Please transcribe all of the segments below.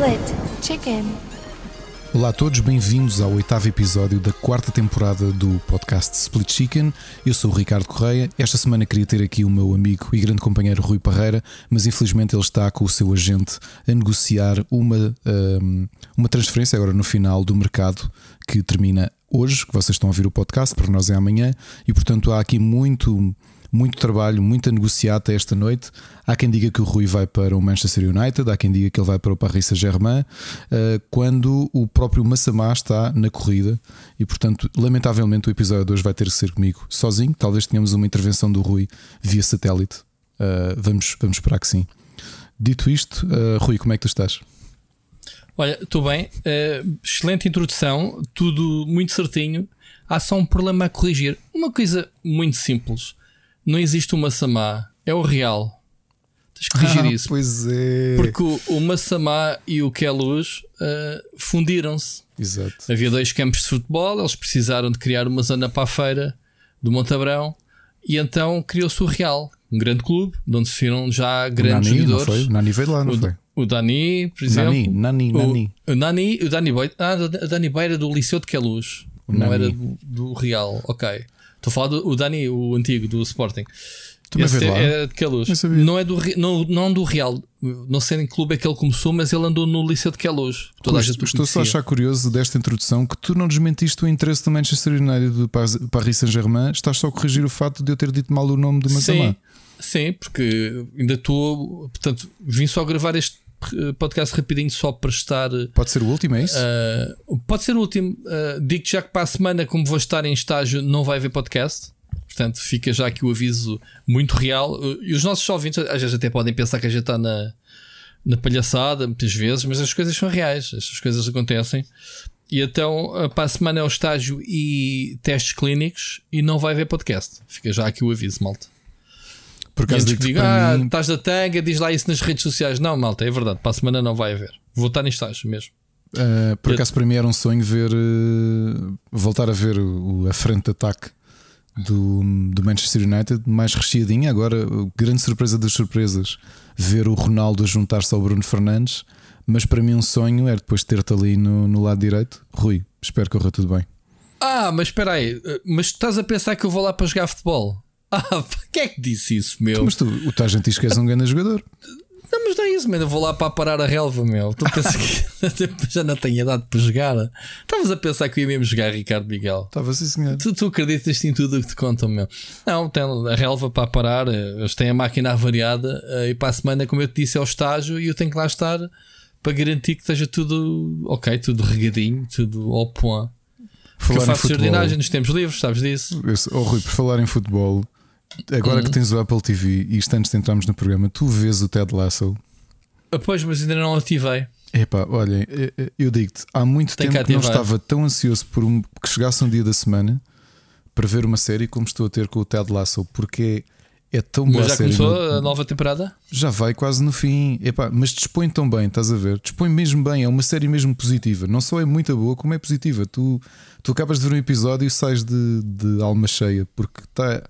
Split Chicken. Olá a todos, bem-vindos ao oitavo episódio da quarta temporada do podcast Split Chicken. Eu sou o Ricardo Correia. Esta semana queria ter aqui o meu amigo e grande companheiro Rui Parreira, mas infelizmente ele está com o seu agente a negociar uma, um, uma transferência agora no final do mercado que termina hoje, que vocês estão a ouvir o podcast, para nós é amanhã, e portanto há aqui muito muito trabalho, muita negociata esta noite. Há quem diga que o Rui vai para o Manchester United, há quem diga que ele vai para o Paris Saint-Germain, eh, quando o próprio Massamá está na corrida e, portanto, lamentavelmente o episódio de hoje vai ter que ser comigo sozinho. Talvez tenhamos uma intervenção do Rui via satélite. Eh, vamos, vamos esperar que sim. Dito isto, eh, Rui, como é que tu estás? Olha, estou bem. Excelente introdução, tudo muito certinho. Há só um problema a corrigir. Uma coisa muito simples não existe o Massamá, é o Real. Tens que corrigir ah, isso. Pois é. Porque o, o Massamá e o Queluz uh, fundiram-se. Exato. Havia dois campos de futebol, eles precisaram de criar uma zona para a feira do Montabrão e então criou-se o Real, um grande clube, de onde se viram já grandes Nani, jogadores. Não foi? O Nani veio lá, não o, foi? O Dani, por exemplo. Nani, Nani, Nani. O, o Nani, o Dani. Ah, o Dani Boy era do Liceu de Queluz. Não Nani. era do, do Real, ok. Estou a falar do o Dani, o antigo do Sporting. Também Esse é, é de Queluz. Não é do, não, não do Real. Não sei em que clube é que ele começou, mas ele andou no Liceu de Queluz. Toda estou só a achar curioso desta introdução que tu não desmentiste o interesse do Manchester United do Paris Saint-Germain. Estás só a corrigir o facto de eu ter dito mal o nome do. Sim, sim, porque ainda estou. Portanto, vim só gravar este podcast rapidinho só para estar. Pode ser o último, é isso? Uh, pode ser o último. Uh, digo já que para a semana, como vou estar em estágio, não vai haver podcast. Portanto, fica já aqui o aviso muito real. Uh, e os nossos ouvintes, às vezes, até podem pensar que a gente está na, na palhaçada, muitas vezes, mas as coisas são reais, estas coisas acontecem. E então, para a semana é o estágio e testes clínicos e não vai haver podcast. Fica já aqui o aviso, malta. Por acaso que digo, ah, mim... estás da tanga, diz lá isso nas redes sociais. Não, malta, é verdade, para a semana não vai haver. Vou estar em estágio mesmo. Uh, por acaso, para mim era um sonho ver uh, voltar a ver o, a frente de ataque do, do Manchester United mais recheadinha. Agora, grande surpresa das surpresas, ver o Ronaldo juntar-se ao Bruno Fernandes. Mas para mim, um sonho era depois ter-te ali no, no lado direito. Rui, espero que corra tudo bem. Ah, mas espera aí, mas estás a pensar que eu vou lá para jogar futebol? Ah, quem é que disse isso, meu? Mas tu, o Tajante diz que és um grande jogador. Não, mas não é isso, mano. Eu vou lá para parar a relva, meu. Tu pensas que já não tenho idade para jogar? Estavas a pensar que eu ia mesmo jogar Ricardo Miguel? Estava sim, senhor. Tu, tu acreditas em tudo o que te contam, meu? Não, tem a relva para parar. Eles têm a máquina avariada eh, e para a semana, como eu te disse, é o estágio e eu tenho que lá estar para garantir que esteja tudo ok, tudo regadinho, tudo ao point. Porque eu faço jardinagem nos tempos livres, sabes disso? Oh, Rui, por falar em futebol. Agora uhum. que tens o Apple TV e isto antes de entrarmos no programa, tu vês o Ted Lasso? Ah, pois, mas ainda não ativei. Epá, olhem, eu digo-te, há muito Tem tempo que, que, não estava tão ansioso por um, que chegasse um dia da semana para ver uma série como estou a ter com o Ted Lasso, porque é, é tão boa Mas já série, começou a nova temporada? Já vai quase no fim. Epá, mas dispõe tão bem, estás a ver? Dispõe mesmo bem, é uma série mesmo positiva. Não só é muito boa, como é positiva. Tu, tu acabas de ver um episódio e sais de, de alma cheia, porque está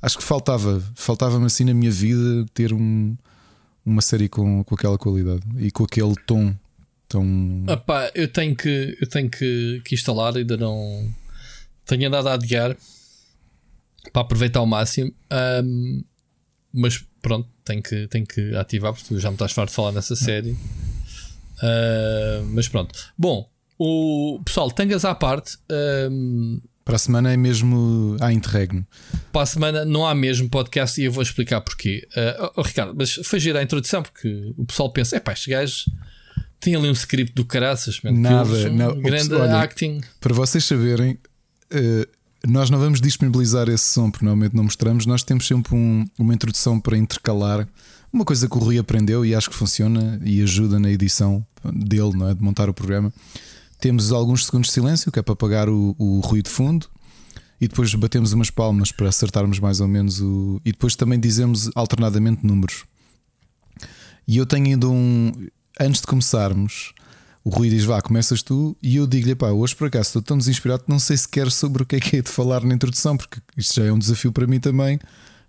acho que faltava, faltava-me assim na minha vida ter um, uma série com, com aquela qualidade e com aquele tom tão. Epá, eu tenho que, eu tenho que, que instalar, ainda não tenho andado a adiar para aproveitar ao máximo. Um, mas pronto, tenho que, tenho que ativar porque tu já me estás farto de falar nessa série. Uh, mas pronto. Bom, o pessoal, tangas à parte. Um, para a semana é mesmo a interregno. Para a semana não há mesmo podcast e eu vou explicar porquê. Uh, oh, Ricardo, mas foi a introdução porque o pessoal pensa: é pá, estes gajos têm ali um script do caraças, man, Nada, não. grande olha, acting. Para vocês saberem, uh, nós não vamos disponibilizar esse som porque normalmente não mostramos. Nós temos sempre um, uma introdução para intercalar. Uma coisa que o Rui aprendeu e acho que funciona e ajuda na edição dele, não é? De montar o programa temos alguns segundos de silêncio, que é para apagar o, o ruído de fundo, e depois batemos umas palmas para acertarmos mais ou menos o. E depois também dizemos alternadamente números. E eu tenho ainda um. Antes de começarmos, o Rui diz: Vá, começas tu, e eu digo-lhe: Pá, hoje por acaso estou tão desinspirado que não sei sequer sobre o que é que é de falar na introdução, porque isto já é um desafio para mim também.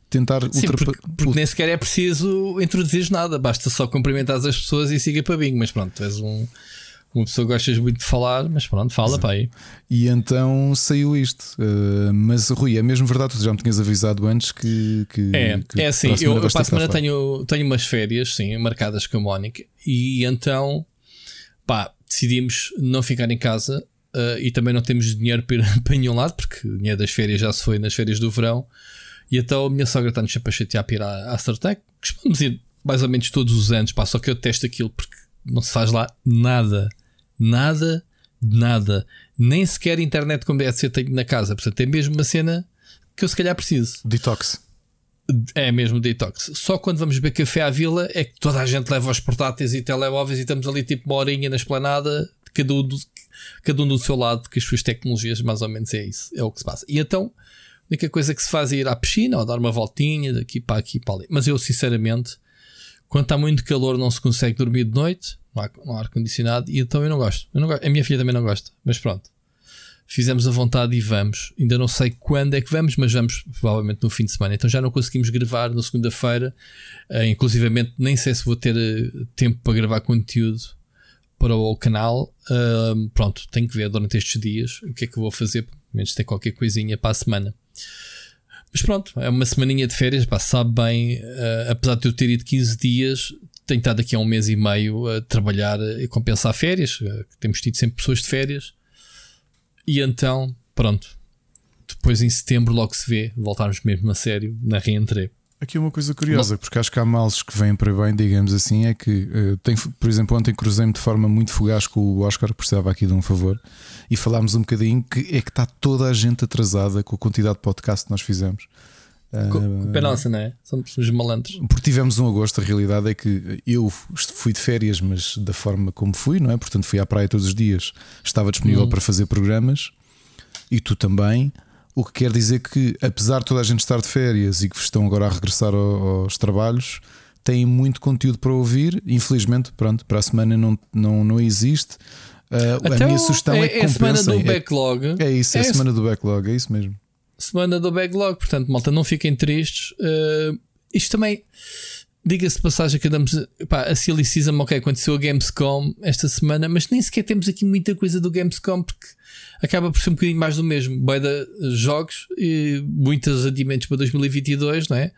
tentar Sim, porque, porque nem sequer é preciso introduzir nada, basta só cumprimentar as pessoas e siga para bingo. Mas pronto, tu és um, uma pessoa que gostas muito de falar, mas pronto, fala para aí. E então saiu isto. Uh, mas Rui, é mesmo verdade, tu já me tinhas avisado antes que. que é, que é assim, eu, eu para a semana tenho, tenho umas férias, sim, marcadas com a Mónica, e então pá, decidimos não ficar em casa. Uh, e também não temos dinheiro para, para nenhum lado, porque o dinheiro das férias já se foi nas férias do verão. E então a minha sogra está-nos sempre a chatear para ir à, à Startec. Costumamos ir mais ou menos todos os anos, pá, só que eu testo aquilo porque não se faz lá nada. Nada, nada. Nem sequer internet deve ser tenho na casa. Portanto, é mesmo uma cena que eu se calhar preciso. Detox. É mesmo detox. Só quando vamos beber café à vila é que toda a gente leva os portáteis e telemóveis e estamos ali tipo uma horinha na esplanada, cada um do, cada um do seu lado, porque as suas tecnologias mais ou menos é isso, é o que se passa. E então a única coisa que se faz é ir à piscina ou dar uma voltinha daqui para aqui para ali. Mas eu, sinceramente, quando está muito calor, não se consegue dormir de noite, há ar-condicionado, e então eu não gosto. eu não gosto. A minha filha também não gosta, mas pronto. Fizemos a vontade e vamos. Ainda não sei quando é que vamos, mas vamos provavelmente no fim de semana. Então já não conseguimos gravar na segunda-feira. Uh, nem sei se vou ter uh, tempo para gravar conteúdo para o canal. Uh, pronto, tenho que ver durante estes dias o que é que vou fazer. Pelo menos ter qualquer coisinha para a semana. Mas pronto, é uma semaninha de férias, pá, sabe bem, uh, apesar de eu ter ido 15 dias, tenho estado aqui há um mês e meio a trabalhar e compensar férias, uh, temos tido sempre pessoas de férias, e então, pronto, depois em setembro logo se vê, voltarmos mesmo a sério na reentrée. Aqui uma coisa curiosa, porque acho que há males que vêm para bem, digamos assim, é que uh, tem, por exemplo, ontem cruzei-me de forma muito fugaz com o Oscar, precisava aqui de um favor, e falámos um bocadinho que é que está toda a gente atrasada com a quantidade de podcast que nós fizemos. Culpa uh, nossa, não é? Somos os malandros. Porque tivemos um agosto, a realidade é que eu fui de férias, mas da forma como fui, não é? Portanto, fui à praia todos os dias, estava disponível hum. para fazer programas e tu também. O que quer dizer que, apesar de toda a gente estar de férias e que estão agora a regressar aos trabalhos, têm muito conteúdo para ouvir. Infelizmente, pronto, para a semana não, não, não existe. Uh, a minha sugestão é, é que é a semana do backlog. É, é isso, é, é a semana do backlog, é isso mesmo. Semana do backlog, portanto, malta, não fiquem tristes. Uh, isto também, diga-se passagem que andamos pá, a Silly Season, ok, aconteceu a Gamescom esta semana, mas nem sequer temos aqui muita coisa do Gamescom porque acaba por ser um bocadinho mais do mesmo. Bem jogos e muitos adiamentos para 2022, não é?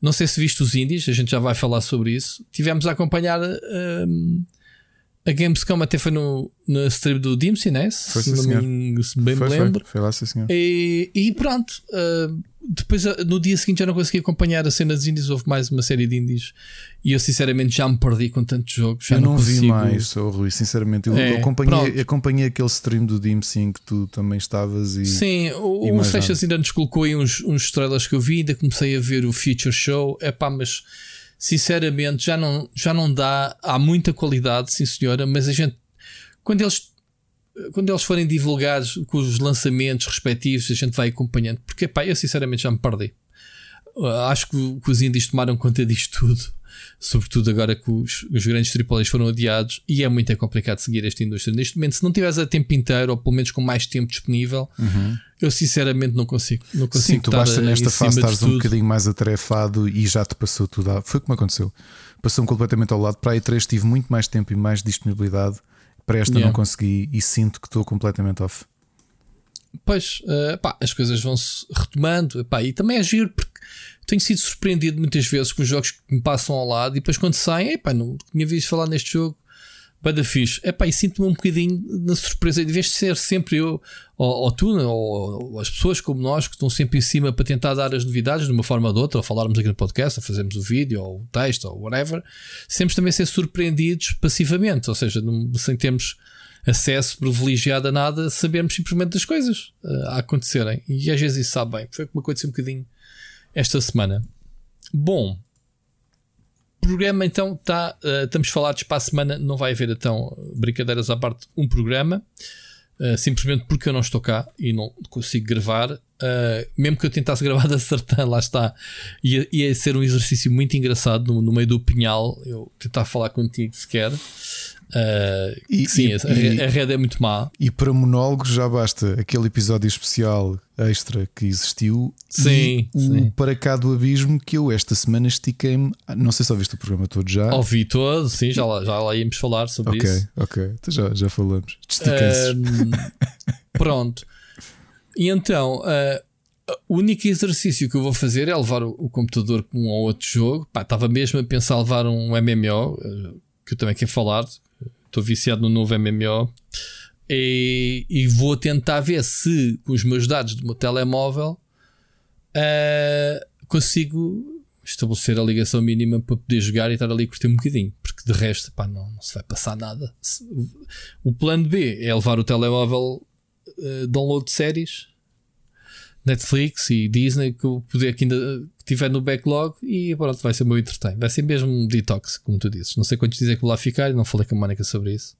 Não sei se viste os indies, a gente já vai falar sobre isso. Tivemos a acompanhar um, a Gamescom, até foi no, no stream do Dimsy, né? Foi, se, sim, me, se bem foi, me lembro. Foi, foi lá, sim, senhor. E, e pronto. Uh, depois no dia seguinte já não consegui acompanhar a cena dos indies, houve mais uma série de indies e eu sinceramente já me perdi com tantos jogos. Já eu não, não vi mais, oh, Rui, sinceramente. Eu, é, acompanhei, acompanhei aquele stream do Dim Sim que tu também estavas e. Sim, o, o Seixas ainda nos colocou aí uns, uns estrelas que eu vi, ainda comecei a ver o Future Show. É pá, mas sinceramente já não, já não dá. Há muita qualidade, sim senhora, mas a gente. Quando eles quando eles forem divulgados com os lançamentos respectivos, a gente vai acompanhando. Porque, pá, eu sinceramente já me perdi. Uh, acho que, os indies tomaram conta disto tudo, sobretudo agora que os, os grandes AAAs foram adiados, e é muito complicado seguir esta indústria. Neste momento, se não tiveres a tempo inteiro, ou pelo menos com mais tempo disponível, uhum. eu sinceramente não consigo. Não consigo Sim, tu basta nesta fase estares um bocadinho mais atarefado e já te passou tudo. Foi como aconteceu. Passou-me completamente ao lado. Para a E3 tive muito mais tempo e mais disponibilidade para esta yeah. não consegui e sinto que estou completamente off. Pois, uh, pá, as coisas vão-se retomando pá, e também é giro porque tenho sido surpreendido muitas vezes com os jogos que me passam ao lado e depois quando saem, epá, não tinha visto falar neste jogo, bada fixe. Epá, e sinto-me um bocadinho na surpresa, de vez de ser sempre eu, ou, ou tu, ou, ou, as pessoas como nós que estão sempre em cima para tentar dar as novidades de uma forma ou de outra, ou falarmos aqui no podcast, ou fazermos o vídeo, ou o texto, ou whatever, sempre também ser surpreendidos passivamente, ou seja, não, sem termos acesso privilegiado a nada, sabermos simplesmente das coisas uh, a acontecerem. E às vezes isso sabe bem. Foi como aconteceu um bocadinho esta semana. Bom, programa então está. Uh, estamos falados para a semana. Não vai haver então brincadeiras à parte um programa. Uh, simplesmente porque eu não estou cá e não consigo gravar. Uh, mesmo que eu tentasse gravar da Sertã, lá está. Ia, ia ser um exercício muito engraçado no, no, meio do pinhal. Eu tentar falar contigo sequer. Uh, e, sim, e, a, a rede é muito má. E para monólogos já basta aquele episódio especial extra que existiu. Sim, e sim. o Para cá do abismo que eu esta semana estiquei-me. Não sei se ouviste o programa todo já. Ouvi todo, sim, já lá, já lá íamos falar sobre okay, isso. Ok, ok. Então já, já falamos. Pronto. E então, uh, o único exercício que eu vou fazer é levar o, o computador com um ou outro jogo. Pá, estava mesmo a pensar levar um MMO, eh, que eu também quero falar. Estou viciado no novo MMO. E, e, vou tentar ver se, com os meus dados do meu telemóvel, uh, consigo estabelecer a ligação mínima para poder jogar e estar ali a curtir um bocadinho. Porque de resto, pá, não, não se vai passar nada. O plano B é levar o telemóvel uh, download de séries Netflix e Disney que o poder que ainda tiver no backlog e pronto, vai ser o meu entretém. Vai ser mesmo um detox, como tu dizes. Não sei quantos dias é que vou lá ficar, não falei com a Mónica sobre isso.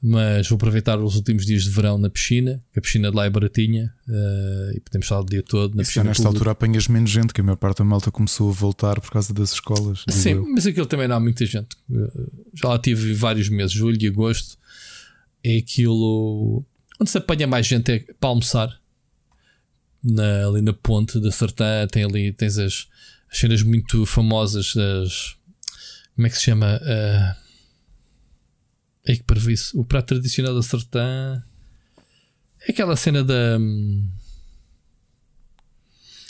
Mas vou aproveitar os últimos dias de verão na piscina, que a piscina de lá é baratinha uh, e podemos estar o dia todo na e piscina. nesta pública. altura apanhas menos gente, que a maior parte da malta começou a voltar por causa das escolas. Sim, eu. mas aquilo também não há muita gente. Já lá tive vários meses, julho e agosto. É aquilo onde se apanha mais gente é para almoçar na, ali na ponte da Sertã, tem ali, tens as, as cenas muito famosas das. Como é que se chama? Uh, é que para isso. O prato tradicional da Sertã é aquela cena da. Um,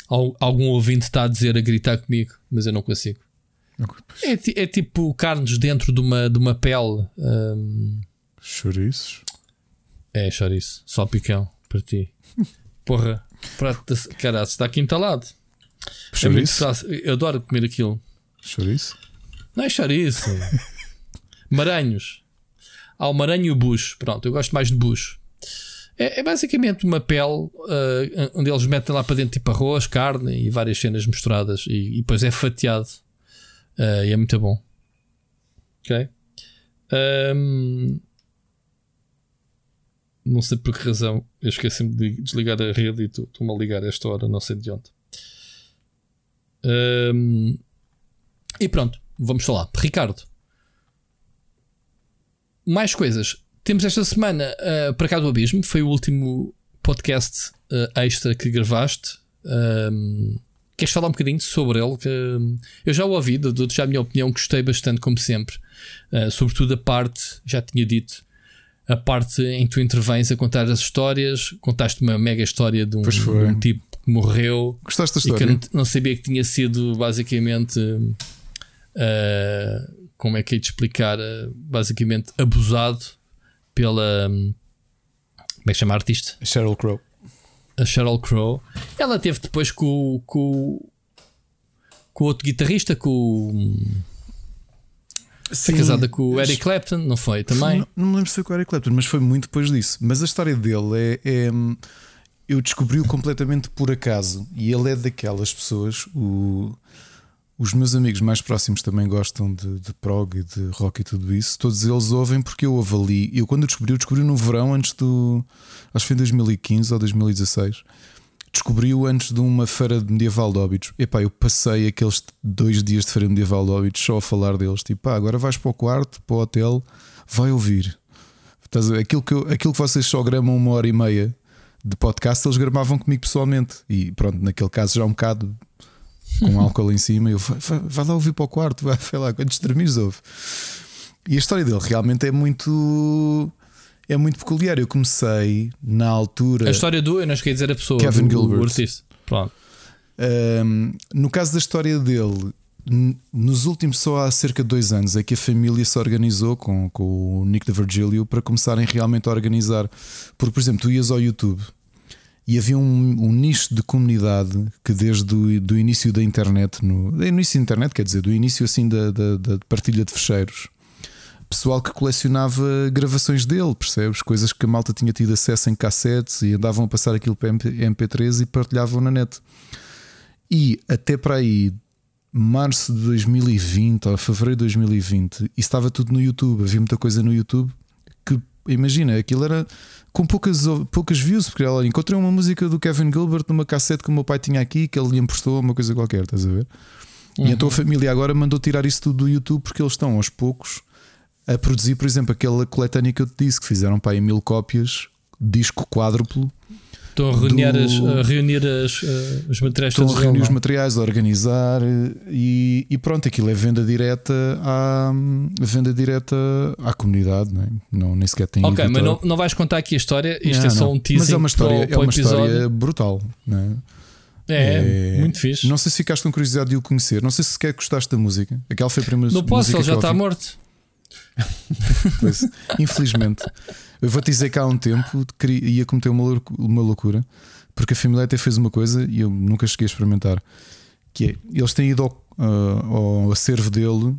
algum ouvinte está a dizer, a gritar comigo, mas eu não consigo. É, é tipo carnes dentro de uma, de uma pele. Um, chouriços? É, chouriço. Só picão para ti. Porra. Prato de caralho, está aqui entalado. É muito fácil. Eu adoro comer aquilo. Chouriço? Não é chouriço. Maranhos. Há o maranho e o bucho. Pronto, eu gosto mais de bucho. É, é basicamente uma pele uh, onde eles metem lá para dentro tipo arroz, carne e várias cenas misturadas. E, e depois é fatiado. Uh, e é muito bom. Ok? Um, não sei por que razão, eu esqueci-me de desligar a rede e estou-me a ligar a esta hora, não sei de onde. Um, e pronto, vamos falar. Ricardo, mais coisas. Temos esta semana uh, para cá do Abismo, foi o último podcast uh, extra que gravaste. Um, queres falar um bocadinho sobre ele? Que, um, eu já o ouvi, dou-te já a minha opinião, gostei bastante, como sempre. Uh, sobretudo a parte, já tinha dito, a parte em que tu intervens a contar as histórias. Contaste uma mega história de um, de um tipo que morreu. Gostaste da história? E que não, não sabia que tinha sido basicamente. Uh, como é que é de explicar? Uh, basicamente abusado pela. Um, como é que chama a artista? Sheryl Crow. A Sheryl Crow. Ela teve depois com, com, com o outro guitarrista, com. Foi casada com o Eric Clapton, não foi? Também? Não, não, me lembro se foi com o Eric Clapton, mas foi muito depois disso. Mas a história dele é. é eu descobri-o completamente por acaso. E ele é daquelas pessoas. O, os meus amigos mais próximos também gostam de, de prog e de rock e tudo isso. Todos eles ouvem porque eu avali. Eu, quando eu descobri, eu descobri no verão antes do. Acho que foi em 2015 ou 2016 descobriu antes de uma feira medieval de óbitos. Epá, eu passei aqueles dois dias de feira medieval de óbitos só a falar deles. Tipo, pá, agora vais para o quarto, para o hotel, vai ouvir. Aquilo que, eu, aquilo que vocês só gramam uma hora e meia de podcast, eles gramavam comigo pessoalmente. E pronto, naquele caso já um bocado com álcool em cima. Eu vai, vai lá ouvir para o quarto, vai, vai lá, quantos termos ouve. E a história dele realmente é muito é muito peculiar. Eu comecei na altura. A história do, eu não esqueci de dizer a pessoa, Kevin do, Gilbert. O artista. Pronto. Um, no caso da história dele, nos últimos só há cerca de dois anos é que a família se organizou com, com o Nick de Virgilio para começarem realmente a organizar. Porque, por exemplo, tu ias ao YouTube e havia um, um nicho de comunidade que desde o do início da internet, no, no início da internet, quer dizer, do início assim da, da, da partilha de fecheiros pessoal que colecionava gravações dele, percebes? Coisas que a malta tinha tido acesso em cassetes e andavam a passar aquilo para MP3 e partilhavam na net. E até para aí, março de 2020 ou fevereiro de 2020, e estava tudo no YouTube. Havia muita coisa no YouTube que, imagina, aquilo era com poucas, poucas views, porque ela encontrei uma música do Kevin Gilbert numa cassete que o meu pai tinha aqui, que ele lhe emprestou, uma coisa qualquer, estás a ver? Uhum. E então a família agora mandou tirar isso tudo do YouTube porque eles estão aos poucos a produzir, por exemplo, aquela coletânea que eu te disse, que fizeram para aí mil cópias, disco quádruplo. Estão a reunir, do... as, a reunir as, uh, os materiais Estão a reunir os materiais, a organizar e, e, pronto, aquilo é venda direta à venda direta à comunidade, não, é? não nem sequer tem. Ok, mas não, não vais contar aqui a história, isto não, é só não. um teaser. Mas é uma história, para, é uma história brutal, não é? É, é, muito fixe. Não sei se ficaste com curiosidade de o conhecer. Não sei se sequer gostaste da música. Aquela foi a primeira Não posso, ele já está morto. infelizmente. Eu vou te dizer que há um tempo ia cometer uma, uma loucura porque a família até fez uma coisa e eu nunca cheguei a experimentar. Que é, eles têm ido ao, uh, ao acervo dele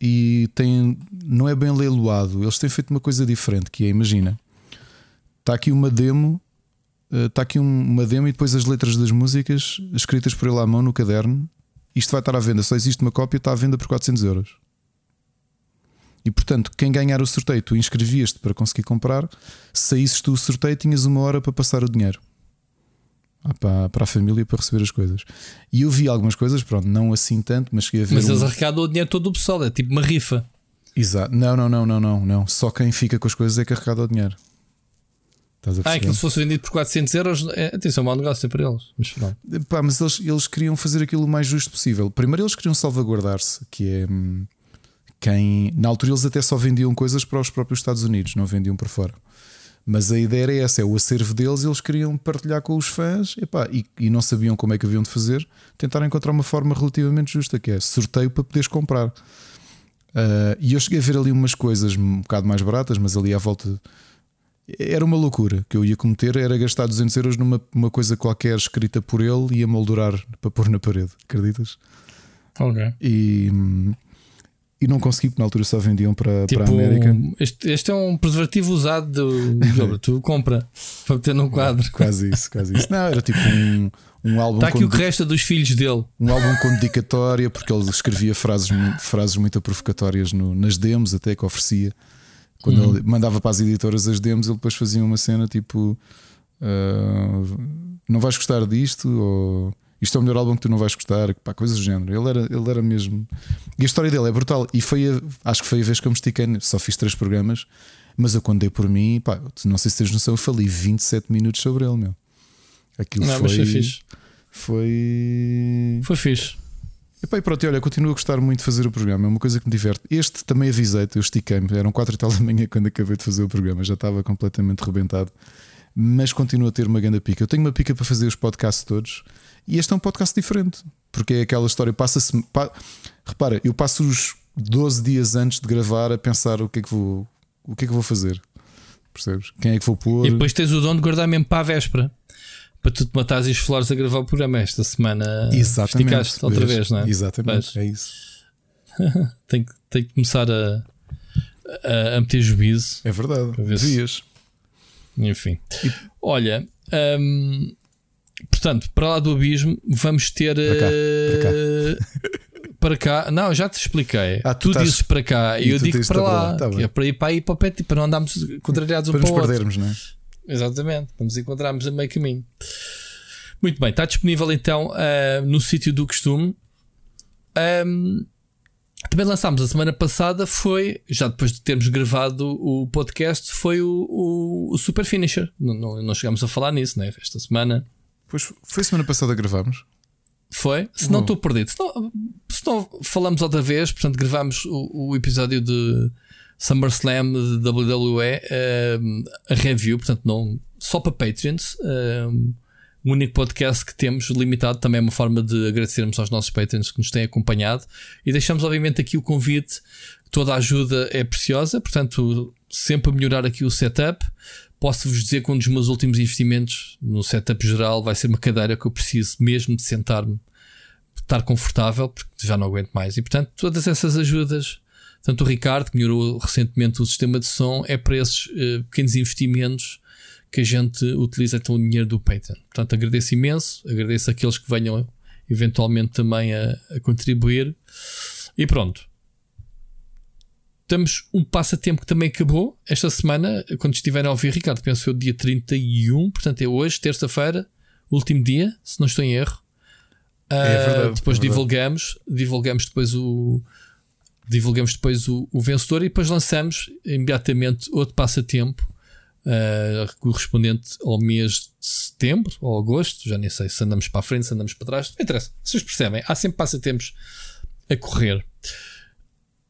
e têm, não é bem leiloado. Eles têm feito uma coisa diferente. Que é, imagina, está aqui uma demo está eh, aqui uma demo e depois as letras das músicas escritas por ele à mão no caderno. Isto vai estar à venda, só existe uma cópia, está à venda por 400 euros. E portanto, quem ganhar o sorteio, tu inscrevias-te para conseguir comprar. Saísses tu o sorteio, tinhas uma hora para passar o dinheiro ah, para, para a família para receber as coisas. E eu vi algumas coisas, pronto, não assim tanto, mas cheguei a ver. Mas eles arrecadam o dinheiro todo do pessoal, é tipo uma rifa. Exato, não, não, não, não, não, não. Só quem fica com as coisas é que arrecada o dinheiro. Estás a ah, aquilo se fosse vendido por 400 euros, é, atenção, é um mau negócio para eles. Mas, Pá, mas eles, eles queriam fazer aquilo o mais justo possível. Primeiro, eles queriam salvaguardar-se, que é hum, quem. Na altura, eles até só vendiam coisas para os próprios Estados Unidos, não vendiam para fora. Mas a ideia era essa: é o acervo deles, eles queriam partilhar com os fãs epá, e, e não sabiam como é que haviam de fazer. Tentaram encontrar uma forma relativamente justa, que é sorteio para poderes comprar. Uh, e eu cheguei a ver ali umas coisas um bocado mais baratas, mas ali à volta era uma loucura que eu ia cometer, era gastar 200 euros numa uma coisa qualquer escrita por ele e a moldurar para pôr na parede, acreditas? Ok. E, e não consegui, porque na altura só vendiam para, tipo, para a América. Este, este é um preservativo usado do tu compra para meter num quadro. Quase isso, quase isso. Não, era tipo um, um álbum. Está aqui o que resta dos filhos dele. Um álbum com dedicatória, porque ele escrevia frases, frases muito provocatórias no, nas demos, até que oferecia. Quando uhum. ele mandava para as editoras as demos, ele depois fazia uma cena tipo: uh, Não vais gostar disto? Ou isto é o melhor álbum que tu não vais gostar? Pá, coisas do género. Ele era, ele era mesmo. E a história dele é brutal. E foi a, acho que foi a vez que eu me estiquei. Só fiz três programas, mas eu quando dei por mim, pá, não sei se tens noção, eu falei 27 minutos sobre ele, meu. Aquilo não, foi. Mas foi fixe. Foi. Foi fixe. E pá, e pronto, olha, continuo a gostar muito de fazer o programa, é uma coisa que me diverte. Este também avisei-te, eu estiquei-me, eram quatro e tal da manhã quando acabei de fazer o programa, já estava completamente rebentado, mas continuo a ter uma grande pica. Eu tenho uma pica para fazer os podcasts todos e este é um podcast diferente, porque é aquela história, passa-se. Pa... Repara, eu passo os 12 dias antes de gravar a pensar o que é que vou, o que é que vou fazer. Percebes? Quem é que vou pôr? E depois tens o dom de guardar mesmo para a véspera para tu te matares e os flores a gravar o programa esta semana. Exatamente. Esticaste outra vez, não é? Exatamente. É isso. tem, que, tem que começar a, a, a meter juízo. É verdade. Devias. Enfim. E... Olha, hum, portanto, para lá do abismo, vamos ter. Para cá. Para cá. Eh, para cá. Não, já te expliquei. Ah, tu, tu dizes para cá e eu digo para lá. Tá é para ir para aí para o pé, para não andarmos contrariados um para, para outro. perdermos, não é? Exatamente, para nos encontrarmos a meio caminho. Muito bem, está disponível então uh, no sítio do costume. Um, também lançámos a semana passada, foi, já depois de termos gravado o podcast, foi o, o, o Super Finisher. Não, não, não, chegámos a falar nisso, né? Esta semana. Pois foi semana passada que gravámos. Foi? Se não estou perdido. Se não, se não falamos outra vez, portanto, gravámos o, o episódio de SummerSlam de WWE, uh, a review, portanto, não só para Patreons. Uh, o único podcast que temos limitado também é uma forma de agradecermos aos nossos Patreons que nos têm acompanhado e deixamos, obviamente, aqui o convite. Toda a ajuda é preciosa, portanto, sempre a melhorar aqui o setup. Posso-vos dizer que um dos meus últimos investimentos no setup geral vai ser uma cadeira que eu preciso mesmo de sentar-me, estar confortável, porque já não aguento mais. E portanto, todas essas ajudas tanto o Ricardo, que melhorou recentemente o sistema de som, é para esses uh, pequenos investimentos que a gente utiliza então o dinheiro do Patreon. Portanto, agradeço imenso, agradeço aqueles que venham eventualmente também a, a contribuir. E pronto. Temos um passatempo que também acabou esta semana, quando estiverem a ouvir, Ricardo, penso o dia 31, portanto é hoje, terça-feira, último dia, se não estou em erro. É verdade, uh, depois é divulgamos, divulgamos depois o, divulgamos depois o, o, vencedor e depois lançamos imediatamente outro passatempo uh, correspondente ao mês de setembro ou agosto. Já nem sei se andamos para a frente, se andamos para trás. Não interessa, vocês percebem, há sempre passatempos a correr.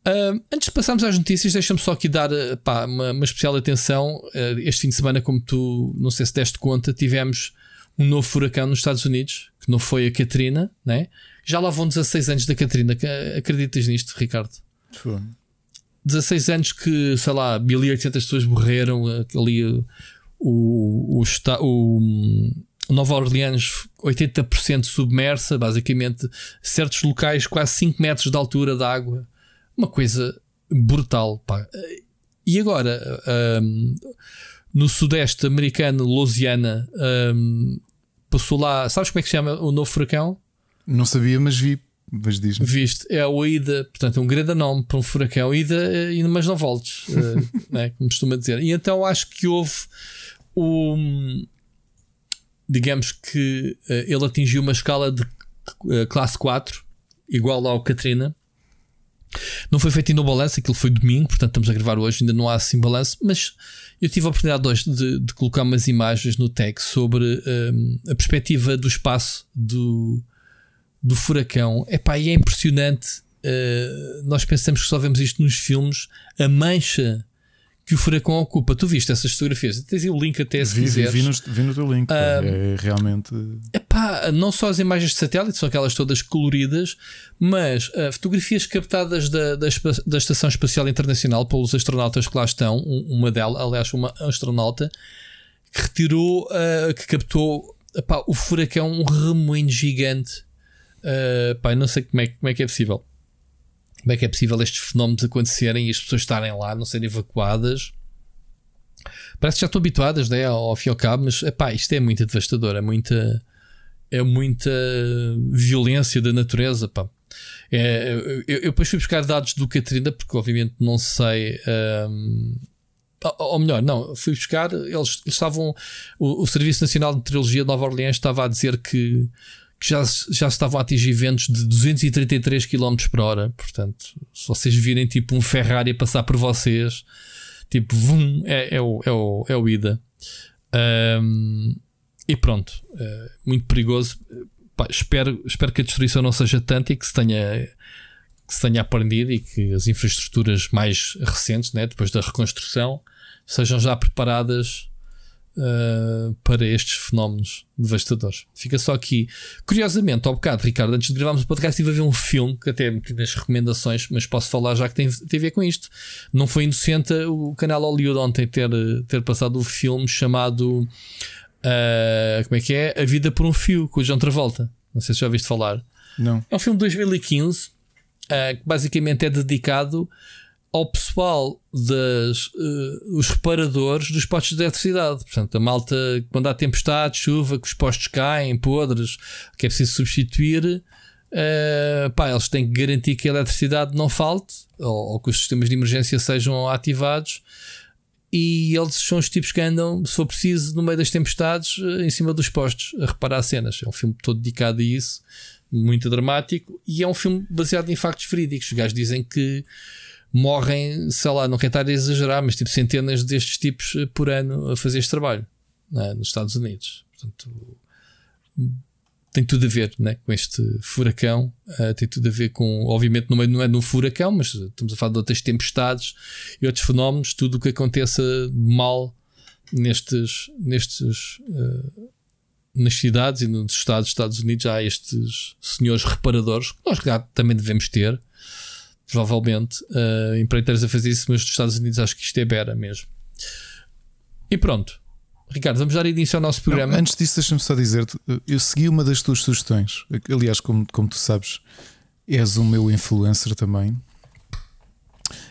Uh, antes de passarmos às notícias, deixa-me só aqui dar pá, uma, uma, especial atenção. Uh, este fim de semana, como tu não sei se deste conta, tivemos um novo furacão nos Estados Unidos, que não foi a Katrina, né? Já lá vão 16 anos da Katrina. Acreditas nisto, Ricardo? Foi. 16 anos que, sei lá, 1800 pessoas morreram. Ali o, o, o, o Nova Orleans 80% submersa, basicamente, certos locais quase 5 metros de altura de água. Uma coisa brutal. Pá. E agora, um, no sudeste americano, Louisiana, um, passou lá. Sabes como é que se chama o novo furacão? Não sabia, mas vi. Mas diz Viste, é o Ida, portanto, é um grande nome para um furacão. Ida, eh, mas não voltes, uh, né, como costuma dizer. E então acho que houve o. Digamos que uh, ele atingiu uma escala de uh, classe 4, igual ao Katrina. Não foi feito ainda o balanço, aquilo foi domingo, portanto estamos a gravar hoje, ainda não há assim balanço, mas eu tive a oportunidade hoje de, de colocar umas imagens no tag sobre um, a perspectiva do espaço do, do furacão. Epá, e é impressionante. Uh, nós pensamos que só vemos isto nos filmes. A mancha que o furacão ocupa. Tu viste essas fotografias? Tens o link até se vi, quiseres. Vi, vi, no, vi no teu link. É realmente. Epá, não só as imagens de satélite, são aquelas todas coloridas, mas uh, fotografias captadas da, da, da, Estação Espacial Internacional pelos astronautas que lá estão. Uma delas, aliás, uma astronauta que retirou, uh, que captou epá, o furacão, um remoinho gigante Uh, pá, não sei como é, como é que é possível. Como é que é possível estes fenómenos acontecerem e as pessoas estarem lá, não serem evacuadas? Parece que já estão habituadas né, ao fim e ao cabo, mas epá, isto é muito devastador, é muita, é muita violência da natureza. Pá. É, eu, eu, depois fui buscar dados do Catarina, porque obviamente não sei. Um, ou melhor, não, fui buscar. Eles, eles estavam. O, o, Serviço Nacional de Meteorologia de Nova Orleans estava a dizer que que já, já estavam a atingir ventos de 233 km por hora. Portanto, se vocês virem tipo um Ferrari a passar por vocês, tipo, vum, é, é, o, é, o, é o ida. Um, e pronto, é muito perigoso. Pá, espero, espero que a destruição não seja tanta e que se tenha, que se tenha aprendido e que as infraestruturas mais recentes, né, depois da reconstrução, sejam já preparadas uh, para estes fenómenos devastadores. Fica só aqui. Curiosamente, ao bocado, Ricardo, antes de gravarmos o podcast, estive a ver um filme que até meti nas recomendações, mas posso falar já que tem, tem a ver com isto. Não foi inocente o canal Hollywood ontem ter, ter passado o um filme chamado. Uh, como é que é? A Vida por um Fio, com o João Travolta. Não sei se já ouviste falar. Não. É um filme de 2015 uh, que basicamente é dedicado ao pessoal das uh, os reparadores dos postos de eletricidade. Portanto, a malta, quando há tempestade, chuva, que os postos caem, podres, que é preciso substituir, uh, pá, eles têm que garantir que a eletricidade não falte ou, ou, que os sistemas de emergência sejam ativados. E eles são os tipos que andam, se for preciso, no meio das tempestades, uh, em cima dos postos, a reparar cenas. É um filme todo dedicado a isso, muito dramático, e é um filme baseado em factos verídicos. Os gajos dizem que morrem, sei lá, não quero estar a exagerar, mas tipo centenas destes tipos eh, por ano a fazer este trabalho é? nos Estados Unidos. Portanto, tem tudo a ver né, com este furacão, uh, tem tudo a ver com, obviamente, não é, não é no furacão, mas estamos a falar de outras tempestades e outros fenómenos, tudo o que aconteça de mal nestes, nestes uh, nas cidades e nos estados dos Estados Unidos há estes senhores reparadores que nós também devemos ter provavelmente, uh, empreiteiros a fazer isso, mas nos Estados Unidos acho que isto é Bera mesmo. E pronto. Ricardo, vamos dar início ao nosso programa. Não, antes disso, deixa-me só dizer-te: eu segui uma das tuas sugestões. Aliás, como, como tu sabes, és o meu influencer também.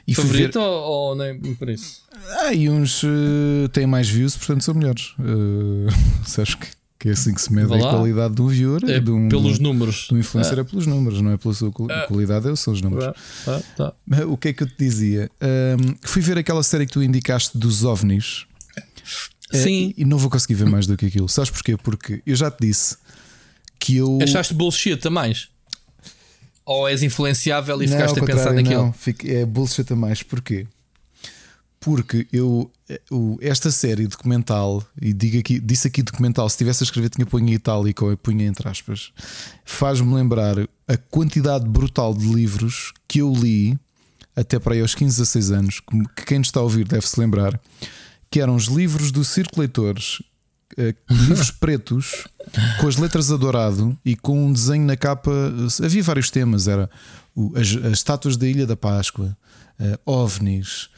E Favorito ver... ou, ou, nem por isso? Ah, e uns uh, têm mais views, portanto são melhores. Uh, sabes que que é assim que se mede a qualidade do viewer. É de um, pelos números. Do influencer é. é pelos números, não é pela sua é. qualidade, são os números. É. Tá. O que é que eu te dizia? Um, fui ver aquela série que tu indicaste dos OVNIs. É, Sim. E não vou conseguir ver mais do que aquilo. Sabes porquê? Porque eu já te disse que eu. Achaste bullshit a mais? Ou és influenciável e não, ficaste a pensar naquilo? Não, é bullshit a mais. Porquê? Porque eu, esta série documental, e digo aqui, disse aqui documental, se tivesse a escrever tinha punha em itálico ou punha entre aspas, faz-me lembrar a quantidade brutal de livros que eu li até para aí aos 15, 16 anos, que quem nos está a ouvir deve se lembrar, que eram os livros do Circo Leitores, eh, livros pretos, com as letras a dourado e com um desenho na capa. Havia vários temas: era as, as estátuas da Ilha da Páscoa, uh, ovnis,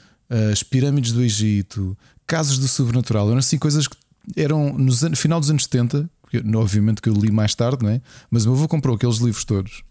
as pirâmides do Egito, casos do sobrenatural. Eram assim coisas que eram no final dos anos 70, obviamente que eu li mais tarde, não é? mas o meu avô comprou aqueles livros todos.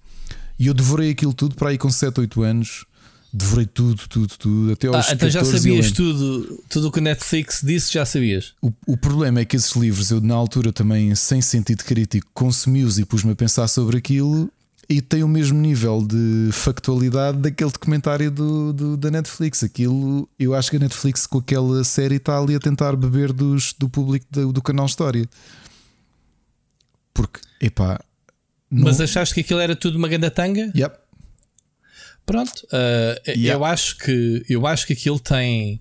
E eu devorei aquilo tudo para aí com 7, 8 anos Devorei tudo, tudo, tudo. Até aos ah, então já sabias tudo, tudo o que a Netflix disse, já sabias. O, o problema é que esses livros, eu na altura também, sem sentido crítico, consumi-os e pus-me a pensar sobre aquilo e tem o mesmo nível de factualidade daquele documentário do, do, da Netflix. Aquilo, eu acho que a Netflix com aquela série está ali a tentar beber dos, do público do, do canal História. Porque, epá. Não... Mas achaste que aquilo era tudo uma ganda tanga? Yep. Pronto, uh, yeah. eu acho que eu acho que aquilo tem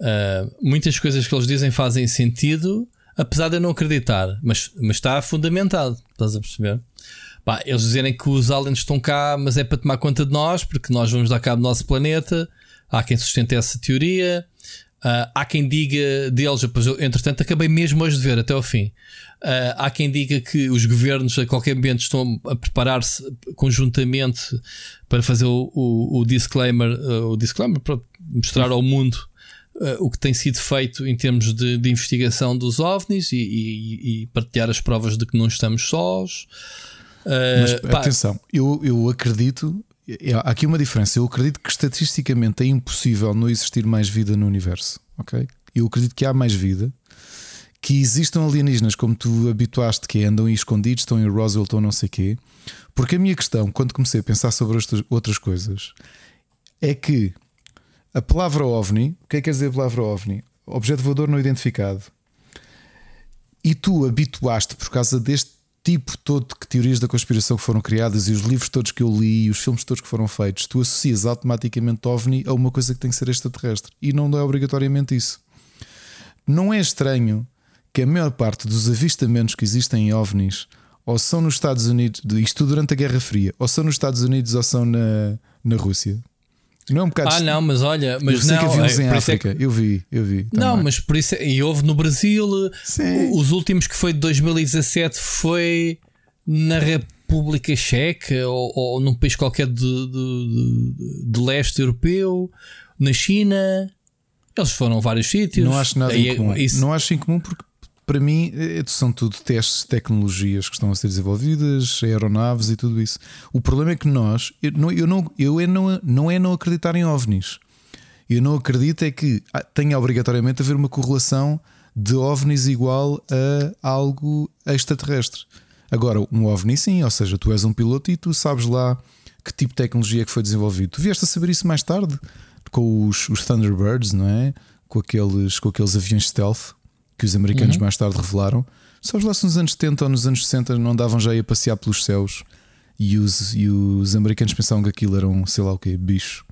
uh, muitas coisas que eles dizem fazem sentido, apesar de eu não acreditar, mas, mas está fundamentado, estás a perceber? Pá, eles dizerem que os aliens estão cá, mas é para tomar conta de nós, porque nós vamos dar cabo do nosso planeta. Há quem sustente essa teoria. Uh, há quem diga deles, depois eu, entretanto, acabei mesmo hoje de ver até ao fim. Uh, há quem diga que os governos a qualquer momento estão a preparar-se conjuntamente para fazer o, o, o disclaimer, uh, o disclaimer para mostrar ao mundo o que tem sido feito em termos de, de investigação dos ovnis e, e, e, partilhar as provas de que não estamos sós. Mas pá, atenção, eu, eu acredito. Há aqui uma diferença. Eu acredito que estatisticamente é impossível não existir mais vida no universo. Ok? Eu acredito que há mais vida que existam alienígenas como tu habituaste, que andam escondidos, estão em Roswell, estão não sei quê. Porque a minha questão, quando comecei a pensar sobre outras coisas, é que a palavra OVNI, o que é que quer dizer a palavra OVNI? Objeto voador não identificado. E tu habituaste, por causa deste tipo todo de teorias da conspiração que foram criadas e os livros todos que eu li e os filmes todos que foram feitos, tu associas automaticamente OVNI a uma coisa que tem que ser extraterrestre. E não é obrigatoriamente isso. Não é estranho que a maior parte dos avistamentos que existem em OVNIs ou são nos Estados Unidos, isto durante a Guerra Fria, ou são nos Estados Unidos ou são na, na Rússia. Não é um bocado. Ah, não, mas olha, mas eu sei não. Que é, em é África. É que... Eu vi, eu vi. Também. Não, mas por isso. É, e houve no Brasil. Sim. Os últimos que foi de 2017 foi na República Checa ou, ou num país qualquer de, de, de, de leste europeu, na China. Eles foram a vários sítios. Não acho nada em comum. Isso... Não acho em comum porque para mim, é, são tudo testes tecnologias que estão a ser desenvolvidas, aeronaves e tudo isso. O problema é que nós, eu não, eu não, eu é não, não é não acreditar em ovnis. Eu não acredito é que ah, tenha obrigatoriamente a haver uma correlação de ovnis igual a algo extraterrestre. Agora, um ovni sim, ou seja, tu és um piloto e tu sabes lá que tipo de tecnologia é que foi desenvolvido. Tu vieste a saber isso mais tarde com os, os Thunderbirds, não é? Com aqueles, com aqueles aviões stealth que os americanos uhum. mais tarde revelaram. Sabes lá se nos anos 70 ou nos anos 60 não davam já a passear pelos céus e os, e os americanos pensavam que aquilo eram, sei lá o que, bicho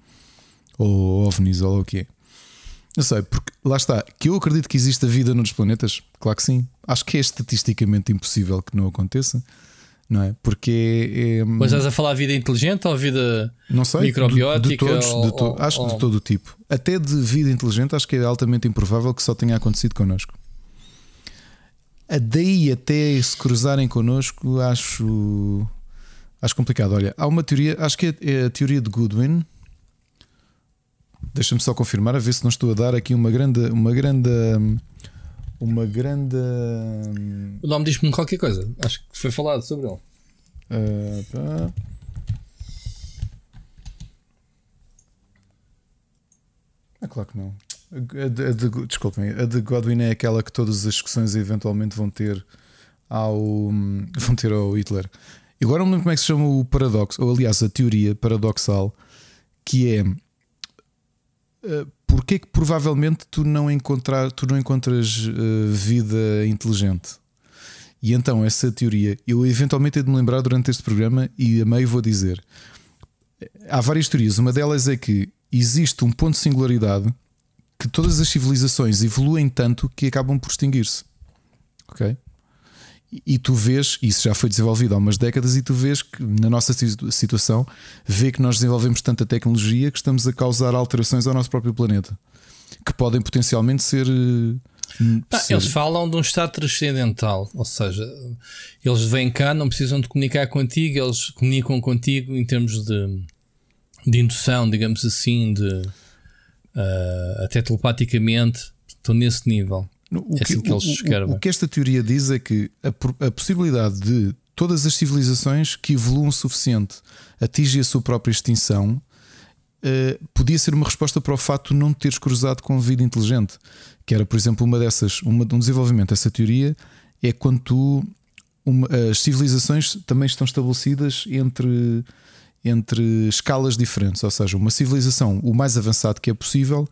ou ovnis ou lá o que é. Não sei, porque lá está, que eu acredito que exista vida noutros planetas, claro que sim. Acho que é estatisticamente impossível que não aconteça, não é? Porque é. é Mas estás a falar vida inteligente ou vida não sei, microbiótica? De, de todos, ou, de to ou, acho ou... de todo o tipo. Até de vida inteligente, acho que é altamente improvável que só tenha acontecido connosco. A daí até se cruzarem connosco, acho, acho complicado. Olha, há uma teoria, acho que é a teoria de Goodwin. Deixa-me só confirmar, a ver se não estou a dar aqui uma grande. Uma grande uma grande. O nome diz-me qualquer coisa. Acho que foi falado sobre ele. Uh, tá. É claro que não. A de, desculpem, a de Godwin é aquela que todas as discussões eventualmente vão ter ao, vão ter ao Hitler. E agora não lembro como é que se chama o paradoxo, ou aliás, a teoria paradoxal, que é uh, porque é que provavelmente tu não, encontrar, tu não encontras uh, vida inteligente. E então, essa teoria, eu eventualmente hei de me lembrar durante este programa e a meio vou dizer. há várias teorias. Uma delas é que existe um ponto de singularidade que todas as civilizações evoluem tanto que acabam por extinguir-se. Ok? E tu vês, isso já foi desenvolvido há umas décadas, e tu vês que na nossa situação, vê que nós desenvolvemos tanta tecnologia que estamos a causar alterações ao nosso próprio planeta que podem potencialmente ser. Ah, ser... Eles falam de um estado transcendental, ou seja, eles vêm cá, não precisam de comunicar contigo, eles comunicam contigo em termos de, de indução, digamos assim, de uh, até telepaticamente, estão nesse nível. O é que, assim que eles o, o, que esta teoria diz é que a, a, possibilidade de todas as civilizações que evoluam o suficiente atingem a sua própria extinção uh, podia ser uma resposta para o facto de não teres cruzado com vida inteligente. Que era, por exemplo, uma dessas, uma, um desenvolvimento dessa teoria é quando tu, uma, as civilizações também estão estabelecidas entre, entre escalas diferentes. Ou seja, uma civilização, o mais avançado que é possível,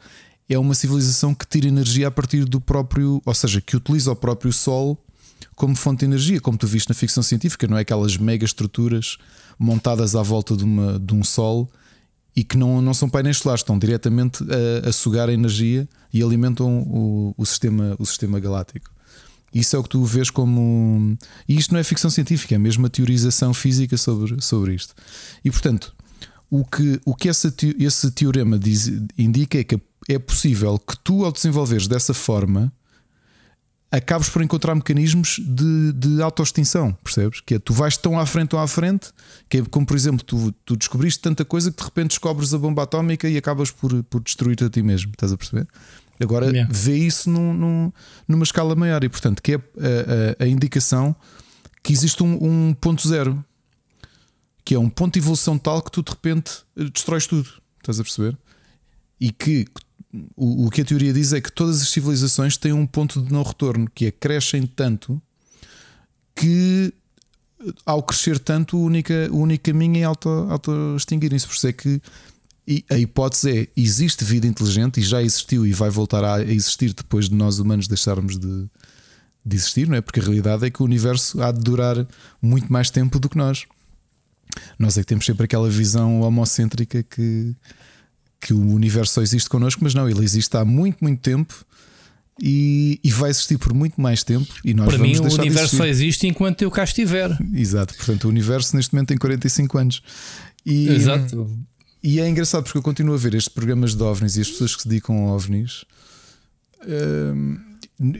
é uma civilização que tira energia a partir do próprio, ou seja, que utiliza o próprio Sol como fonte de energia, como tu viste na ficção científica, não é aquelas mega estruturas montadas à volta de, uma, de um Sol e que não, não são painéis solares, estão diretamente a, a sugar a energia e alimentam o, o, sistema, o sistema galáctico. Isso é o que tu vês como. E isto não é ficção científica, é mesmo a teorização física sobre, sobre isto. E portanto, o que, o que essa, esse teorema diz, indica é que é possível que tu, ao desenvolveres dessa forma, acabes por encontrar mecanismos de, de autoextinção, percebes? Que é tu vais tão à frente, tão à frente, que é como por exemplo, tu, tu descobriste tanta coisa que de repente descobres a bomba atómica e acabas por, por destruir-te a ti mesmo, estás a perceber? Agora yeah. vê isso num, num, numa escala maior e, portanto, que é a, a, a indicação que existe um, um, ponto zero, que é um ponto de evolução tal que tu de repente destróis tudo, estás a perceber? E que o, o que a teoria diz é que todas as civilizações têm um ponto de não retorno, que é crescem tanto que ao crescer tanto o único, o único caminho é auto-extinguirem-se. Auto Por isso é que a hipótese é: existe vida inteligente e já existiu e vai voltar a existir depois de nós humanos deixarmos de, de existir, não é? Porque a realidade é que o universo há de durar muito mais tempo do que nós. Nós é que temos sempre aquela visão homocêntrica que que o universo só existe connosco, mas não, ele existe há muito, muito tempo e, e vai existir por muito mais tempo. E nós Para mim, o universo só existe enquanto eu cá estiver. Exato, portanto, o universo neste momento tem 45 anos. E, Exato. E é engraçado porque eu continuo a ver estes programas de ovnis e as pessoas que se dedicam a ovnis. Hum,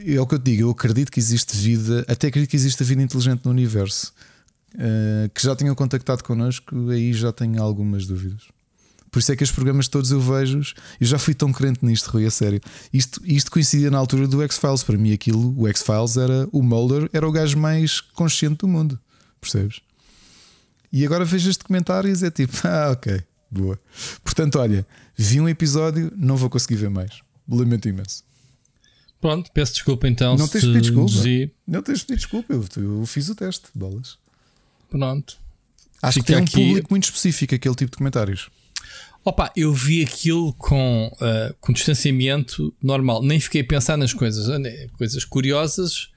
é o que eu te digo, eu acredito que existe vida, até acredito que existe vida inteligente no universo. Uh, que já tinham contactado connosco, aí já tenho algumas dúvidas. Por isso é que os programas todos eu vejo. Eu já fui tão crente nisto, Rui, a sério. Isto, isto coincidia na altura do X-Files. Para mim, aquilo, o X-Files era o Mulder, era o gajo mais consciente do mundo. Percebes? E agora vejo comentário e é tipo, ah, ok, boa. Portanto, olha, vi um episódio, não vou conseguir ver mais. Lamento imenso. Pronto, peço desculpa então. Não tens pedido desculpa. Não tens pedido desculpa, eu, eu fiz o teste, bolas. Pronto. Acho Fica que tem um aqui... público muito específico aquele tipo de comentários. Opa, eu vi aquilo com, uh, com distanciamento normal, nem fiquei a pensar nas coisas, coisas curiosas,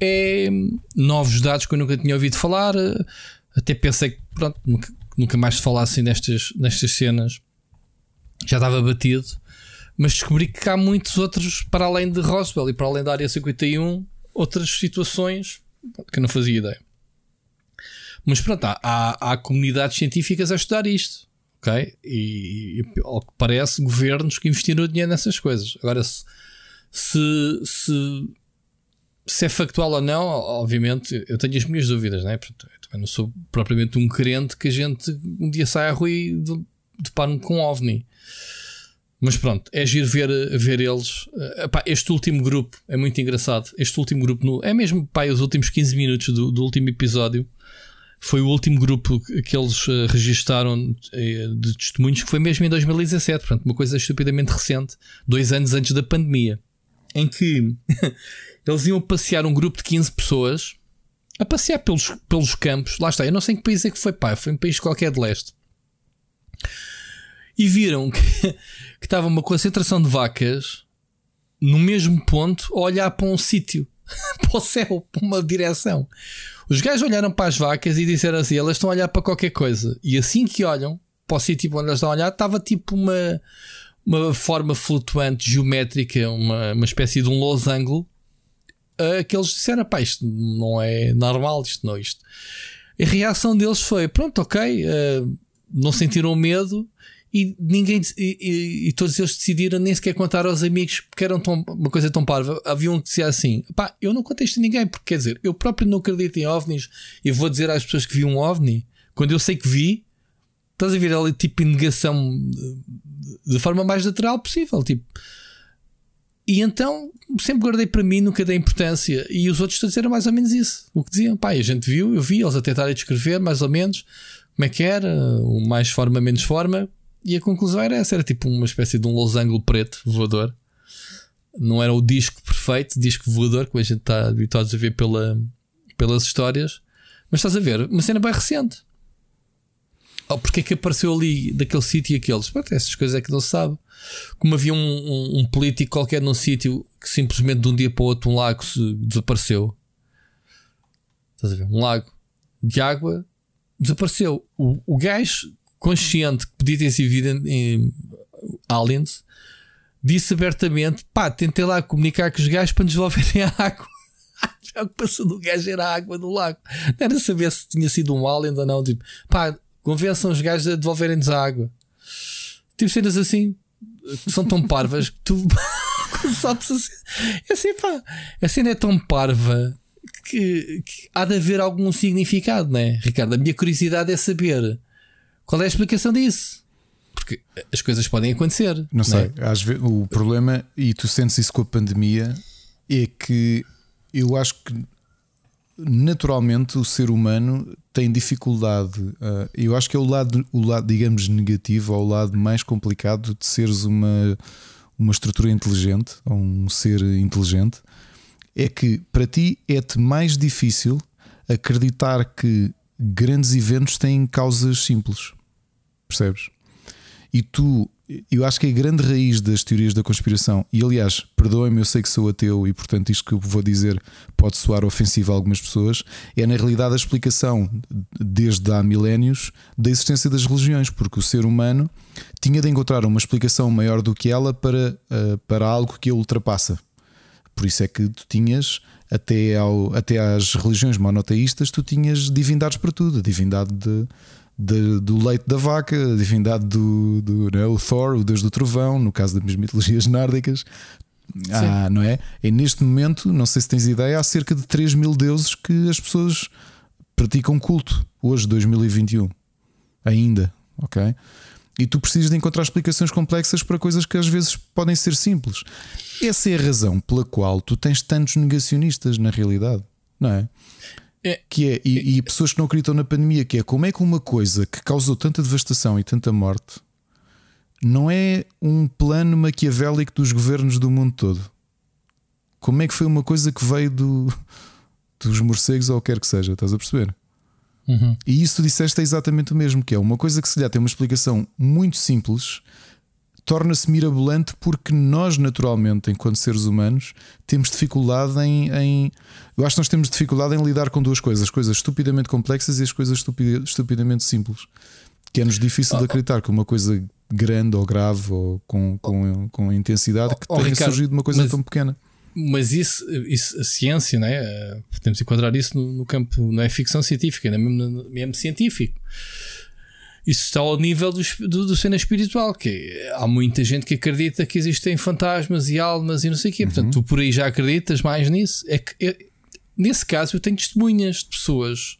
é novos dados que eu nunca tinha ouvido falar, uh, até pensei que pronto, nunca, mais se falassem nestas, nestas cenas, já estava batido, mas descobri que há muitos outros para além de Roswell e para além da área 51, outras situações que eu não fazia ideia. Mas pronto, há, há, há comunidades científicas a estudar isto ok? E, e ao que parece, governos que investiram dinheiro nessas coisas. Agora, se, se, se, se é factual ou não, obviamente, eu tenho as minhas dúvidas, né? Portanto, eu não sou propriamente um crente que a gente um dia sai à rua e depara-me com um ovni. Mas pronto, é giro ver, ver eles. Uh, epá, este último grupo é muito engraçado. Este último grupo, no, é mesmo pá, os últimos 15 minutos do, do último episódio foi o último grupo que eles uh, registaram uh, de testemunhos, que foi mesmo em 2017, portanto, uma coisa estupidamente recente, dois anos antes da pandemia, em que eles iam passear um grupo de 15 pessoas a passear pelos, pelos campos. Lá está, eu não sei em que país é que foi, pá, foi um país qualquer de leste. E viram que, que estava uma concentração de vacas no mesmo ponto a olhar para um sítio, para o céu, para uma direção. Os gajos olharam para as vacas e disseram assim: elas estão a olhar para qualquer coisa. E assim que olham, para o sítio onde eles estão a olhar, estava tipo uma, uma forma flutuante geométrica, uma, uma espécie de um losango. Uh, que eles disseram: pá, isto não é normal, isto não, isto. A reação deles foi: pronto, ok, uh, não sentiram medo e ninguém e, e, e, todos eles decidiram nem sequer contar aos amigos porque tão, uma coisa tão parva. Havia um que dizia assim: pá, eu não contei isto a ninguém, porque quer dizer, eu próprio não acredito em ovnis e vou dizer às pessoas que vi um ovni quando eu sei que vi. Estás a ver ali tipo negação de forma mais natural possível. Tipo, e então sempre guardei para mim, nunca dei importância. E os outros disseram mais ou menos isso. O que diziam, pá, a gente viu, eu vi, eles a tentarem descrever mais ou menos como é que era, o mais forma, menos forma. E a conclusão era essa: era tipo uma espécie de um losango preto voador. Não era o disco perfeito, disco voador, como a gente está habituado a ver pela, pelas histórias. Mas estás a ver, uma cena bem recente. Oh, porque é que apareceu ali daquele sítio e aqueles? Pronto, essas coisas é que não se sabe. Como havia um, um, um político qualquer num sítio que simplesmente de um dia para o outro um lago desapareceu. Estás a ver? Um lago de água desapareceu. O, o gajo consciente que podia ter sido em, em aliens disse abertamente: pá, tentei lá comunicar com os gajos para nos devolverem a água. a preocupação do gajo era a água do lago. Não era saber se tinha sido um alien ou não. Tipo, pá, convençam os gajos a devolverem-nos a água. Tipo cenas assim são tão parvas que tu sabes assim. É assim, pá, a cena é tão parva que, que, há de haver algum significado, né, Ricardo? A minha curiosidade é saber qual é a explicação disso. Porque as coisas podem acontecer. Não, não sei, é? às vezes, o problema, e tu sentes isso com a pandemia, é que eu acho que naturalmente o ser humano tem dificuldade. Uh, eu acho que é o lado, o lado, digamos, negativo, ou o lado mais complicado de seres uma, uma estrutura inteligente, ou um ser inteligente, é que para ti é-te mais difícil acreditar que grandes eventos têm causas simples. Percebes? E tu eu acho que é a grande raiz das teorias da conspiração, e aliás, perdoem-me, eu sei que sou ateu e portanto isto que eu vou dizer pode soar ofensivo a algumas pessoas, é na realidade a explicação, desde há milénios, da existência das religiões, porque o ser humano tinha de encontrar uma explicação maior do que ela para, uh, para algo que a ultrapassa. Por isso é que tu tinhas, até, ao, até às religiões monoteístas, tu tinhas divindades para tudo, a divindade de de, do leite da vaca, a divindade do, do né, o Thor, o deus do trovão, no caso das mitologias nórdicas. Ah, não é? E neste momento, não sei se tens ideia, há cerca de 3 mil deuses que as pessoas praticam culto hoje, 2021. Ainda, ok? E tu precisas de encontrar explicações complexas para coisas que às vezes podem ser simples. Essa é a razão pela qual tu tens tantos negacionistas na realidade, não é? É. Que é, e, e, pessoas que não acreditam na pandemia, que é como é que uma coisa que causou tanta devastação e tanta morte não é um plano maquiavélico dos governos do mundo todo? Como é que foi uma coisa que veio do, dos morcegos ou quer que seja? Estás a perceber? Uhum. E isso tu disseste é exatamente o mesmo, que é uma coisa que se lhe tem uma explicação muito simples torna-se mirabolante porque nós, naturalmente, enquanto seres humanos, temos dificuldade em, em, Eu acho que nós temos dificuldade em lidar com duas coisas: as coisas estupidamente complexas e as coisas estupidamente simples. Que é-nos difícil de acreditar que uma coisa grande ou grave ou com, com, com intensidade que oh, tenha Ricardo, surgido de uma coisa mas, tão pequena. Mas isso, isso, a ciência, né? podemos enquadrar isso no, no campo, não é ficção científica, é mesmo, mesmo científico isso está ao nível do, do, do cena espiritual, que há muita gente que acredita que existem fantasmas e almas e não sei o quê. Uhum. Portanto, tu por aí já acreditas mais nisso. É que eu, nesse caso eu tenho testemunhas de pessoas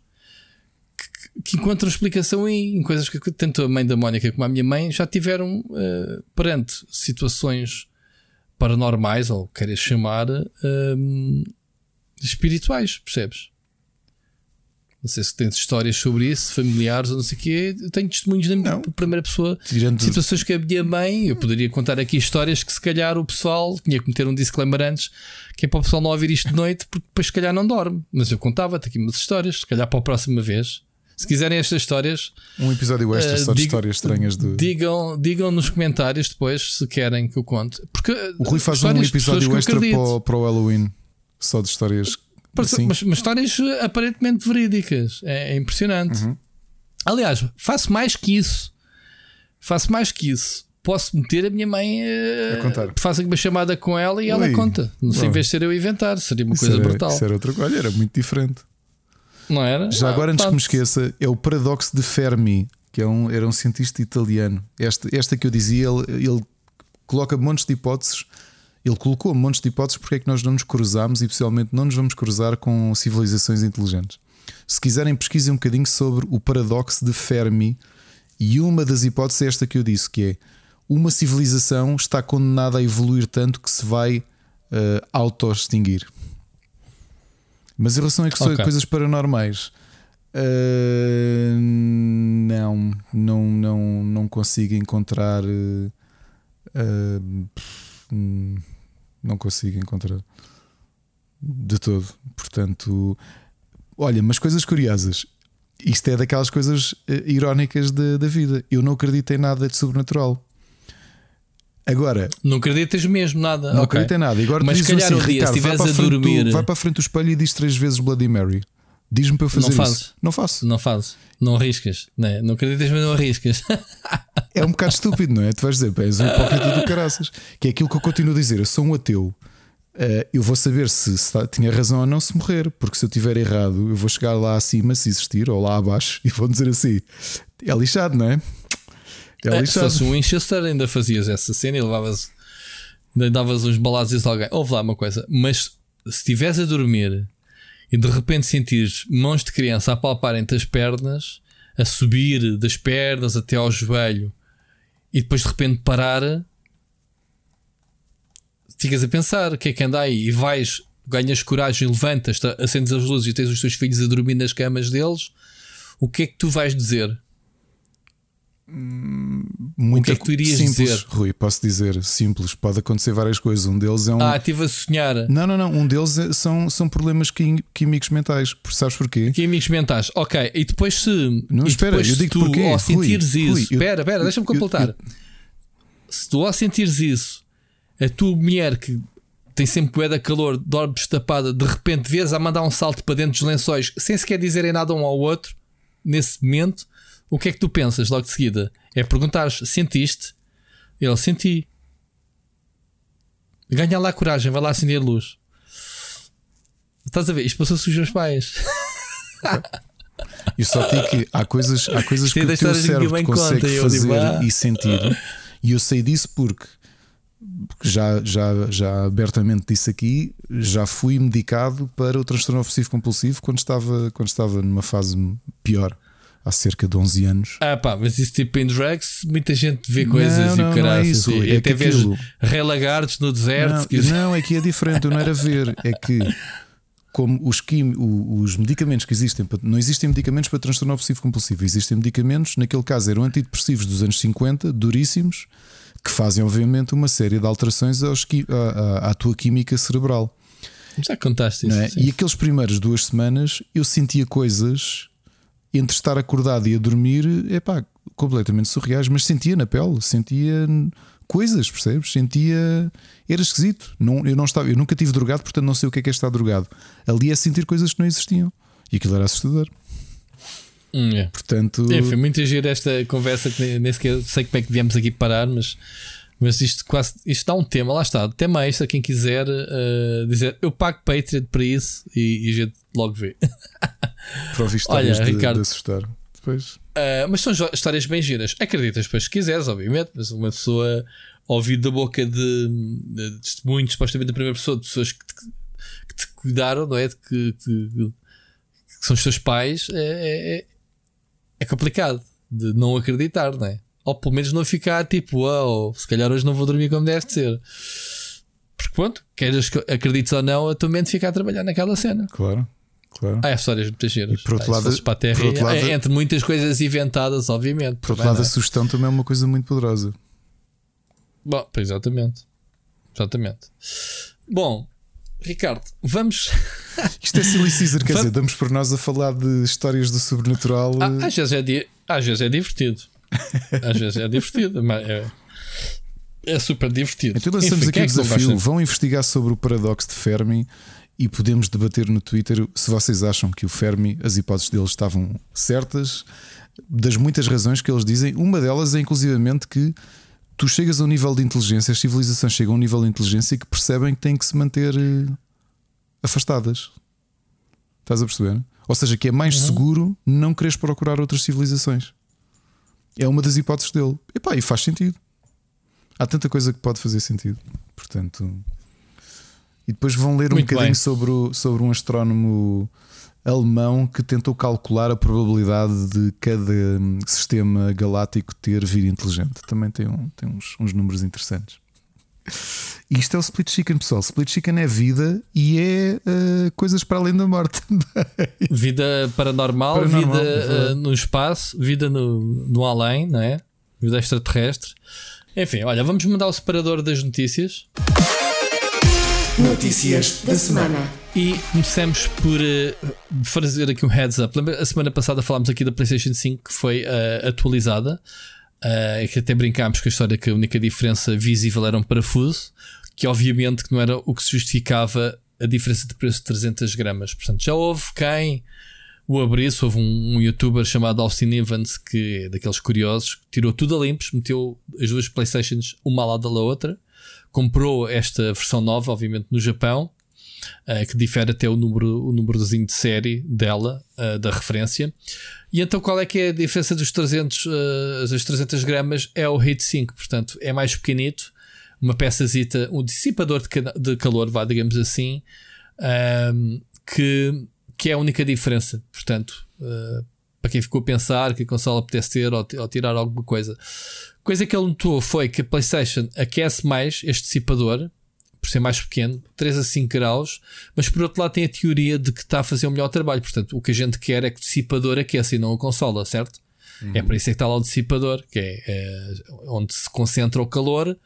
que, que, encontram explicação em, em, coisas que tanto a mãe da Mónica como a minha mãe já tiveram uh, perante situações paranormais, ou queres chamar, uh, espirituais, percebes? Não sei se tens histórias sobre isso, familiares ou não sei o quê. Eu tenho testemunhos da minha primeira pessoa. Tirando situações que a minha mãe, eu poderia contar aqui histórias que se calhar o pessoal tinha que meter um disclaimer antes, que é para o pessoal não ouvir isto de noite, porque depois se calhar não dorme. Mas eu contava-te aqui umas histórias, se calhar para a próxima vez. Se quiserem estas histórias, um episódio extra uh, só de histórias estranhas de... digam, digam nos comentários depois se querem que eu conte. Porque o Rui faz um episódio extra para o, para o Halloween só de histórias mas, mas, histórias eh, aparentemente verídicas. É, é impressionante. Uhum. Aliás, faço mais que isso. faço mais que isso. Posso meter a minha mãe a contar. Faço uma chamada com ela e ela conta. Não em vez de ser eu inventar, seria uma coisa era, brutal. Isso era outra coisa, era muito diferente. Não era? Já ah, agora, antes que me esqueça, é o paradoxo de Fermi, que é um, era um cientista italiano. Esta, esta que eu dizia, ele, ele coloca montes de hipóteses. Ele colocou montes de hipóteses porque é que nós não nos cruzamos e, possivelmente, não nos vamos cruzar com civilizações inteligentes. Se quiserem, pesquisem um bocadinho sobre o paradoxo de Fermi. E uma das hipóteses é esta que eu disse, que é uma civilização está condenada a evoluir tanto que se vai uh, auto-extinguir. Mas em relação a okay. coisas paranormais, uh, não, não, não, não consigo encontrar. Uh, não consigo encontrar de todo. Portanto, olha, mas coisas curiosas. Isto é daquelas coisas irónicas da, da vida. Eu não acredito em nada de sobrenatural. Agora, não acreditas mesmo nada. Não okay. acredito em nada. agora Mas se calhar assim, dia, Ricardo, vai, para a dormir... do, vai para a frente do espelho e diz três vezes Bloody Mary. Diz-me para eu fazer não fazes. isso. Não faço. Não fazes. Não arriscas. Não, é? não acreditas, mas não arriscas. é um bocado estúpido, não é? Tu vais dizer, és um hipócrita do caraças. Que é aquilo que eu continuo a dizer. Eu sou um ateu. Uh, eu vou saber se, se tá, tinha razão ou não se morrer, porque se eu tiver errado, eu vou chegar lá acima, se existir, ou lá abaixo, e vou dizer assim: é lixado, não é? É, lixado. se fosse um Winchester, ainda fazias essa cena e levavas davas uns balados a alguém. Ouve lá uma coisa, mas se estiveres a dormir e de repente sentires mãos de criança a palparem-te as pernas, a subir das pernas até ao joelho e depois de repente parar, ficas a pensar o que é que anda aí e vais, ganhas coragem, levantas, acendes as luzes e tens os teus filhos a dormir nas camas deles, o que é que tu vais dizer? Muito o que é que tu irias simples, dizer? Rui, posso dizer simples, pode acontecer várias coisas. Um deles é um. Ah, estive a sonhar. Não, não, não. Um deles é, são, são problemas químicos mentais. Sabes porquê? Químicos mentais, ok. E depois se. Não, espera, eu digo tu, porquê. Ao sentires Rui, isso. Rui, espera, espera, deixa-me completar. Eu, eu, se tu ao sentires isso, a tua mulher que tem sempre poeda calor, dorme destapada, de repente vês a mandar um salto para dentro dos lençóis sem sequer dizerem nada um ao outro, nesse momento o que é que tu pensas logo de seguida? É perguntar sentiste? Ele, senti. Ganha lá coragem, vai lá acender a luz. Estás a ver? Isto passou-se os meus pais. Eu só digo que há coisas, há coisas que o teu cérebro consegue conta, fazer digo, ah. e sentir. E eu sei disso porque, porque já, já, já abertamente disse aqui, já fui medicado para o transtorno obsessivo compulsivo quando estava, quando estava numa fase pior há cerca de 11 anos. Ah, pá, mas isso tipo em drags, muita gente vê coisas não, não, e o caralho. É isso, é até vês rei lagartos no deserto. Não, não, é que é diferente, eu não era ver, é que como os, quim, os medicamentos que existem, não existem medicamentos para transtorno obsessivo compulsivo, existem medicamentos, naquele caso eram antidepressivos dos anos 50, duríssimos, que fazem obviamente uma série de alterações aos, à, à, à tua química cerebral. Já contaste isso. É? E aqueles primeiros duas semanas eu sentia coisas entre estar acordado e a dormir, é pá, completamente surreais, mas sentia na pele, sentia coisas, percebes? Sentia. Era esquisito. Não, eu, não estava, eu nunca tive drogado, portanto não sei o que é que é estar drogado. Ali é sentir coisas que não existiam. E aquilo era assustador. Hum, é. Portanto. É, foi muito giro esta conversa que nem sequer sei como é que viemos aqui parar, mas. Mas isto quase isto dá um tema, lá está. Tema extra, quem quiser uh, dizer eu pago Patreon para isso e, e a gente logo vê. Para ouvir histórias Olha, de, Ricardo, de assustar. Depois. Uh, mas são histórias bem giras. Acreditas depois se quiseres, obviamente. Mas uma pessoa ouvir da boca de, de testemunhos, supostamente da primeira pessoa, de pessoas que te, que te cuidaram, não é? De que, que, que, são os teus pais, é, é, é, é complicado de não acreditar, não é? Ou pelo menos não ficar tipo, uau, se calhar hoje não vou dormir como deve ser. Porque pronto, queres que acredites ou não, a tua mente fica a trabalhar naquela cena. Claro. Claro. Há histórias muito giras. E por outro lado, para a terra, por outro lado, é, entre muitas coisas inventadas, obviamente. Por outro lado, a é? sugestão também é uma coisa muito poderosa. Bom, exatamente. Exatamente. Bom, Ricardo, vamos. Isto é Silly Caesar, quer dizer, damos por nós a falar de histórias do sobrenatural. Ah, às, vezes é di... às vezes é divertido. Às vezes é divertido, mas é, é super divertido. Então lançamos Enfim, aqui o é desafio: vão investigar sobre o paradoxo de Fermi e podemos debater no Twitter se vocês acham que o Fermi, as hipóteses deles estavam certas, das muitas razões que eles dizem. Uma delas é inclusivamente que tu chegas a um nível de inteligência, as civilizações chegam a um nível de inteligência que percebem que têm que se manter eh, afastadas. Estás a perceber? Ou seja, que é mais uhum. seguro não quereres procurar outras civilizações. É uma das hipóteses dele. Epá, e faz sentido. Há tanta coisa que pode fazer sentido. Portanto. E depois vão ler um Muito bocadinho sobre, o, sobre um astrónomo alemão que tentou calcular a probabilidade de cada hum, sistema galáctico ter vida inteligente. Também tem, um, tem uns, uns números interessantes. Isto é o split chicken, pessoal. Split chicken é vida e é uh, coisas para além da morte. vida paranormal, paranormal vida uh, no espaço, vida no, no além, não é? Vida extraterrestre. Enfim, olha, vamos mandar o separador das notícias. Notícias da semana. E começamos por uh, fazer aqui um heads up. Lembra, a semana passada falámos aqui da PlayStation 5 que foi uh, atualizada. Uh, que até brincámos com a história que a única diferença visível era um parafuso, que obviamente que não era o que se justificava a diferença de preço de 300 gramas. Portanto, já houve quem o abrisse. Houve um, um youtuber chamado Austin Evans, que é daqueles curiosos, tirou tudo a limpos, meteu as duas Playstations uma lado da outra, comprou esta versão nova, obviamente no Japão, uh, que difere até o número o númerozinho de série dela, uh, da referência. E então qual é que é a diferença dos 300, uh, as 300 gramas? É o Heat 5, portanto é mais pequenito, uma peçazita, um dissipador de, de calor, vá, digamos assim, um, que que é a única diferença. Portanto, uh, para quem ficou a pensar que a consola pudesse ter ou, ou, tirar alguma coisa. Coisa que ele notou foi que a PlayStation aquece mais este dissipador, por ser mais pequeno, 3 a 5 graus, mas por outro lado tem a teoria de que está a fazer o melhor trabalho. Portanto, o que a gente quer é que o dissipador aqueça e não a consola, certo? Uhum. É para isso é que está lá o dissipador, que é, é onde se concentra o calor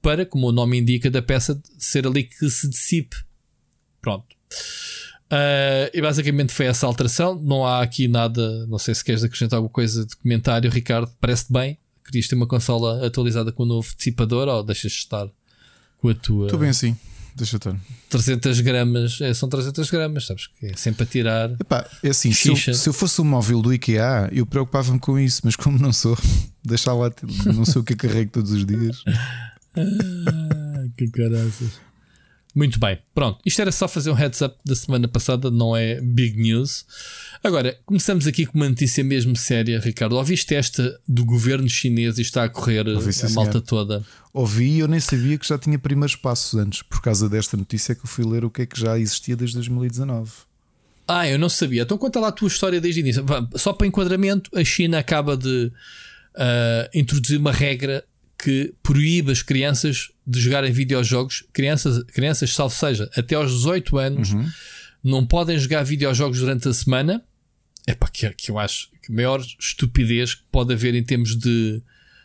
para, como o nome indica da peça, ser ali que se dissipe. Pronto. Uh, e basicamente foi essa alteração. Não há aqui nada. Não sei se queres acrescentar alguma coisa de comentário, Ricardo. Parece-te bem? Querias ter uma consola atualizada com o um novo dissipador ou deixas de estar com a tua. Estou bem assim. Deixa estar. 300 gramas, é, são 300 gramas, sabes? Que é sempre a tirar. Epá, é assim, se eu, se eu, fosse um móvel do IKEA, eu preocupava-me com isso, mas como não sou, deixa lá, não sei o que carrego todos os dias. ah, que caraças. Muito bem, pronto. Isto era só fazer um heads up da semana passada, não é big news. Agora, começamos aqui com uma notícia mesmo séria, Ricardo. Ouviste esta do governo chinês e está a correr a malta toda? Ouvi e eu nem sabia que já tinha primeiros passos antes. Por causa desta notícia que eu fui ler o que é que já existia desde 2019. Ah, eu não sabia. Então conta lá a tua história desde o início. Só para enquadramento, a China acaba de uh, introduzir uma regra que proíbe as crianças de jogarem videojogos. Crianças, crianças salvo seja, até aos 18 anos, uhum. Não podem jogar videojogos durante a semana. É para que, que eu acho que a maior estupidez que pode haver em termos de,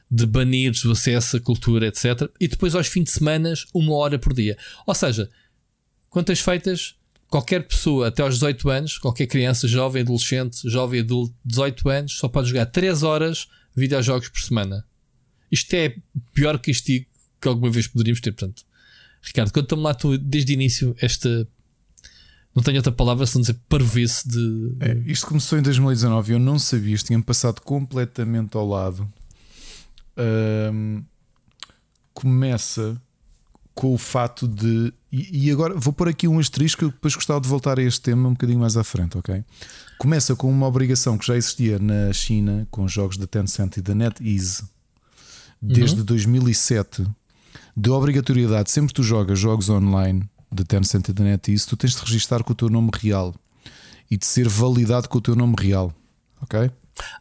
de banidos, o acesso à cultura, etc. E depois aos fins de semana, uma hora por dia. Ou seja, quantas feitas? Qualquer pessoa até aos 18 anos, qualquer criança, jovem, adolescente, jovem, adulto, 18 anos, só pode jogar 3 horas videojogos por semana. Isto é pior castigo que alguma vez poderíamos ter. Portanto, Ricardo, conta-me lá tu, desde o início, esta. Não tenho outra palavra senão dizer parvoíce de. É, isto começou em 2019 eu não sabia, isto tinha passado completamente ao lado. Um, começa com o fato de. E, e, agora vou pôr aqui um asterisco, depois gostava de voltar a este tema um bocadinho mais à frente, ok? Começa com uma obrigação que já existia na China com os jogos da Tencent e da NetEase desde uhum. 2007 de obrigatoriedade, sempre que tu jogas jogos online da Tencent e da NetEase, tu tens de registar com o teu nome real e de ser validado com o teu nome real. Ok?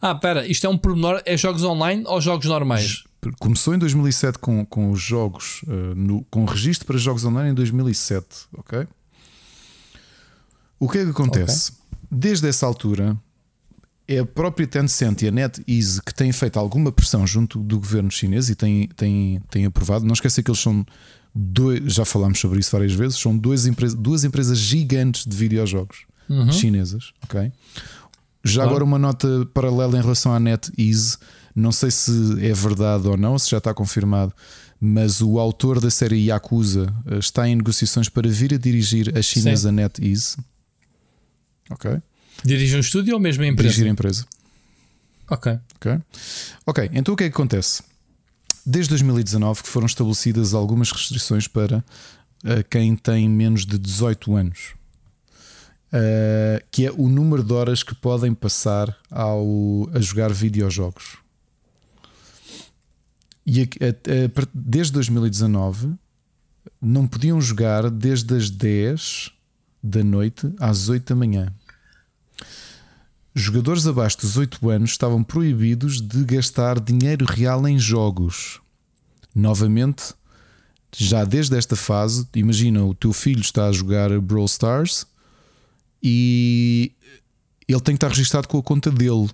Ah, pera, isto é um pormenor, é jogos online ou jogos normais? Começou em 2007 com, com os jogos, uh, no, com o registro para jogos online em 2007, ok? O que é que acontece? Okay. Desde essa altura, é a própria Tencent e a NetEase que têm feito alguma pressão junto do governo chinês e têm, têm, têm aprovado. Não esqueça que eles são dois, já falámos sobre isso várias vezes, são duas, empresas, duas empresas gigantes de videojogos uhum. chinesas. ok Já claro. agora uma nota paralela em relação à NetEase. Não sei se é verdade ou não, se já está confirmado, mas o autor da série Yakuza eh, está em negociações para vir a dirigir a chinesa Sim. NetEase. Ok? Dirige um estúdio ou mesmo a empresa? Dirigir a empresa. Ok. Ok? Ok, então o que é que acontece? Desde 2019 que foram estabelecidas algumas restrições para eh, quem tem menos de 18 anos. Eh, que é o número de horas que podem passar ao, a jogar videojogos. E desde 2019 não podiam jogar desde as 10 da noite às 8 da manhã. Jogadores abaixo dos 8 anos estavam proibidos de gastar dinheiro real em jogos. Novamente, já desde esta fase, imagina o teu filho está a jogar Brawl Stars e ele tem que estar registado com a conta dele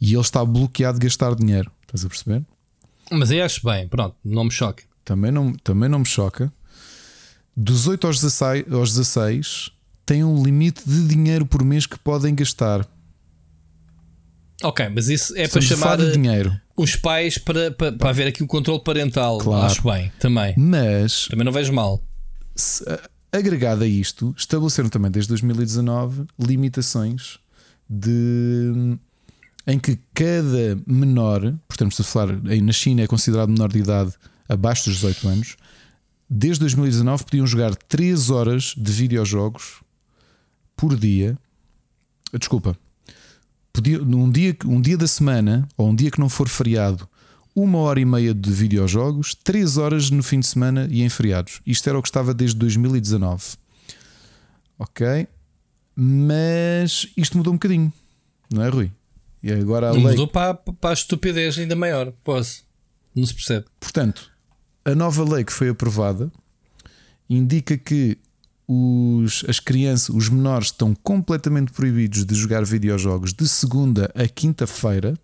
e ele está bloqueado de gastar dinheiro. Estás a perceber? Mas aí acho bem, pronto, não me choque. Também não, também não me choca. Dos 8 aos 16, aos 16 têm um limite de dinheiro por mês que podem gastar. Ok, mas isso é Estamos para chamar de eh, dinheiro. os pais para, para, para haver aqui o controle parental. Claro. Acho bem, também. Mas Também não vejo mal. se- a- agregado a isto, estabeleceram também desde 2019 limitações de em que cada menor, portanto, a falar na China é considerado menor de idade abaixo dos 18 anos, desde 2019 podiam jogar 3 horas de videojogos por dia. Desculpa, podia, num dia, um dia da semana ou um dia que não for feriado, uma hora e meia de videojogos, três horas no fim de semana e em feriados. Isto era o que estava desde 2019. Ok? Mas isto mudou um bocadinho, não é, Rui? E agora a lei. Mudou para, para a estupidez ainda maior. Posso. Não se percebe. Portanto, a nova lei que foi aprovada indica que os, as crianças, os menores, estão completamente proibidos de jogar videojogos de segunda a quinta-feira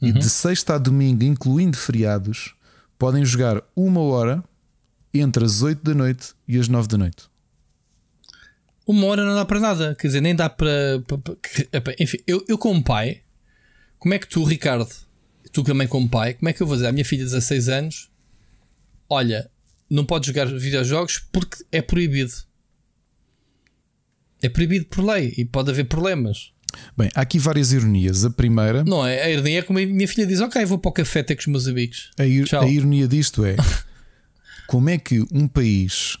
e de sexta a domingo, incluindo feriados, podem jogar uma hora entre as 8 da noite e as 9 da noite. Uma hora não dá para nada. Quer dizer, nem dá para. para- para- enfim, eu, eu como pai, como é que tu, Ricardo, tu também como pai, como é que eu vou dizer à minha filha de 16 anos: Olha, não podes jogar videojogos porque é proibido. É proibido por lei e pode haver problemas. Bem, há aqui várias ironias. A primeira, Não é? A ironia é como a minha filha diz: Ok, vou para o café ter com os meus amigos. a, ir- a ironia disto é como é que um país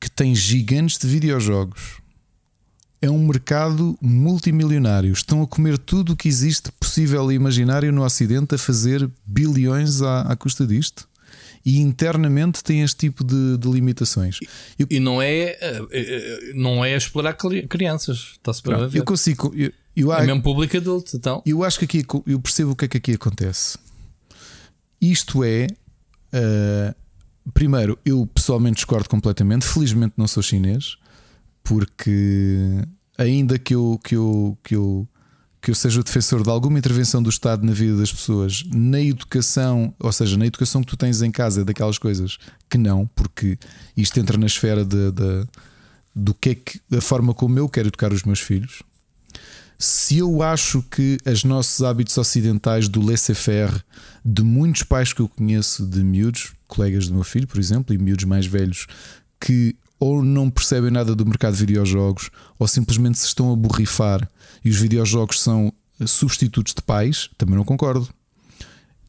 que tem gigantes de videojogos é um mercado multimilionário. Estão a comer tudo o que existe possível e imaginário no Ocidente a fazer bilhões à, à custa disto. E internamente tem este tipo de, de limitações. Eu, E não é, eh, eh, não é explorar crianças. Está-se para ver. eu consigo. Eu, eu, É mesmo público adulto. Então, Eu acho que aqui eu percebo o que é que aqui acontece. Isto é, ah, primeiro, eu pessoalmente discordo completamente. Felizmente não sou chinês, porque ainda que eu, que eu, que eu, que eu seja o defensor de alguma intervenção do Estado na vida das pessoas, na educação, ou seja, na educação que tu tens em casa, daquelas coisas que não, porque isto entra na esfera de, de- do que é que da forma como eu quero educar os meus filhos. Se eu acho que os nossos hábitos ocidentais do laissez-faire de muitos pais que eu conheço, de miúdos, colegas do meu filho, por exemplo, e miúdos mais velhos, que ou não percebem nada do mercado de videojogos, ou simplesmente se estão a borrifar e os videojogos são substitutos de pais, também não concordo.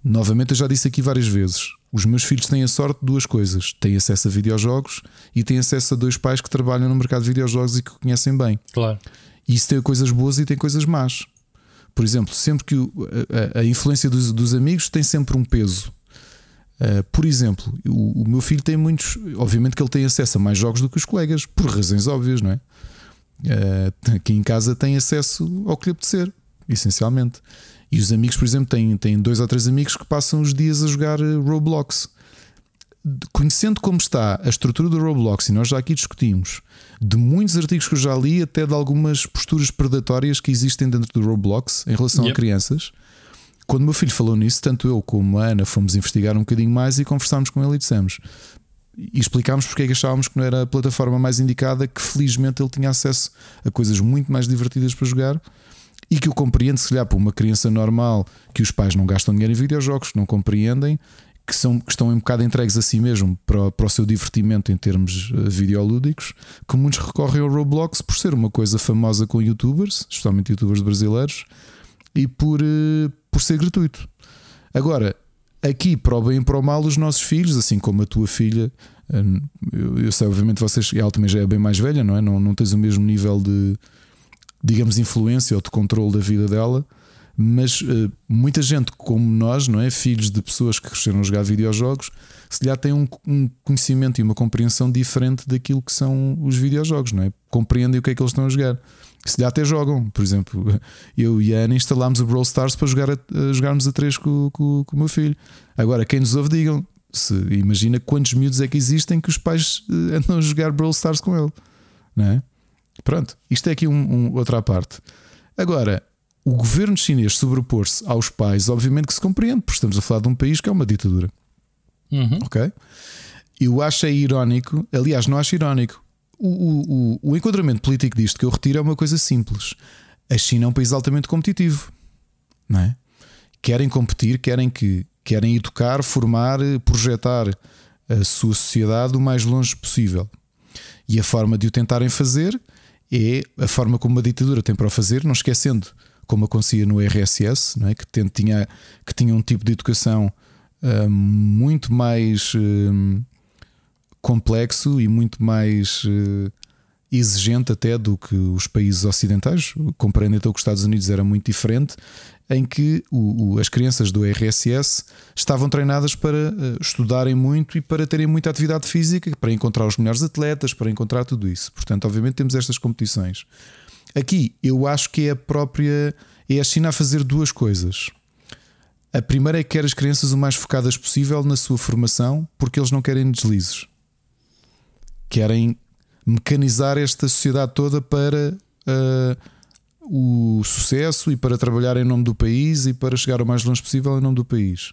Novamente, eu já disse aqui várias vezes: os meus filhos têm a sorte de duas coisas: têm acesso a videojogos e têm acesso a dois pais que trabalham no mercado de videojogos e que o conhecem bem. claro. E isso tem coisas boas e tem coisas más. Por exemplo, sempre que o- a, a- a influência dos, dos amigos tem sempre um peso. Uh, por exemplo, o, o meu filho tem muitos. Obviamente que ele tem acesso a mais jogos do que os colegas, por razões óbvias, não é? Uh, aqui em casa tem acesso ao que lhe apetecer, essencialmente. E os amigos, por exemplo, têm, têm dois ou três amigos que passam os dias a jogar uh, Roblox. Conhecendo como está a estrutura do Roblox, e nós já aqui discutimos, de muitos artigos que eu já li, até de algumas posturas predatórias que existem dentro do Roblox em relação a Yep. crianças. Quando o meu filho falou nisso, tanto eu como a Ana fomos investigar um bocadinho mais e conversámos com ele e dissemos e explicámos porque é que achávamos que não era a plataforma mais indicada, que felizmente ele tinha acesso a coisas muito mais divertidas para jogar e que eu compreendo, se calhar, para uma criança normal que os pais não gastam dinheiro em videojogos, que não compreendem, que, são, que estão um bocado entregues a si mesmo para, para o seu divertimento em termos uh, videolúdicos, que muitos recorrem ao Roblox por ser uma coisa famosa com youtubers, especialmente youtubers brasileiros, e por, uh, por ser gratuito. Agora, aqui para o bem e para o mal, os nossos filhos, assim como a tua filha, uh, eu, sei, obviamente, vocês, ela também já é bem mais velha, não é? Não, não tens o mesmo nível de, digamos, influência ou de controle da vida dela mas uh, muita gente como nós, não é? Filhos de pessoas que cresceram a jogar videojogos, se lhe tem um, um, conhecimento e uma compreensão diferente daquilo que são os videojogos, não é? Compreendem o que é que eles estão a jogar. Se lhe até jogam, por exemplo, eu e a Ana instalámos o Brawl Stars para jogar a, a jogarmos a três com, com, com, o meu filho. Agora, quem nos ouve, digam, se imagina quantos miúdos é que existem que os pais eh, andam a jogar Brawl Stars com ele, não é? Pronto, isto é aqui um, um, outra parte. Agora, o governo chinês sobrepor-se aos pais, obviamente que se compreende, porque estamos a falar de um país que é uma ditadura. Uhum. Ok? Eu acho é irónico, aliás, não acho irónico. O, o, o, enquadramento político disto que eu retiro é uma coisa simples. A China é um país altamente competitivo, não é? Querem competir, querem que querem educar, formar, projetar a sua sociedade o mais longe possível. E a forma de o tentarem fazer é a forma como a ditadura tem para o fazer, não esquecendo como acontecia no RSS, não é? que, tinha, que tinha um tipo de educação uh, muito mais uh, complexo e muito mais uh, exigente até do que os países ocidentais, compreendendo então que os Estados Unidos era muito diferente, em que o, o, as crianças do RSS estavam treinadas para estudarem muito e para terem muita atividade física, para encontrar os melhores atletas, para encontrar tudo isso. Portanto, obviamente temos estas competições. Aqui eu acho que é a própria. É a China a fazer duas coisas. A primeira é que quer as crianças o mais focadas possível na sua formação, porque eles não querem deslizes. Querem mecanizar esta sociedade toda para uh, o sucesso e para trabalhar em nome do país e para chegar o mais longe possível em nome do país.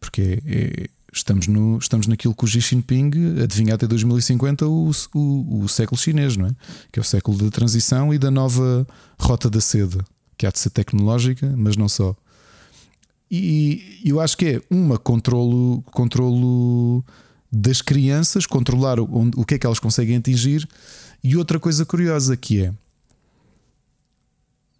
Porque é, é estamos, no, estamos naquilo que o Xi Jinping adivinha até 2050 o, o, o, século chinês, não é? Que é o século da transição e da nova rota da seda, que há de ser tecnológica, mas não só. E eu acho que é uma controlo, controlo das crianças, controlar o, o que é que elas conseguem atingir, e outra coisa curiosa que é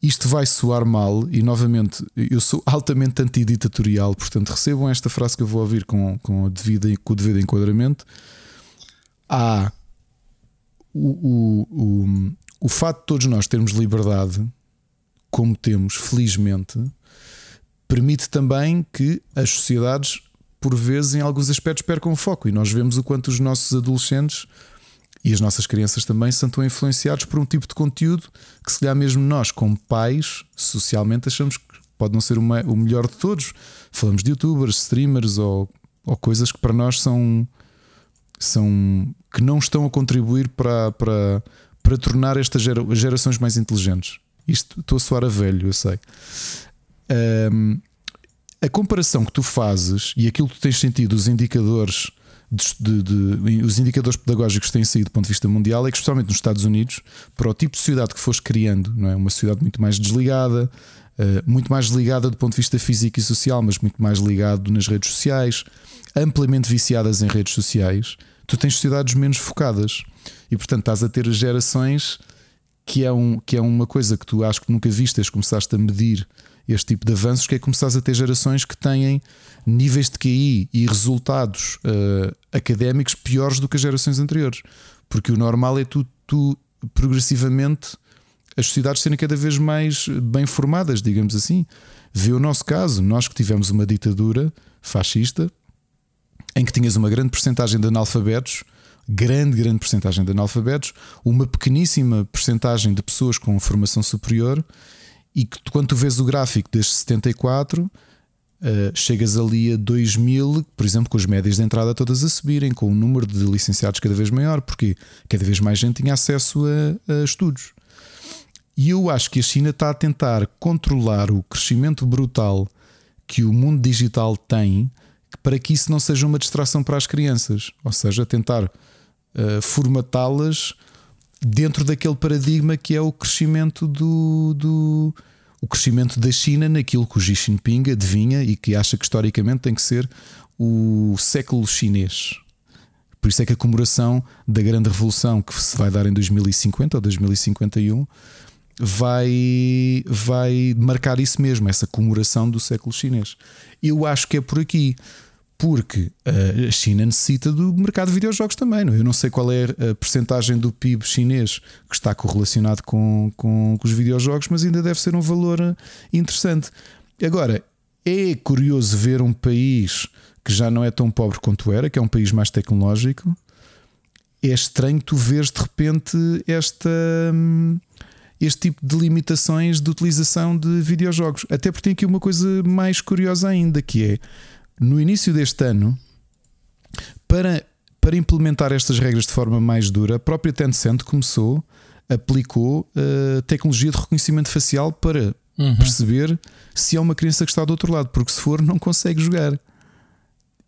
isto vai soar mal, e novamente eu sou altamente antiditatorial, portanto recebam esta frase que eu vou ouvir com, com, a devida, com o devido enquadramento. Há o, o, o, o fato de todos nós termos liberdade, como temos, felizmente, permite também que as sociedades, por vezes, em alguns aspectos, percam o foco. E nós vemos o quanto os nossos adolescentes e as nossas crianças também são tão influenciados por um tipo de conteúdo que, se calhar, mesmo nós, como pais, socialmente, achamos que pode não ser o melhor de todos. Falamos de youtubers, streamers ou, ou coisas que para nós são, são que não estão a contribuir para, para, para tornar estas gerações mais inteligentes. Isto estou a soar a velho, eu sei. Um, a comparação que tu fazes e aquilo que tu tens sentido, os indicadores de, de, os indicadores pedagógicos que têm saído do ponto de vista mundial é que, especialmente nos Estados Unidos, para o tipo de sociedade que foste criando, não é? uma sociedade muito mais desligada, uh, muito mais ligada do ponto de vista físico e social, mas muito mais ligado nas redes sociais, amplamente viciadas em redes sociais, tu tens sociedades menos focadas e, portanto, estás a ter gerações que é, um, que é uma coisa que tu acho que nunca vistas, começaste a medir este tipo de avanços, que é a ter gerações que têm níveis de QI e resultados uh, académicos piores do que as gerações anteriores. Porque o normal é tu, tu progressivamente as sociedades serem cada vez mais bem formadas, digamos assim. Vê o nosso caso, nós que tivemos uma ditadura fascista em que tinhas uma grande porcentagem de analfabetos, grande, grande porcentagem de analfabetos, uma pequeníssima porcentagem de pessoas com formação superior, e que quando tu vês o gráfico desde 74 Uh, chegas ali a 2000, por exemplo, com as médias de entrada todas a subirem, com o número de licenciados cada vez maior, porque cada vez mais gente tinha acesso a, a estudos. E eu acho que a China está a tentar controlar o crescimento brutal que o mundo digital tem para que isso não seja uma distração para as crianças, ou seja, tentar uh, formatá-las dentro daquele paradigma que é o crescimento do, do o crescimento da China naquilo que o Xi Jinping adivinha e que acha que historicamente tem que ser o século chinês. Por isso é que a comemoração da grande revolução que se vai dar em 2050 ou 2051 vai, vai marcar isso mesmo, essa comemoração do século chinês. Eu acho que é por aqui porque a China necessita do mercado de videojogos também. Não? É? Eu não sei qual é a percentagem do PIB chinês que está correlacionado com, com, com, os videojogos, mas ainda deve ser um valor interessante. Agora, é curioso ver um país que já não é tão pobre quanto era, que é um país mais tecnológico. É estranho tu veres de repente esta, este tipo de limitações de utilização de videojogos. Até porque tem aqui uma coisa mais curiosa ainda, que é no início deste ano, para, para implementar estas regras de forma mais dura, a própria Tencent começou, aplicou a eh, tecnologia de reconhecimento facial para uhum. perceber se há uma criança que está do outro lado, porque se for, não consegue jogar.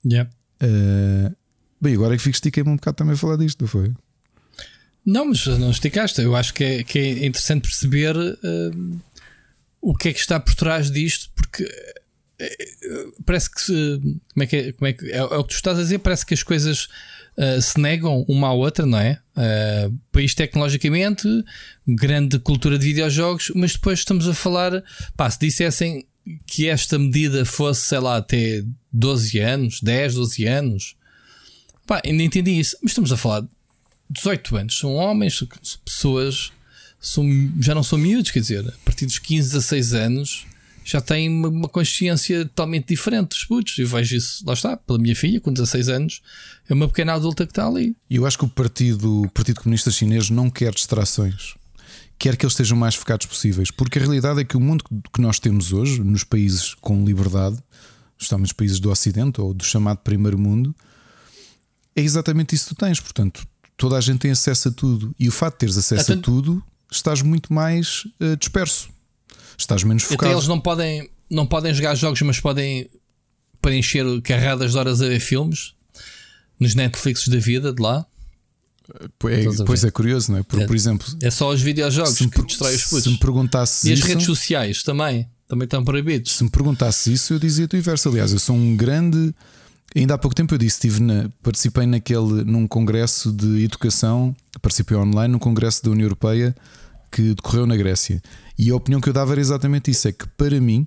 Yeah. Uh, bem, agora é que fico estiquei-me um bocado também a falar disto, não foi? Não, mas não esticaste. Eu acho que é, que é interessante perceber uh, o que é que está por trás disto, porque parece que se, como é que é, como é, que, é, é, o que tu estás a dizer, parece que as coisas uh, se negam uma à outra, não é? Uh, país tecnologicamente, grande cultura de videojogos, mas depois estamos a falar, pá, se dissessem que esta medida fosse, sei lá, até 12 anos, 10, 12 anos, pá, ainda entendi isso, mas estamos a falar de 18 anos, são homens, são pessoas, são, já não são miúdos, quer dizer, a partir dos 15 a 6 anos já têm uma, consciência totalmente diferente dos putos. Eu vejo isso, lá está, pela minha filha, com 16 anos, é uma pequena adulta que está ali. E eu acho que o Partido, o Partido Comunista Chinês não quer distrações. Quer que eles estejam mais focados possíveis, porque a realidade é que o mundo que nós temos hoje, nos países com liberdade, estamos nos países do Ocidente ou do chamado Primeiro Mundo, é exatamente isso que tu tens. Portanto, toda a gente tem acesso a tudo. E o facto de teres acesso a tudo, estás muito mais uh, disperso estás menos focado. Até eles não podem, não podem jogar jogos, mas podem preencher carradas de horas a ver filmes nos Netflix da vida de lá. É, pois é curioso, não é? Por, é, por exemplo, é só os videojogos que me, destrói os putos. Se me perguntasse e as redes sociais também, também estão proibidos. Se me perguntasse isso, eu dizia-te o inverso. Aliás, eu sou um grande. Ainda há pouco tempo eu disse, estive na, participei naquele, num congresso de educação, participei online num congresso da União Europeia que decorreu na Grécia. E a opinião que eu dava era exatamente isso: é que para mim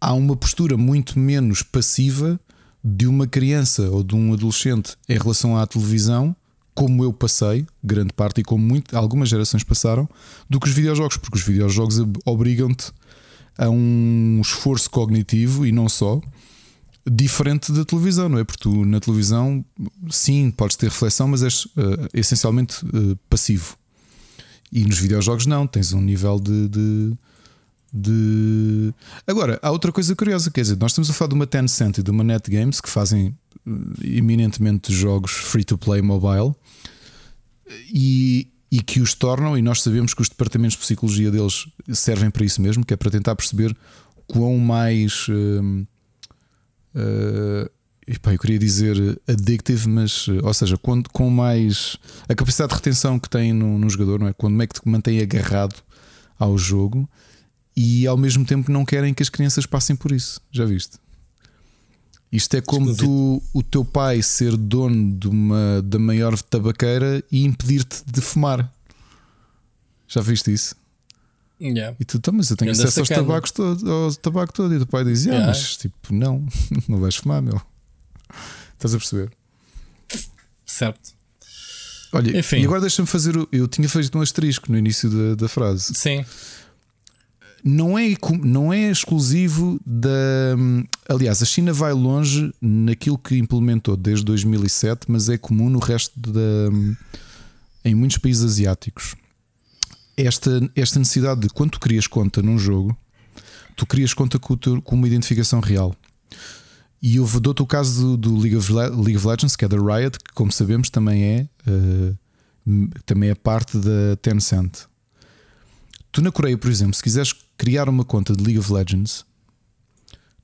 há uma postura muito menos passiva de uma criança ou de um adolescente em relação à televisão, como eu passei, grande parte, e como muito, algumas gerações passaram, do que os videojogos, porque os videojogos obrigam-te a um esforço cognitivo e não só. Diferente da televisão, não é? Porque tu na televisão, sim, podes ter reflexão, mas és uh, essencialmente uh, passivo. E nos videojogos não, tens um nível de, de, de, Agora, há outra coisa curiosa, quer dizer, nós estamos a falar de uma Tencent e de uma NetGames que fazem eh, eminentemente jogos free to play mobile e, e que os tornam, e nós sabemos que os departamentos de psicologia deles servem para isso mesmo, que é para tentar perceber quão mais. Uh, Epá, eu queria dizer addictive, mas, ou seja, quando, com mais a capacidade de retenção que tem no, no jogador, não é? Quando é que te mantém agarrado ao jogo e ao mesmo tempo não querem que as crianças passem por isso. Já viste? Isto é como tu, o teu pai ser dono de uma, da maior tabaqueira e impedir-te de fumar. Já viste isso? Yeah. E tu, então, mas eu tenho acesso aos tabacos todo, ao tabaco todo. E o teu pai dizia, ah, yeah. mas tipo, não, não vais fumar, meu. Estás a perceber? Certo. Olha, Enfim. e agora deixa-me fazer. O, eu tinha feito um asterisco no início da, da frase. Sim. Não é, não é exclusivo da. Aliás, a China vai longe naquilo que implementou desde 2007, mas é comum no resto da. em muitos países asiáticos. Esta, esta necessidade de quando tu crias conta num jogo, tu crias conta com, com uma identificação real. E eu dou-te o caso do, do League, of League, of Legends, que é da Riot, que, como sabemos, também é, uh, também é parte da Tencent. Tu, na Coreia, por exemplo, se quiseres criar uma conta de League of Legends,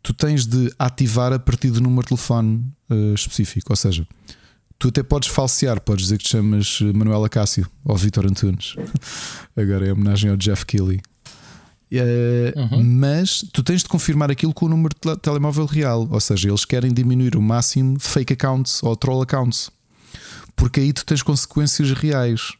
tu tens de ativar a partir do número de telefone uh, específico. Ou seja, tu até podes falsear, podes dizer que te chamas Manuela Cássio ou Vitor Antunes. Agora é homenagem ao Jeff Keighley. Uh, uhum. Mas tu tens de confirmar aquilo com o número de telemóvel real. Ou seja, eles querem diminuir o máximo fake accounts ou troll accounts. Porque aí tu tens consequências reais.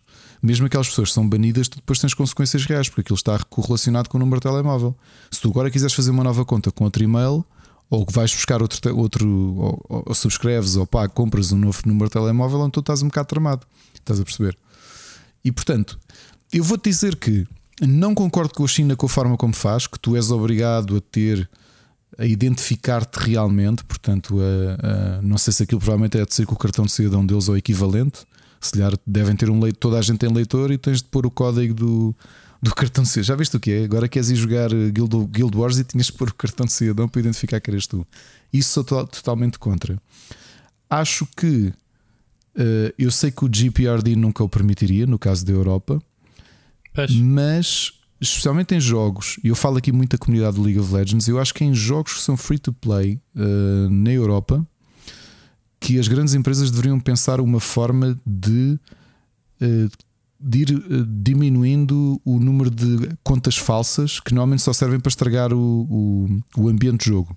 Mesmo aquelas pessoas que são banidas, tu depois tens consequências reais, porque aquilo está correlacionado com o número de telemóvel. Se tu agora quiseres fazer uma nova conta com outro e-mail, ou vais buscar outro, outro ou, ou subscreves ou pá, compras um novo número de telemóvel, tu estás um bocado tramado. Estás a perceber? E portanto, eu vou-te dizer que não concordo com a China com a forma como faz, que tu és obrigado a ter a identificar-te realmente, portanto, a, a, não sei se aquilo provavelmente é de ser com o cartão de cidadão deles ou equivalente. Se calhar devem ter um leitor, toda a gente tem leitor e tens de pôr o código do, do cartão de cidadão. Já viste o que é? Agora queres ir jogar Guild, Guild Wars e tinhas de pôr o cartão de cidadão para identificar que eres tu. Isso sou to totalmente contra. Acho que uh, eu sei que o GPRD nunca o permitiria, no caso da Europa. Pois. Mas, especialmente em jogos, e eu falo aqui muito da comunidade do League of Legends, eu acho que em jogos que são free to play uh, na Europa, que as grandes empresas deveriam pensar uma forma de, uh, de ir uh, diminuindo o número de contas falsas que normalmente só servem para estragar o, o, o ambiente de jogo.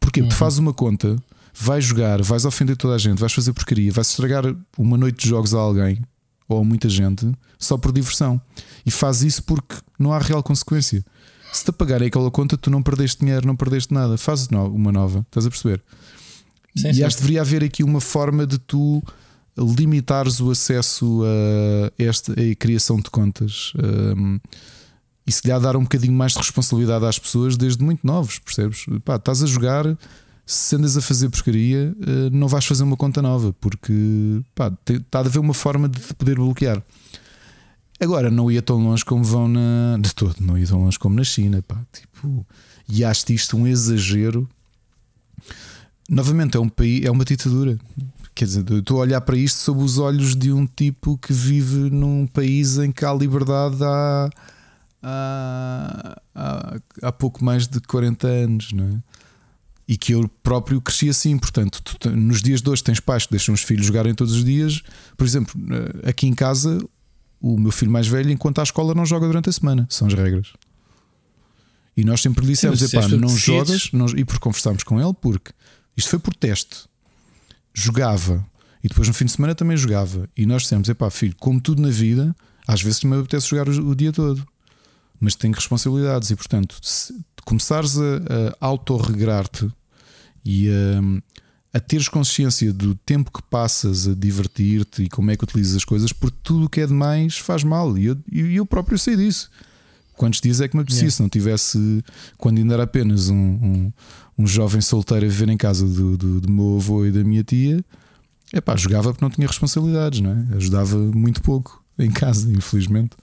Porque uhum. tu fazes uma conta, vais jogar, vais ofender toda a gente, vais fazer porcaria, vais estragar uma noite de jogos a alguém ou a muita gente só por diversão. E faz isso porque não há real consequência. Se te apagarem aquela conta, tu não perdeste dinheiro, não perdeste nada. Faz uma nova, estás a perceber? Sim, e sim. acho que deveria haver aqui uma forma de tu limitares o acesso a esta a criação de contas. Um, e se lhe dar um bocadinho mais de responsabilidade às pessoas desde muito novos, percebes? Pá, estás a jogar, se andas a fazer porcaria, eh, não vais fazer uma conta nova, porque pá, está a haver uma forma de poder bloquear. Agora, não ia tão longe como vão na. De todo, não ia tão longe como na China, pá. Tipo, e acho isto um exagero. Novamente, é um país, é uma ditadura. Quer dizer, estou a olhar para isto sob os olhos de um tipo que vive num país em que há liberdade há, há, há, há pouco mais de 40 anos, não é? E que eu próprio cresci assim. Portanto, tu, nos dias de hoje tens pais que deixam os filhos jogarem todos os dias. Por exemplo, eh, aqui em casa, o meu filho mais velho, enquanto à escola, não joga durante a semana. São as regras. E nós sempre dissemos: epá, não jogas, não, e por conversarmos com ele, porque isto foi por teste. Jogava e depois no fim de semana também jogava. E nós dissemos: epá, filho, como tudo na vida, às vezes também apetece jogar o, o dia todo, mas tenho responsabilidades. E portanto, se começares a, a autorregrar-te e a, a teres consciência do tempo que passas a divertir-te e como é que utilizas as coisas, porque tudo o que é demais faz mal. E eu, eu próprio sei disso. Quantos dias é que me apetecia yeah. se não tivesse, quando ainda era apenas um, um, um jovem solteiro a viver em casa do, do, do meu avô e da minha tia, é pá, jogava porque não tinha responsabilidades, não é? Ajudava muito pouco em casa, infelizmente.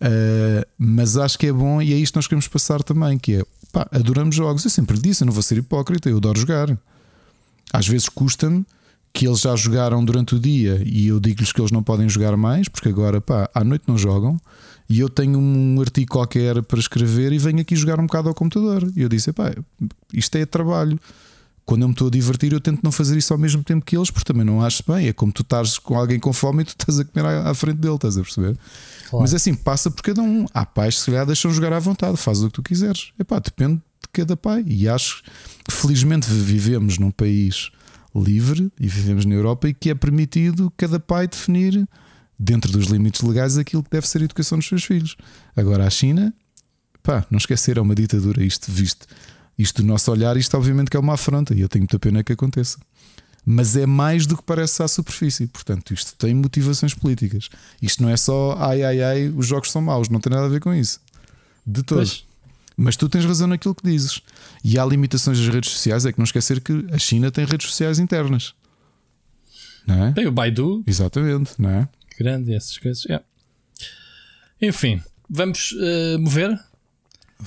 Uh, mas acho que é bom e é isto que nós queremos passar também, que é pá, adoramos jogos. Eu sempre disse, eu não vou ser hipócrita, eu adoro jogar. Às vezes custa-me que eles já jogaram durante o dia e eu digo-lhes que eles não podem jogar mais, porque agora pá, à noite não jogam. E eu tenho um artigo qualquer para escrever e venho aqui jogar um bocado ao computador. E eu disse: pá, isto é trabalho. Quando eu me estou a divertir, eu tento não fazer isso ao mesmo tempo que eles, porque também não acho bem. É como tu estás com alguém com fome e tu estás a comer à, frente dele, estás a perceber? Claro. Mas assim, passa por cada um. Há pais que se calhar deixam jogar à vontade, faz o que tu quiseres. Epá, depende de cada pai. E acho que felizmente vivemos num país livre e vivemos na Europa e que é permitido cada pai definir, dentro dos limites legais, aquilo que deve ser a educação dos seus filhos. Agora, a China, pá, não esquecer, é uma ditadura. Isto visto, isto do nosso olhar, isto obviamente que é uma afronta e eu tenho muita pena que aconteça mas é mais do que parece à superfície. Portanto, isto tem motivações políticas. Isto não é só ai ai ai, os jogos são maus, não tem nada a ver com isso. De todos. Mas tu tens razão naquilo que dizes. E há limitações das redes sociais, é que não esquecer que a China tem redes sociais internas. Não é? Tem o Baidu. Exatamente, não é? Grande, essas coisas. Yeah. Enfim, vamos uh, mover.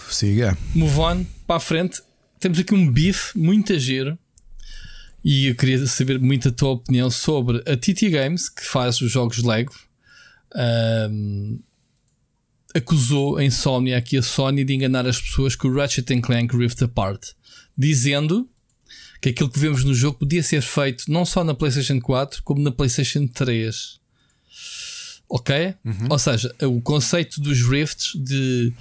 Siga. Move on para a frente. Temos aqui um bife muito giro e eu queria saber muito a tua opinião sobre a TT Games, que faz os jogos Lego. Um, acusou a Insomnia aqui a Sony de enganar as pessoas com o Ratchet Clank Rift Apart, dizendo que aquilo que vemos no jogo podia ser feito não só na PlayStation 4, como na PlayStation 3. Ok? Uhum. Ou seja, o conceito dos Rifts de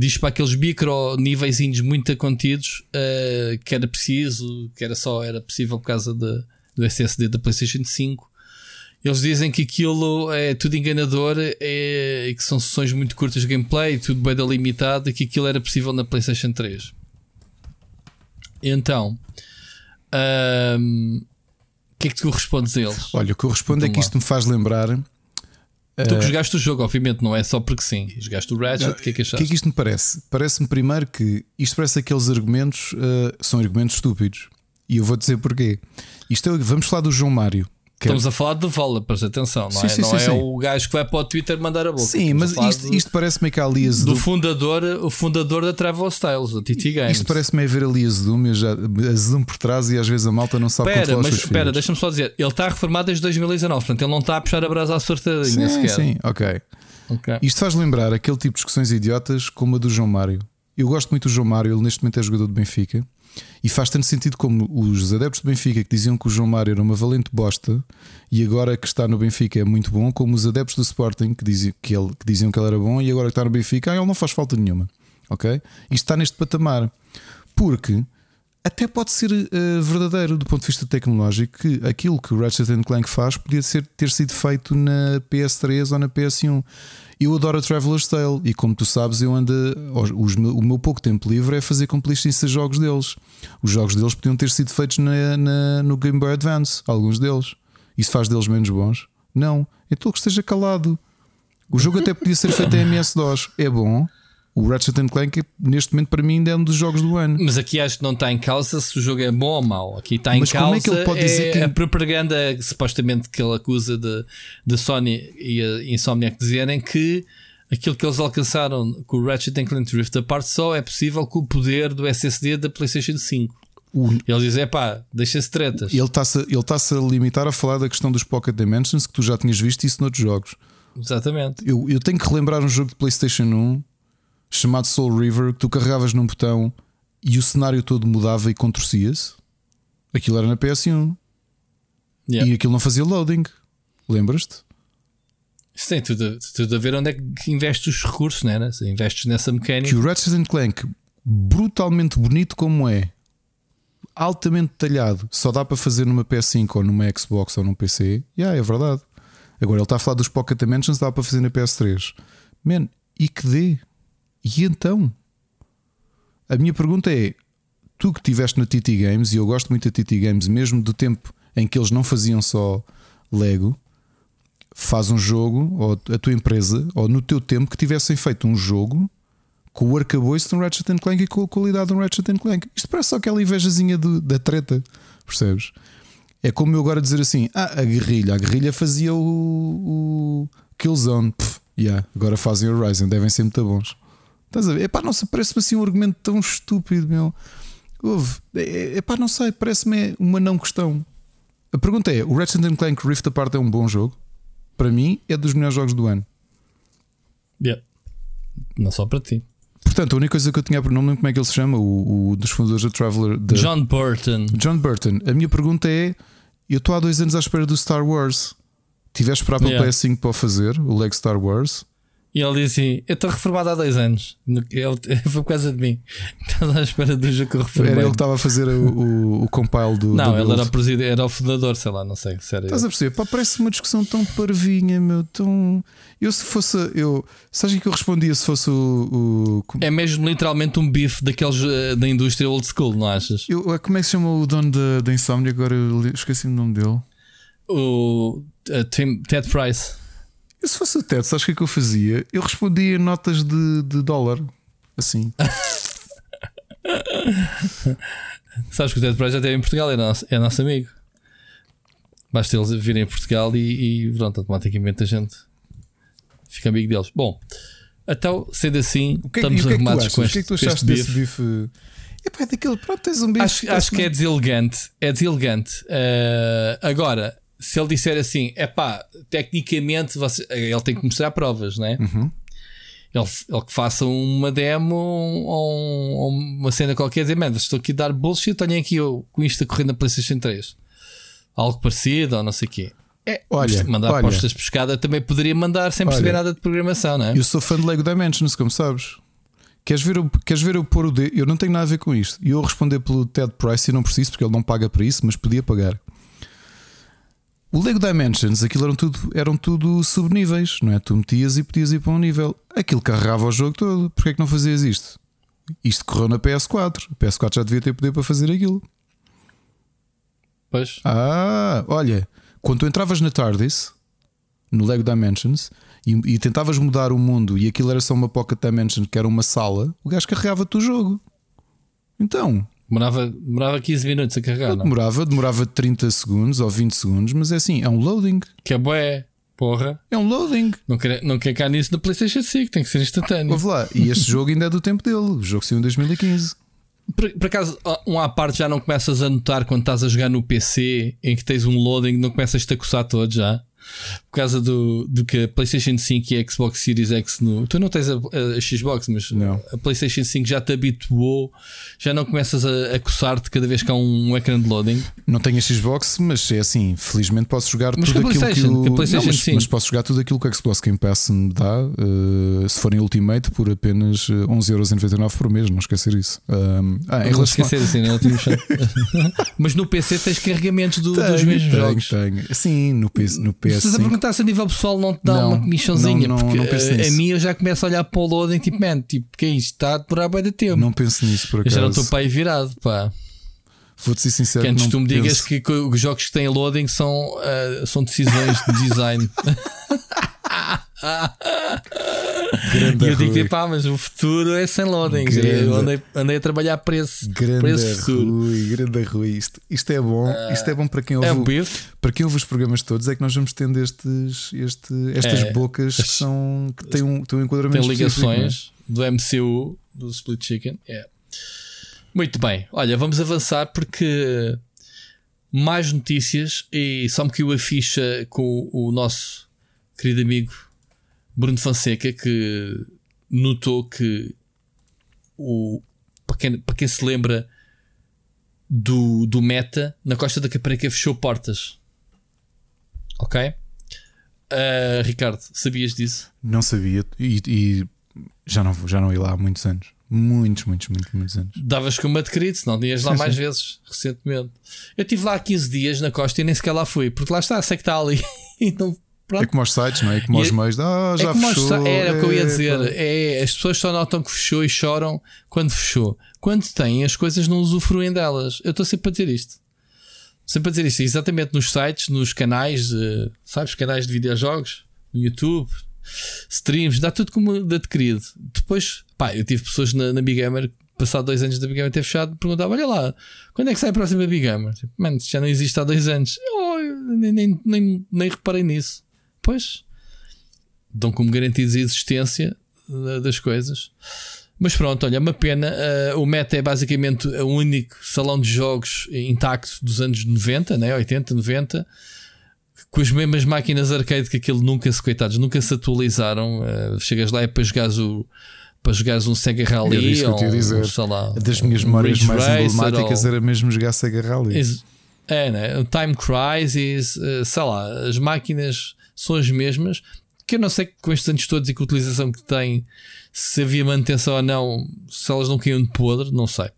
diz para aqueles micro níveis muito contidos uh, que era preciso, que era só era possível por causa de, do SSD da PlayStation 5. Eles dizem que aquilo é tudo enganador é, e que são sessões muito curtas de gameplay, tudo bem delimitado e que aquilo era possível na PlayStation 3. Então, um, o que é que tu respondes a eles? Olha, o que eu respondo é então, é que isto me faz lembrar. Tu que jogaste o jogo, obviamente, não é só porque sim. Jogaste o Ratchet, o que é que achaste? O que é que isto me parece? Parece-me primeiro que isto parece aqueles argumentos, uh, são argumentos estúpidos. E eu vou dizer porquê. Isto é, vamos falar do João Mário. Estamos a falar de developers, atenção, não sim, é, sim, não sim, é o gajo que vai para o Twitter mandar a boca. Sim, mas isto, isto parece-me que há ali Do fundador, o fundador da Travel Styles, da TT Games. Isto parece-me haver ali azedume, azedume por trás e às vezes a malta não sabe pera, controlar mas, os Espera, deixa-me só dizer, ele está reformado desde 2019, portanto ele não está a puxar a brasa à sortadinha sim, sequer. Sim, ok. okay. Isto faz lembrar aquele tipo de discussões idiotas como a do João Mário. Eu gosto muito do João Mário, ele neste momento é jogador do Benfica. E faz tanto sentido como os adeptos do Benfica que diziam que o João Mário era uma valente bosta e agora que está no Benfica é muito bom, como os adeptos do Sporting que diziam que, ele, que, diziam que ele era bom e agora que está no Benfica, ah, ele não faz falta nenhuma. Ok? Isto está neste patamar. Porque até pode ser uh, verdadeiro do ponto de vista tecnológico que aquilo que o Ratchet Clank faz podia ser, ter sido feito na PS3 ou na PS1. Eu adoro a Traveler's Tale e, como tu sabes, eu ando. Os, o meu pouco tempo livre é fazer completions de jogos deles. Os jogos deles podiam ter sido feitos na, na, no Game Boy Advance, alguns deles. Isso faz deles menos bons? Não. Então que esteja calado. O jogo até podia ser feito em MS-DOS. É bom, o Ratchet Clank, neste momento, para mim, ainda é um dos jogos do ano. Mas aqui acho que não está em causa se o jogo é bom ou mau. Aqui está em Mas causa é, que ele pode dizer é que... a propaganda supostamente que ele acusa de, de Sony e a Insomniac dizerem que aquilo que eles alcançaram com o Ratchet Clank Rift Apart só é possível com o poder do SSD da PlayStation 5. O... Ele diz: é pá, deixa-se tretas. Ele está-se ele tá a limitar a falar da questão dos Pocket Dimensions, que tu já tinhas visto isso noutros jogos. Exatamente. Eu, eu tenho que relembrar um jogo de PlayStation 1 chamado Soul River que tu carregavas num botão e o cenário todo mudava e contorcia-se. Aquilo era na PS1 yeah. e aquilo não fazia loading. Lembras-te? Tem tudo, tudo a ver onde é que investes os recursos, é? Se investes nessa mecânica. Que o Ratchet Clank, brutalmente bonito como é, altamente detalhado, só dá para fazer numa PS5 ou numa Xbox ou num PC. Yeah, é verdade. Agora ele está a falar dos Pocket Dimensions, dá para fazer na PS3. Man, e que dê? E então? A minha pergunta é: tu que estiveste na TT Games, e eu gosto muito da TT Games, mesmo do tempo em que eles não faziam só Lego, faz um jogo, ou a tua empresa, ou no teu tempo, que tivessem feito um jogo com o arcabouço de um Ratchet Clank e com a qualidade de um Ratchet Clank. Isto parece só aquela invejazinha do, da treta, percebes? É como eu agora dizer assim: ah, a guerrilha, a guerrilha fazia o, o Killzone, Pff, yeah, agora fazem o Horizon, devem ser muito bons. Estás a ver? Epá, não sei, parece-me assim um argumento tão estúpido, meu. Ouve, epá, não sei, parece-me uma não questão. A pergunta é: o Ratchet Clank Rift Apart é um bom jogo? Para mim, é dos melhores jogos do ano. Yeah. Não só para ti. Portanto, a única coisa que eu tinha, não me lembro como é que ele se chama, o, o dos fundadores da Traveler. De... John Burton. John Burton. A minha pergunta é: eu estou há dois anos à espera do Star Wars. Tiveste para a yeah. PS5 para o fazer, o Lego Star Wars. E ele disse assim: Eu estou reformado há dois anos. Ele, foi por causa de mim. Estás à espera do eu reformei. Era ele que estava a fazer o, o, o compile do. Não, do ele era o, presidente, era o fundador, sei lá, não sei. Sério. Estás a perceber? Pá, parece uma discussão tão parvinha, meu. Tão. Eu, se fosse. Eu, sabes o que eu respondia se fosse o, o. É mesmo literalmente um bife daqueles uh, da indústria old school, não achas? Eu, como é que se chama o dono da, da Insomnia? Agora eu esqueci o nome dele. O uh, Tim, Ted Price. Eu, se fosse o Ted, sabes o que é que eu fazia? Eu respondia notas de, de dólar. Assim. sabes que o Ted Price já esteve em Portugal, é nosso, é nosso amigo. Basta eles virem em Portugal e, e pronto, automaticamente a gente fica amigo deles. Bom, então, sendo assim, que, estamos que arrumados com este. O que é que tu achaste desse bife? Epá, é daquele, pronto, tens um bife. Acho, acho que é deselegante. É deselegante. Uh, agora, se ele disser assim, é pá, tecnicamente você, ele tem que mostrar provas, né? Uhum. Ele, ele que faça uma demo ou, ou uma cena qualquer, dizer, man, estou aqui a dar bullshit, tenho aqui eu com isto a correr na PlayStation 3. Algo parecido ou não sei o quê. É, olha, mandar olha, postas pescada também poderia mandar sem perceber olha, nada de programação, não é? Eu sou fã de Lego Dimensions, como sabes. Queres ver, eu, queres ver eu pôr o D? Eu não tenho nada a ver com isto. E eu responder pelo Ted Price e não preciso porque ele não paga para isso, mas podia pagar. O Lego Dimensions, aquilo eram tudo, eram tudo subníveis, não é? Tu metias e podias ir para um nível. Aquilo carregava o jogo todo. Porquê é que não fazias isto? Isto correu na PS4. A PS4 já devia ter poder para fazer aquilo. Pois. Ah, olha, quando tu entravas na TARDIS, no Lego Dimensions, e, e, tentavas mudar o mundo e aquilo era só uma Pocket Dimension que era uma sala, o gajo carregava-te o jogo. Então. Demorava, demorava 15 minutos a carregar, não? Demorava, demorava 30 segundos ou 20 segundos, mas é assim, é um loading. Que é bué, porra. É um loading. Não quer, não quer cá nisso no PlayStation 5, tem que ser instantâneo. Ouve lá, e este jogo ainda é do tempo dele. O jogo saiu em 2015. Por, por, acaso, um à parte já não começas a notar quando estás a jogar no PC em que tens um loading, não começas-te a coçar todo já? Por causa do, do que a PlayStation 5 e a Xbox Series X no. Tu não tens a, a Xbox, mas não. a PlayStation 5 já te habituou, já não começas a, a coçar-te cada vez que há um, um ecrã de loading. Não tenho a Xbox, mas é assim, felizmente posso jogar mas tudo aquilo que, o... a PlayStation não, mas, 5. mas posso jogar tudo aquilo que o Xbox Game Pass me dá, uh, se for em Ultimate, por apenas 11,99€ eh, por mês, não esquecer isso. Um, ah, em não relação esquecer assim, não Mas no PC tens carregamentos do, tenho, dos mesmos tenho, jogos. Tenho. Sim, no PC. No PS5. Estás a nível pessoal não te dá não, uma comissãozinha, não, não, porque não a, a mim eu já começo a olhar para o loading tipo, man, tipo, que é isto? Está a demorar bem de tempo. Não penso nisso por acaso. Eu já não estou para aí virado, pá. Vou-te ser sincero. Que antes tu me penso... digas que, que, os jogos que têm loading são, uh, são decisões de design. Grande e eu digo pá, mas o futuro é sem loading. Eu andei, andei a trabalhar para esse, grande para esse futuro. Rui, grande Rui. Isto, isto é bom. Uh, isto é bom para quem ouve. É um bife. Para quem ouve os programas todos, é que nós vamos tendo estes, este, estas é, bocas que, são, que têm um, têm um enquadramento. Tem ligações é? do MCU, do Split Chicken. É. Muito bem. Olha, vamos avançar porque mais notícias e só me caiu a ficha com o nosso querido amigo Bruno Fonseca que notou que o, para, quem, para quem se lembra do, do Meta, na Costa da Caparica fechou portas. Ok? Uh, Ricardo, sabias disso? Não sabia e, e, já, não, já não ia lá há muitos anos. Muitos, muitos, muitos, muitos anos. Davas com uma de querido, senão ias lá sim, mais sim. vezes recentemente. Eu estive lá há 15 dias na Costa e nem sequer lá fui, porque lá está, sei que está ali e não Pronto. É como aos sites, não é? É como aos meios. Ah, já é fechou. Era o que eu ia dizer. É, as pessoas só notam que fechou e choram quando fechou. Quando têm, as coisas não usufruem delas. Eu estou sempre a dizer isto. Sempre a dizer isto. Exatamente nos sites, nos canais, de, sabes? Canais de videojogos, no YouTube, streams, dá tudo como adquirido. Depois, pá, eu tive pessoas na, na Big Gamer passado dois anos da Big Gamer ter fechado, perguntava: Olha lá, quando é que sai a próxima Big Gamer? Tipo, Mano, já não existe há dois anos. Oh, nem, nem, nem, nem reparei nisso. Pois dão como garantidos a existência das coisas. Mas pronto, olha, é uma pena. Uh, o Meta é basicamente o único salão de jogos intacto dos anos 90, né? 80, 90, com as mesmas máquinas arcade que aquilo nunca se, coitados, nunca se atualizaram. Uh, chegas lá é para jogares o. Para jogares um Sega Rally ou, dizer. sei lá, das minhas memórias mais emblemáticas ou... era mesmo jogar Sega Rally. É, né? Time Crisis, uh, sei lá, as máquinas são as mesmas. Que eu não sei com estes anos todos e com a utilização que tem, se havia manutenção ou não, se elas não caíam de podre, não sei.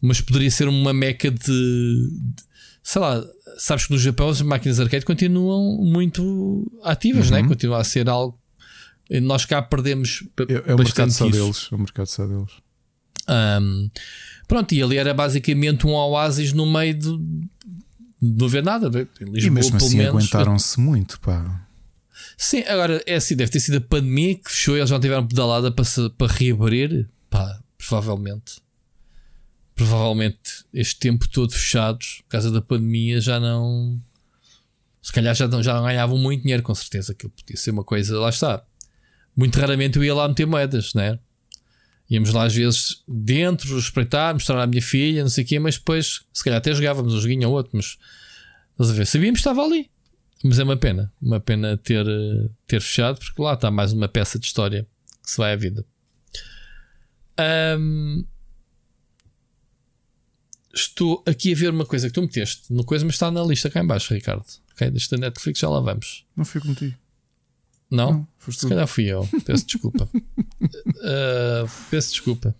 Mas poderia ser uma meca de, de sei lá, sabes que no Japão as máquinas arcade continuam muito ativas, né? uhum. né? continua a ser algo. Nós cá perdemos. É, é o mercado só deles. É o mercado só deles. Um, pronto, e ali era basicamente um oásis no meio de, de não ver nada. Em Lisboa, e mesmo assim aguentaram-se muito, pá. Sim, agora é assim, deve ter sido a pandemia que fechou e eles não tiveram pedalada para, se, para reabrir. Pá, provavelmente. Provavelmente este tempo todo fechados, por causa da pandemia, já não. Se calhar já não, já não ganhavam muito dinheiro, com certeza. Que podia ser uma coisa. Lá está. Muito raramente eu ia lá meter moedas, né? Íamos lá às vezes dentro, espreitar, mostrar à minha filha, não sei o quê, mas depois, se calhar até jogávamos um joguinho ou outro, mas estás a ver? Sabíamos que estava ali. Mas é uma pena, uma pena ter, ter fechado, porque lá está mais uma peça de história que se vai à vida. Um, estou aqui a ver uma coisa que tu meteste no coisa, mas está na lista cá em baixo, Ricardo. Ok, desta Netflix já lá vamos. Não fui contigo. Não? não Se calhar fui eu. Peço desculpa. Uh, peço desculpa.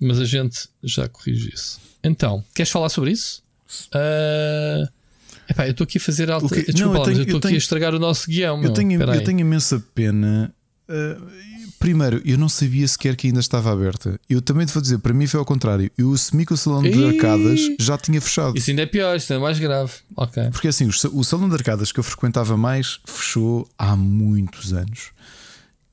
Mas a gente já corrige isso. Então, queres falar sobre isso? Uh, epá, eu estou aqui a fazer alta. que... Desculpa, Não, eu, tenho, estou aqui a estragar o nosso guião. Eu tenho, eu tenho imensa pena. Uh, Primeiro, eu não sabia sequer que ainda estava aberta. Eu também te vou dizer, para mim foi ao contrário. Eu assumi que o salão de arcadas já tinha fechado. Isso ainda é pior, isso é mais grave. Ok. Porque assim, o salão de arcadas que eu frequentava mais fechou há muitos anos.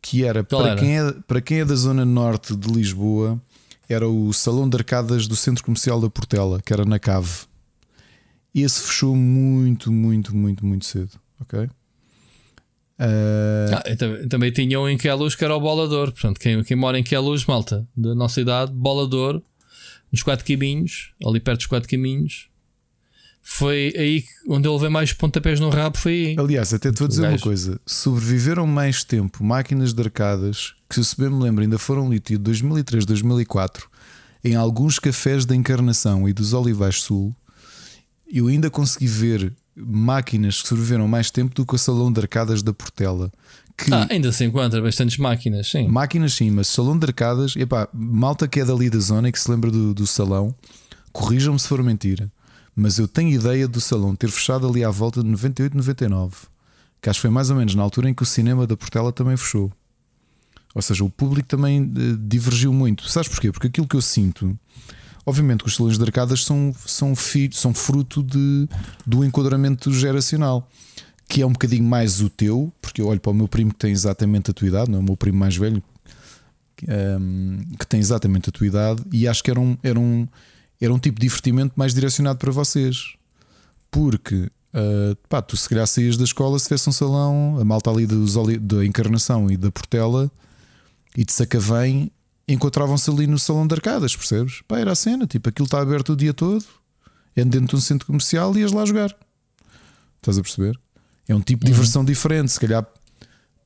Que era para, era? Quem é para quem é da zona norte de Lisboa, era o salão de arcadas do Centro Comercial da Portela, que era na Cave. E esse fechou muito, muito, muito, muito cedo. Ok? Uh... Ah, também, também tinham em Queluz que era o Bolador. Portanto, quem, quem mora em Queluz, malta, da nossa idade, Bolador, nos quatro caminhos, ali perto dos quatro caminhos. Foi aí onde ele levei mais pontapés no rabo. Foi aí. Aliás, até te vou dizer uma coisa: sobreviveram mais tempo máquinas de arcadas que, se bem me lembro, ainda foram litido 2003, 2004 em alguns cafés da Encarnação e dos Olivais Sul. Eu ainda consegui ver máquinas que sobreviveram mais tempo do que o salão de arcadas da Portela. Que... Ah, ainda se encontra bastantes máquinas, sim. Máquinas, sim, mas salão de arcadas, epá, malta que é dali da zona e que se lembra do, do salão, corrijam-me se for mentira, mas eu tenho ideia do salão ter fechado ali à volta de 98, 99, que acho que foi mais ou menos na altura em que o cinema da Portela também fechou. Ou seja, o público também uh, divergiu muito. Sabes porquê? Porque aquilo que eu sinto Obviamente que os salões de arcadas são, são, filho, são fruto de, do enquadramento geracional, que é um bocadinho mais o teu, porque eu olho para o meu primo que tem exatamente a tua idade, não é o meu primo mais velho, um, ehm, que tem exatamente a tua idade, e acho que era um, era um, era um tipo de divertimento mais direcionado para vocês. Porque uh, pá, tu se calhar saías da escola se tivesse um salão, a malta ali dos, da Encarnação e da Portela e de Sacavém encontravam-se ali no salão de arcadas, percebes? Pá, era a cena, tipo, aquilo está aberto o dia todo, é dentro de um centro comercial e ias lá jogar. Estás a perceber? É um tipo de uhum. diversão diferente. Se calhar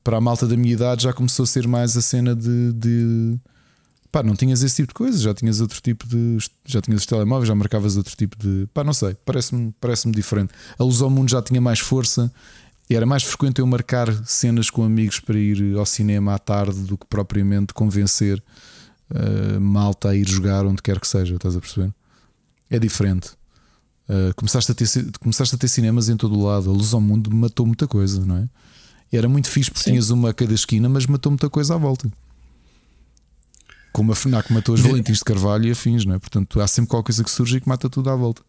para a malta da minha idade já começou a ser mais a cena de, de. Pá, não tinhas esse tipo de coisa, já tinhas outro tipo de. Já tinhas os telemóveis, já marcavas outro tipo de. Pá, não sei, parece-me parece diferente. A luz ao mundo já tinha mais força e era mais frequente eu marcar cenas com amigos para ir ao cinema à tarde do que propriamente convencer uh, malta a ir jogar onde quer que seja, estás a perceber? É diferente. Uh, começaste, a ter, começaste a ter cinemas em todo o lado. A luz ao mundo matou muita coisa, não é? Era muito fixe porque Sim. tinhas uma a cada esquina, mas matou muita coisa à volta. Como a FNAC matou os Valentins de Carvalho e afins, não é? Portanto, há sempre qualquer coisa que surge e que mata tudo à volta.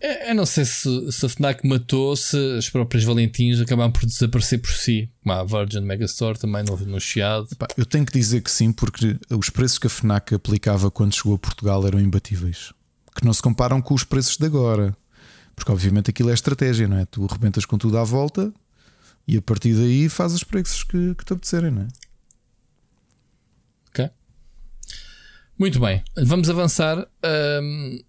É, eu não sei se, se a Fnac matou, se as próprias Valentins acabaram por desaparecer por si. Como a Virgin Megastore também no, no Chiado. Eu tenho que dizer que sim, porque os preços que a Fnac aplicava quando chegou a Portugal eram imbatíveis. Que não se comparam com os preços de agora. Porque obviamente aquilo é estratégia, não é? Tu rebentas com tudo à volta e a partir daí fazes os preços que, que te apetecerem, não é? Ok. Muito bem, vamos avançar. Um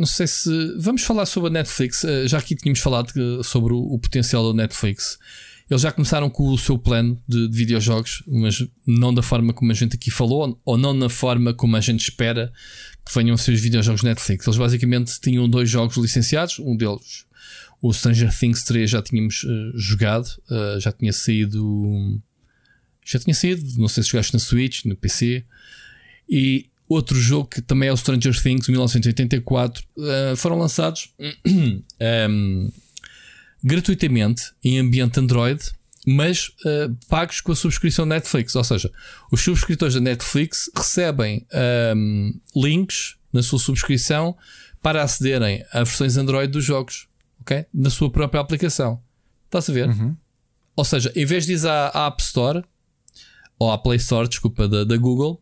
não sei se. Vamos falar sobre a Netflix. Eh, já aqui tínhamos falado sobre o, potencial da Netflix. Eles já começaram com o seu plano de, de videojogos, mas não da forma como a gente aqui falou, ou não na forma como a gente espera que venham a ser os videojogos Netflix. Eles basicamente tinham dois jogos licenciados, um deles, o Stranger Things 3, já tínhamos uh, jogado, uh, já tinha saído. Já tinha saído, não sei se jogaste na Switch, no PC. E Outro jogo que também é o Stranger Things 1984 uh, foram lançados um, gratuitamente em ambiente Android, mas uh, pagos com a subscrição Netflix. Ou seja, os subscritores da Netflix recebem um, links na sua subscrição para acederem a versões Android dos jogos, ok? Na sua própria aplicação. Estás a ver? Uhum. Ou seja, em vez de ir à App Store ou à Play Store, desculpa, da, da Google,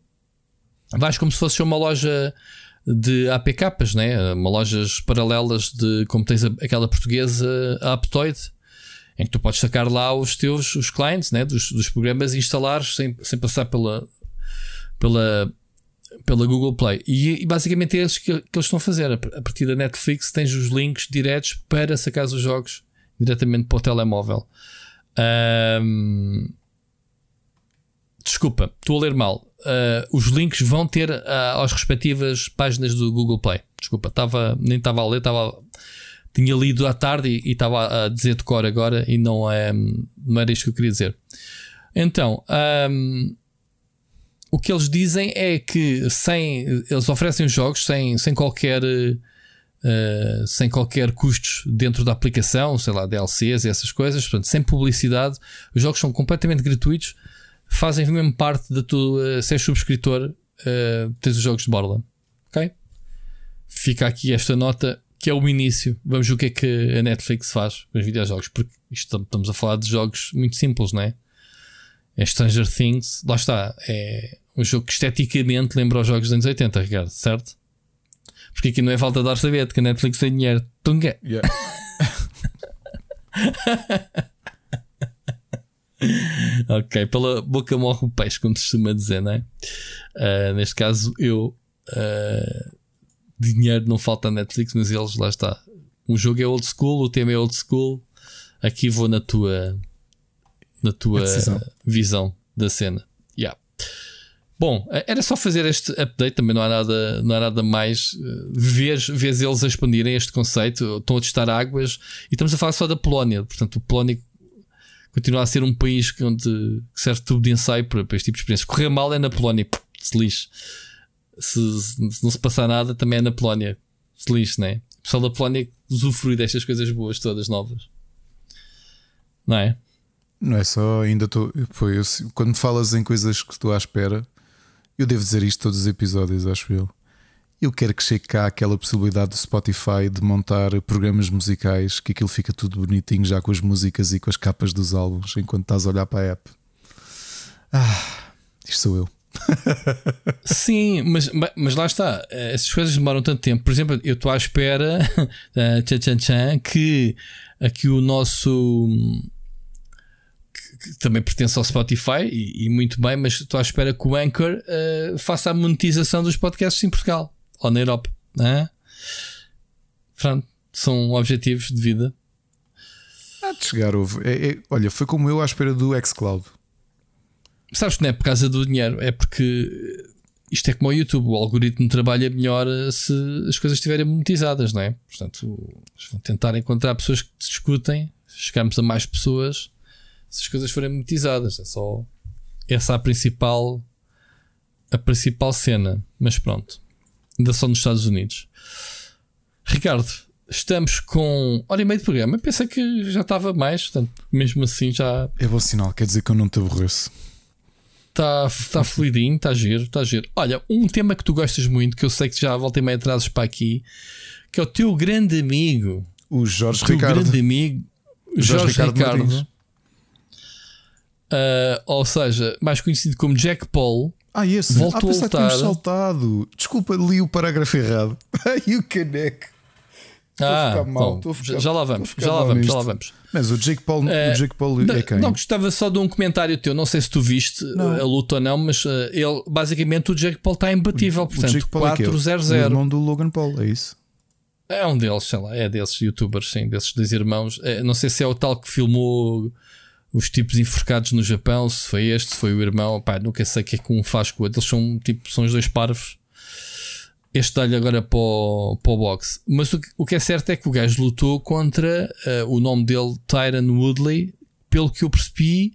vais como se fosse uma loja de APKs, né? uma lojas paralelas de como tens aquela portuguesa Aptoid, em que tu podes sacar lá os teus os clientes né? dos, dos programas e instalar sem, sem passar pela, pela, pela Google Play. E, e basicamente é isso que, que, eles estão a fazer. A partir da Netflix tens os links diretos para sacar os jogos diretamente para o telemóvel. Um, desculpa, estou a ler mal uh, os links vão ter uh, às respectivas páginas do Google Play. Desculpa, tava, nem estava a ler, tava, tinha lido à tarde e estava a dizer de cor agora e não, é, não era isto que eu queria dizer. Então, um, o que eles dizem é que sem eles oferecem os jogos sem, sem qualquer uh, sem qualquer custos dentro da aplicação, sei lá, DLCs e essas coisas, portanto, sem publicidade, os jogos são completamente gratuitos, fazem mesmo parte da tua, uh, se és subscritor, uh, tens os jogos de Borderlands. Ok? Fica aqui esta nota que é o início. Vamos ver o que é que a Netflix faz com os videojogos, porque isto, estamos a falar de jogos muito simples, não é? É Stranger Things, lá está, é um jogo que esteticamente lembra os jogos dos anos 80, Ricardo, certo? Porque aqui não é falta de orçamento, que a Netflix tem dinheiro. Tunga! Yeah. ok, pela boca morre o peixe, como se costuma dizer, não é? Uh, neste caso, eu. Uh, dinheiro não falta a Netflix, mas eles, lá está. O jogo é old school, o tema é old school. Aqui vou na tua. Na tua visão da cena. Yeah. Bom, era só fazer este update, também não há nada, não há nada mais. Vês, vês eles expandirem este conceito, estão a testar águas e estamos a falar só da Polónia. Portanto, o Polónia continua a ser um país onde serve tudo de ensaio para, para este tipo de experiência. Correr mal é na Polónia, se lixe. Se, se, não se passar nada, também é na Polónia, se lixe, né? O pessoal da Polónia usufrui destas coisas boas todas novas, não é? Não é só, ainda estou. Quando falas em coisas que estou à espera eu devo dizer isto todos os episódios, acho eu. Eu quero que chegue cá aquela possibilidade do Spotify de montar programas musicais, que aquilo fica tudo bonitinho já com as músicas e com as capas dos álbuns, enquanto estás a olhar para a app. Ah, isto sou eu. Sim, mas, mas lá está. Essas coisas demoram tanto tempo. Por exemplo, eu estou à espera tchan, tchan, tchan, que aqui o nosso que também pertence ao Spotify e, e, muito bem, mas estou à espera que o Anchor uh, faça a monetização dos podcasts em Portugal ou na Europa. Né? Pronto, são objetivos de vida. Há de chegar, houve. É, é, olha, foi como eu à espera do Xcloud. Sabes que não é por causa do dinheiro, é porque isto é como o YouTube, o algoritmo trabalha melhor eh, se as coisas estiverem monetizadas, não é? Portanto, vão tentar encontrar pessoas que discutem, chegarmos a mais pessoas se as coisas forem monetizadas. É só essa a principal a principal cena. Mas pronto, ainda só nos Estados Unidos. Ricardo, estamos com hora e meia de programa. Eu pensei que já estava mais, portanto, mesmo assim já. É bom sinal, quer dizer que eu não te aborreço. Está tá fluidinho, está giro, está giro. Olha, um tema que tu gostas muito, que eu sei que já volta e meia trazes para aqui, que é o teu grande amigo, o Jorge o Ricardo. grande amigo, Jorge, Jorge Ricardo. Ricardo Uh, ou seja, mais conhecido como Jack Paul. Ah, esse voltou ah, a lutar. saltado. Desculpa, li o parágrafo errado. Ai, o caneco. Ah, mal, bom, ficar, já lá vamos, já lá vamos, já lá vamos. Mas o Jake Paul, uh, o Jake Paul é quem? Não, gostava só de um comentário teu. Não sei se tu viste não. a luta ou não, mas uh, ele basicamente o Jake Paul está imbatível. Portanto, 4-0-0. É o irmão do Logan Paul, é isso? É um deles, sei lá, é desses youtubers, sim, desses dois irmãos. É, não sei se é o tal que filmou os tipos enforcados no Japão, se foi este, se foi o irmão, pá, nunca sei o que é que um faz com o outro. Eles são tipo, são os dois parvos. Este dá-lhe agora para o, para o boxe. Mas o que, o que é certo é que o gajo lutou contra uh, o nome dele, Tyron Woodley, pelo que eu percebi,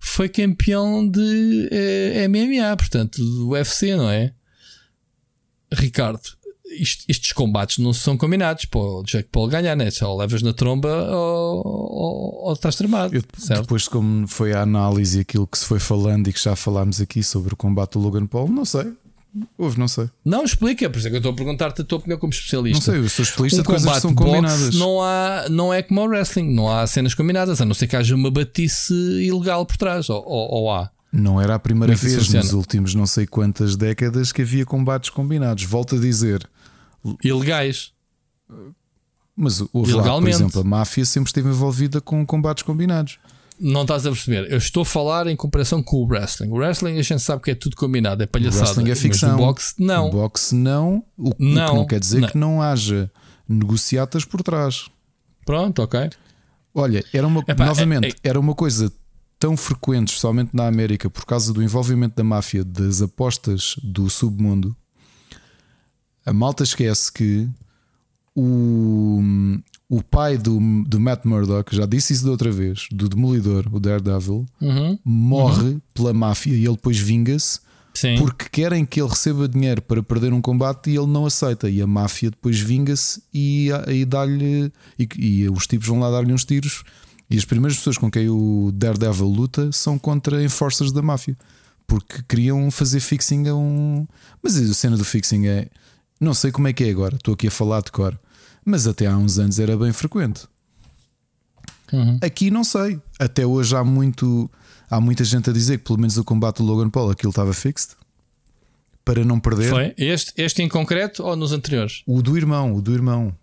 foi campeão de uh, eh, MMA, portanto, do UFC, não é? Ricardo, isto, estes combates não são combinados para o Jack Paul ganhar, né? Só levas na tromba ou, ou, ou estás tramado. Eu, depois, como foi a análise e aquilo que se foi falando e que já falámos aqui sobre o combate do Logan Paul, não sei. Houve, não sei. Não, explica, por isso é que eu estou a perguntar-te a tua opinião como especialista. Não sei, eu sou especialista um de coisas que são combinadas. Não, há, não é como o wrestling, não há cenas combinadas, a não ser que haja uma batice ilegal por trás, ou, ou, ou há. Não era a primeira é vez nos últimos não sei quantas décadas que havia combates combinados. Volto a dizer, ilegais. Mas houve lá, por exemplo, a máfia sempre esteve envolvida com combates combinados. Não estás a perceber. Eu estou a falar em comparação com o wrestling. O wrestling a gente sabe que é tudo combinado, é palhaçada. O wrestling é ficção. Mas o boxe não. O boxe não. O, não, o que não quer dizer não. que não haja negociatas por trás. Pronto, ok. Olha, era uma, Epá, novamente, é, é... era uma coisa tão frequente, especialmente na América, por causa do envolvimento da máfia das apostas do submundo, a malta esquece que o, o pai do, do Matt Murdock, já disse isso da outra vez, do Demolidor, o Daredevil, Uhum. morre Uhum. pela máfia e ele depois vinga-se porque querem que ele receba dinheiro para perder um combate e ele não aceita. E a máfia depois vinga-se e, e dá-lhe. E, e os tipos vão lá dar-lhe uns tiros. E as primeiras pessoas com quem o Daredevil luta são contra enforcers da máfia porque queriam fazer fixing a um. Mas a cena do fixing é. Não sei como é que é agora, estou aqui a falar de cor, mas até há uns anos era bem frequente. Uhum. Aqui não sei. Até hoje há muito há muita gente a dizer que pelo menos o combate do Logan Paul aquilo estava fixed para não perder. Foi? Este, este em concreto ou nos anteriores? O do irmão, o do irmão.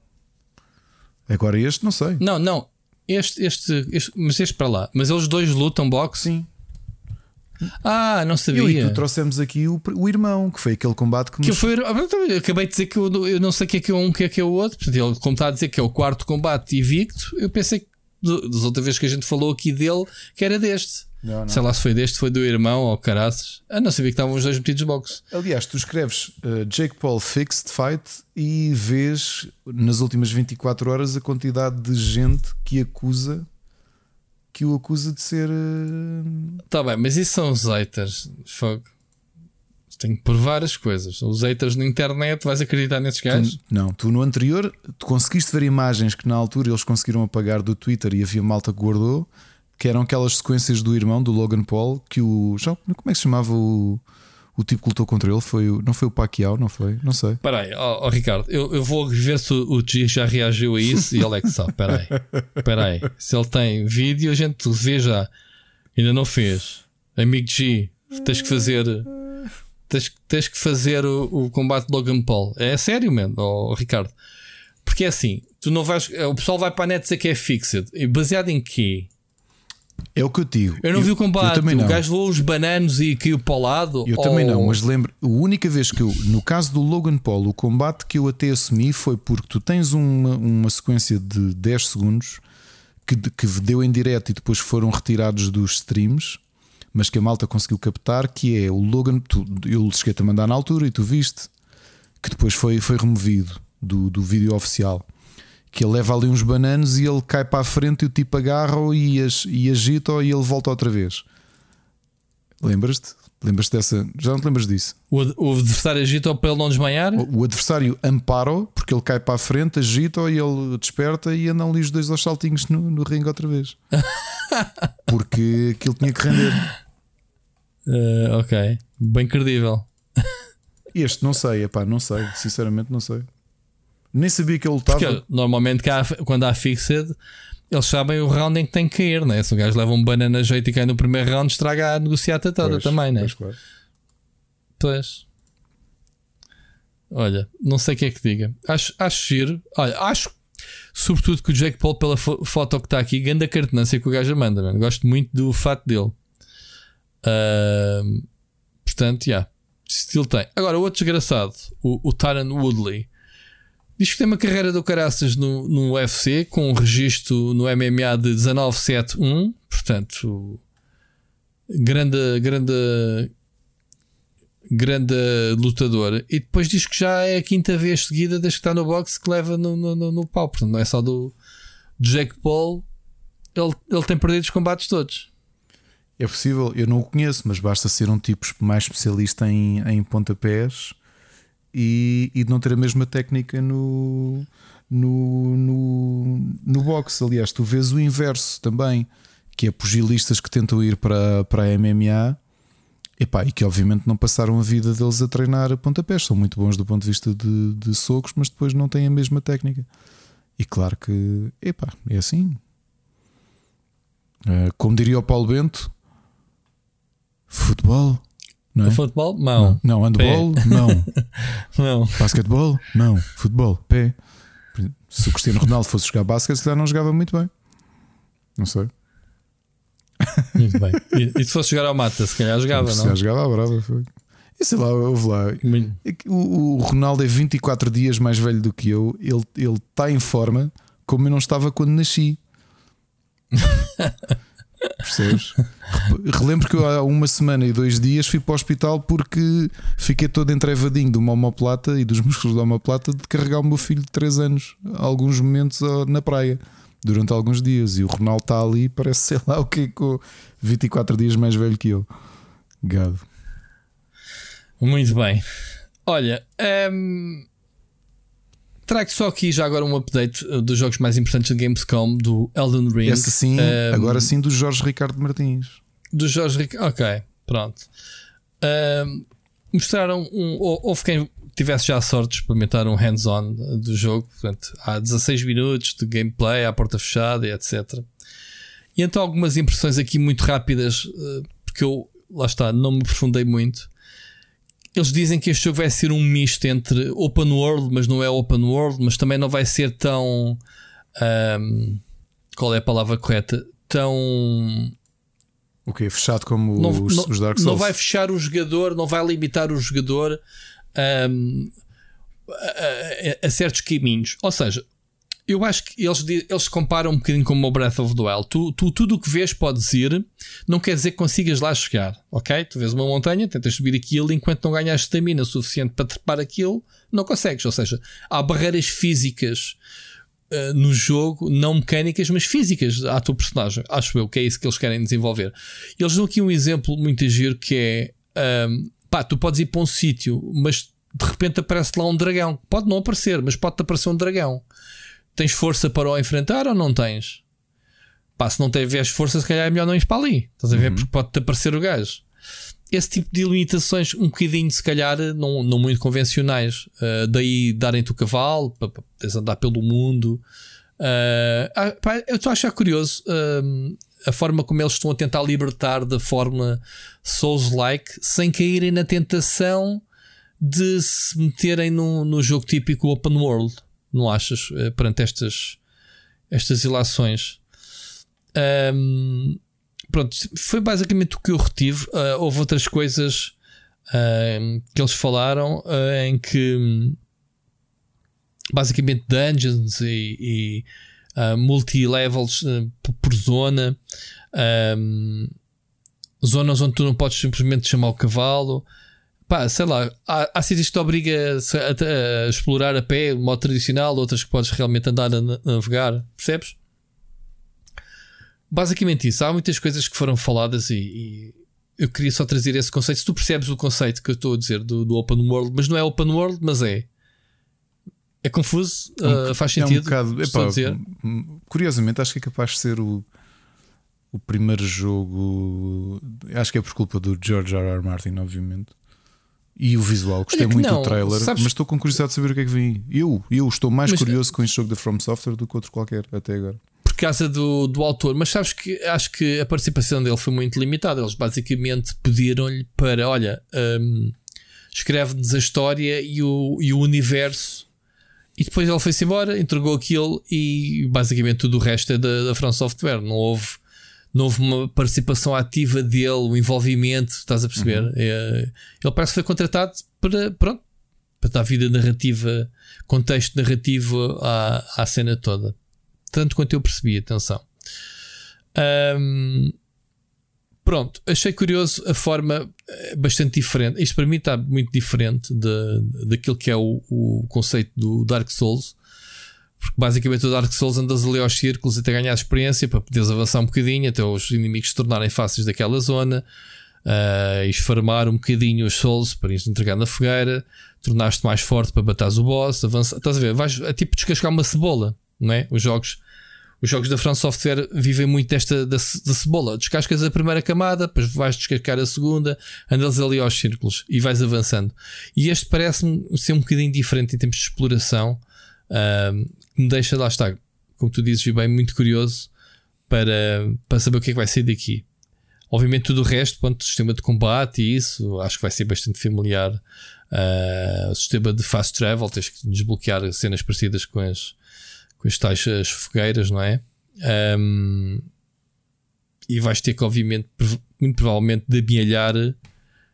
Agora este não sei. Não, não. Este, este, este, mas este para lá. Mas eles dois lutam boxe? Sim. Ah, não Eu e sabia. tu trouxemos aqui o, o irmão, que foi aquele combate que, Que nos- foi, ah, então, acabei de dizer que eu, eu não sei o que é que é um, o que é que é o outro. Portanto, ele, como está a dizer que é o quarto combate invicto, eu pensei que das outras vezes que a gente falou aqui dele que era deste. Não, não. Sei lá se foi deste, foi do irmão ou caraças. Ah, não sabia que estavam os dois metidos boxe. Aliás, tu escreves uh, Jake Paul Fixed Fight e vês nas últimas 24 horas a quantidade de gente que acusa que o acusa de ser. uh, Tá bem, mas isso são os haters. Fogo. Tenho que provar as coisas. Os haters na internet, vais acreditar nesses gajos? Não, tu no anterior tu conseguiste ver imagens que na altura eles conseguiram apagar do Twitter e havia malta que guardou, que eram aquelas sequências do irmão, do Logan Paul, que o. Como é que se chamava o, o tipo que lutou contra ele? Foi o, não foi o Pacquiao, não foi? Não sei. Espera aí, ó, ó, Ricardo, eu, eu vou ver se o, G já reagiu a isso e ele é que sabe. Espera aí, espera aí. Se ele tem vídeo, a gente vê já. Ainda não fez. Amigo G, tens que fazer. Tens, tens que fazer o, o combate de Logan Paul. É sério, mano, ó, Ricardo. Porque é assim, tu não vais. O pessoal vai para a net dizer que é fixed. E baseado em quê? É o que eu digo. Eu não vi o Eu combate. também não. O gajo levou os bananos e caiu para o lado. Eu também não, ou- mas lembro, a única vez que eu, no caso do Logan Paul, o combate que eu até assumi foi porque tu tens uma, uma sequência de 10 segundos que, que deu em direto e depois foram retirados dos streams, mas que a malta conseguiu captar, que é o Logan, tu, eu cheguei-te a mandar na altura e tu viste, que depois foi, foi removido do, do vídeo oficial. Que ele leva ali uns bananos e ele cai para a frente e o tipo agarra-o e, e agita-o e ele volta outra vez. Lembras-te? Lembras-te dessa? Já não te lembras disso? O, ad- o adversário agita para ele não desmanhar? O o adversário ampara-o porque ele cai para a frente, agita-o e ele desperta e andam ali os dois aos saltinhos no, no ringue outra vez. Porque aquilo tinha que render. Eh, ok, bem credível. Este não sei, epá, não sei, sinceramente não sei. Nem sabia que ele lutava. Porque normalmente cá, quando há fixed, eles sabem o round em que tem que cair, né? Se o gajo leva um banana jeito e cai no primeiro round, estraga a negociata toda Pois, também, né? pois, claro. Pois. Olha, não sei o que é que diga. Acho, acho giro. Olha, acho sobretudo que o Jake Paul, pela fo- foto que está aqui, ganda cartonância que o gajo manda, mano. Gosto muito do fato dele. Ahm, portanto, já. Estilo tem. Agora, o outro desgraçado, o, o Tyron Woodley, diz que tem uma carreira do caraças no, no UFC com um registro no MMA de 1971. Portanto, grande, grande grande lutador e depois diz que já é a quinta vez seguida desde que está no boxe que leva no, no, no, pau. Portanto, não é só do, do Jake Paul, ele, ele tem perdido os combates todos. É possível, eu não o conheço, mas basta ser um tipo mais especialista em, em pontapés e, e não ter a mesma técnica no, no, no, no boxe. Aliás, tu vês o inverso também, que é pugilistas que tentam ir para, para a MMA epá, e que obviamente não passaram a vida deles a treinar a pontapés. São muito bons do ponto de vista de, de socos, mas depois não têm a mesma técnica. E claro que, epá, é assim. Eh, Como diria o Paulo Bento, futebol, não é? Futebol? Não. Não, handball, não. Não. Basquetebol, não. Futebol, pé. Se o Cristiano Ronaldo fosse jogar basquete, se calhar não jogava muito bem. Não sei. Muito bem. E, e se fosse jogar ao mata, se calhar jogava, se não? calhar jogava à brava. Foi. E sei lá, houve lá. É O, o Ronaldo é 24 dias mais velho do que eu. Ele ele está em forma como eu não estava quando nasci. Percebes? relembro que eu há uma semana e dois dias fui para o hospital porque fiquei todo entrevadinho de uma homoplata e dos músculos da homoplata de carregar o meu filho de 3 anos alguns momentos na praia durante alguns dias. E o Ronaldo está ali, parece sei lá o que, com 24 dias mais velho que eu. Gado. Muito bem. Olha, um, trago só aqui já agora um update uh, dos jogos mais importantes da Gamescom do Elden Ring. Essa sim, um, agora sim do Jorge Ricardo Martins. Do Jorge Ricardo, ok, pronto. Um, mostraram um. Houve quem tivesse já a sorte de experimentar um hands-on do jogo, portanto, há 16 minutos de gameplay à porta fechada e etc. E então algumas impressões aqui muito rápidas, uh, porque eu, lá está, não me aprofundei muito. Eles dizem que este jogo vai ser um misto entre open world, mas não é open world, mas também não vai ser tão. Um, qual é a palavra correta? Tão. O okay, Fechado como não, os, não, os Dark Souls? Não vai fechar o jogador, não vai limitar o jogador um, a, a, a, certos caminhos. Ou seja, eu acho que eles, eles comparam um bocadinho com o Breath of the Wild. Tu, tu, tudo o que vês podes ir, não quer dizer que consigas lá chegar, ok? Tu vês uma montanha, tentas subir aquilo, enquanto não ganhas estamina suficiente para trepar aquilo, não consegues. Ou seja, há barreiras físicas uh, no jogo, não mecânicas, mas físicas à tua personagem. Acho eu que é isso que eles querem desenvolver. Eles dão aqui um exemplo muito giro que é. Um, pá, tu podes ir para um sítio, mas de repente aparece lá um dragão. Pode não aparecer, mas pode-te aparecer um dragão. Tens força para o enfrentar ou não tens? Pá, se não tiveres força, se calhar é melhor não ir para ali. Estás a ver? Uhum. Porque pode-te aparecer o gajo. Esse tipo de limitações, um bocadinho, se calhar, não, não muito convencionais. Uh, daí darem-te o cavalo, para, poderes andar pelo mundo. Uh, pá, eu estou a achar curioso uh, a forma como eles estão a tentar libertar da forma Souls-like sem caírem na tentação de se meterem no, no jogo típico open world. Não achas? Eh, perante estas, estas ilações. Um, pronto, foi basicamente o que eu retive. Uh, houve outras coisas uh, que eles falaram uh, em que basicamente dungeons e, e multi-levels por zona, um, zonas onde tu não podes simplesmente chamar o cavalo pá, sei lá, há, há sítios que te obriga a, a, a, explorar a pé, modo tradicional, outras que podes realmente andar a, navegar, percebes? Basicamente isso. Há muitas coisas que foram faladas e, e, eu queria só trazer esse conceito. Se tu percebes o conceito que eu estou a dizer do, do Open World, mas não é Open World, mas é. É confuso, um, uh, faz sentido. É um bocado, epá, dizer. Curiosamente, acho que é capaz de ser o, o primeiro jogo. Acho que é por culpa do George R. R. Martin, obviamente e o visual. Gostei muito não, do trailer, sabes... mas estou com curiosidade de saber o que é que vem. Eu, eu estou mais mas... curioso com este jogo da From Software do que outro qualquer até agora. Por causa do, do autor, mas sabes que acho que a participação dele foi muito limitada. Eles basicamente pediram-lhe para: olha, um, escreve-nos a história e o, e o universo. E depois ele foi-se embora, entregou aquilo e basicamente tudo o resto é da, da From Software. Não houve não houve uma participação ativa dele, um envolvimento, estás a perceber? Uhum. É, ele parece que foi contratado para, pronto, para dar vida narrativa, contexto narrativo à, à cena toda. Tanto quanto eu percebi, atenção. Um, pronto, achei curioso a forma eh, bastante diferente. Isto para mim está muito diferente de, daquilo que é o, o conceito do Dark Souls porque basicamente o Dark Souls andas ali aos círculos até ganhar experiência para poderes avançar um bocadinho, até os inimigos se tornarem fáceis daquela zona, uh, esfarmar um bocadinho os Souls para ir entregar na fogueira, tornar-te mais forte para bater o boss, avançar. Estás a ver? Vais, é tipo descascar uma cebola, não é? Os jogos. Os jogos da France Software vivem muito desta da, da cebola. Descascas a primeira camada, depois vais descascar a segunda, andas ali aos círculos e vais avançando. E este parece-me ser um bocadinho diferente em termos de exploração me deixa, lá está, como tu dizes, bem, muito curioso para, para saber o que é que vai ser daqui. Obviamente, tudo o resto, quanto sistema de combate e isso, acho que vai ser bastante familiar. Uh, o sistema de fast travel, tens que desbloquear cenas parecidas com as, com as taxas fogueiras, não é? Um, e vais ter que, obviamente, muito provavelmente, debialhar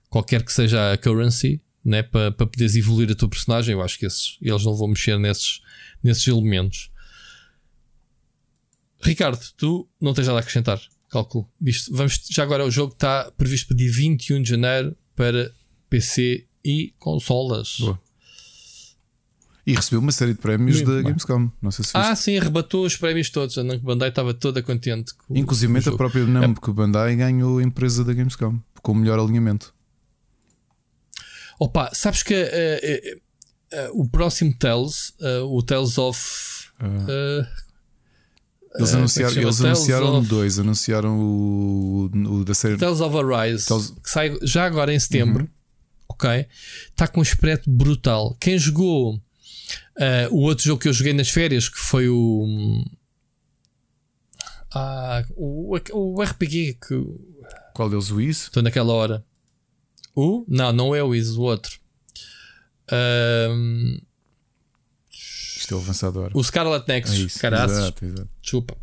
qualquer que seja a currency né, para, para poderes evoluir a tua personagem. Eu acho que esses, eles não vão mexer nesses, nesses elementos. Ricardo, tu não tens nada a acrescentar? Cálculo. Isto, vamos, já agora o jogo está previsto para dia 21 de janeiro para PC e consolas. Boa. E recebeu uma série de prémios Muito da. Gamescom. Não sei se Ah, sim, arrebatou os prémios todos. A Namco Bandai estava toda contente. Com Inclusive a própria Namco é. Bandai ganhou a empresa da Gamescom com o melhor alinhamento. Opa, sabes que uh, uh, uh, o próximo Tales, o Tales of. eles anunciaram, eles anunciaram of... dois, anunciaram o, o, da série Tales of Arise, Tales... que sai já agora em setembro. Uhum. Ok, está com um aspecto brutal. Quem jogou o outro jogo que eu joguei nas férias, que foi o. Ah, o, o RPG que. Qual deles? O Is? Estou naquela hora. O? Não, não é o Is, o outro. Um, Isto é o avançador. O Scarlet Nexus. É Exato, exato. Desculpa.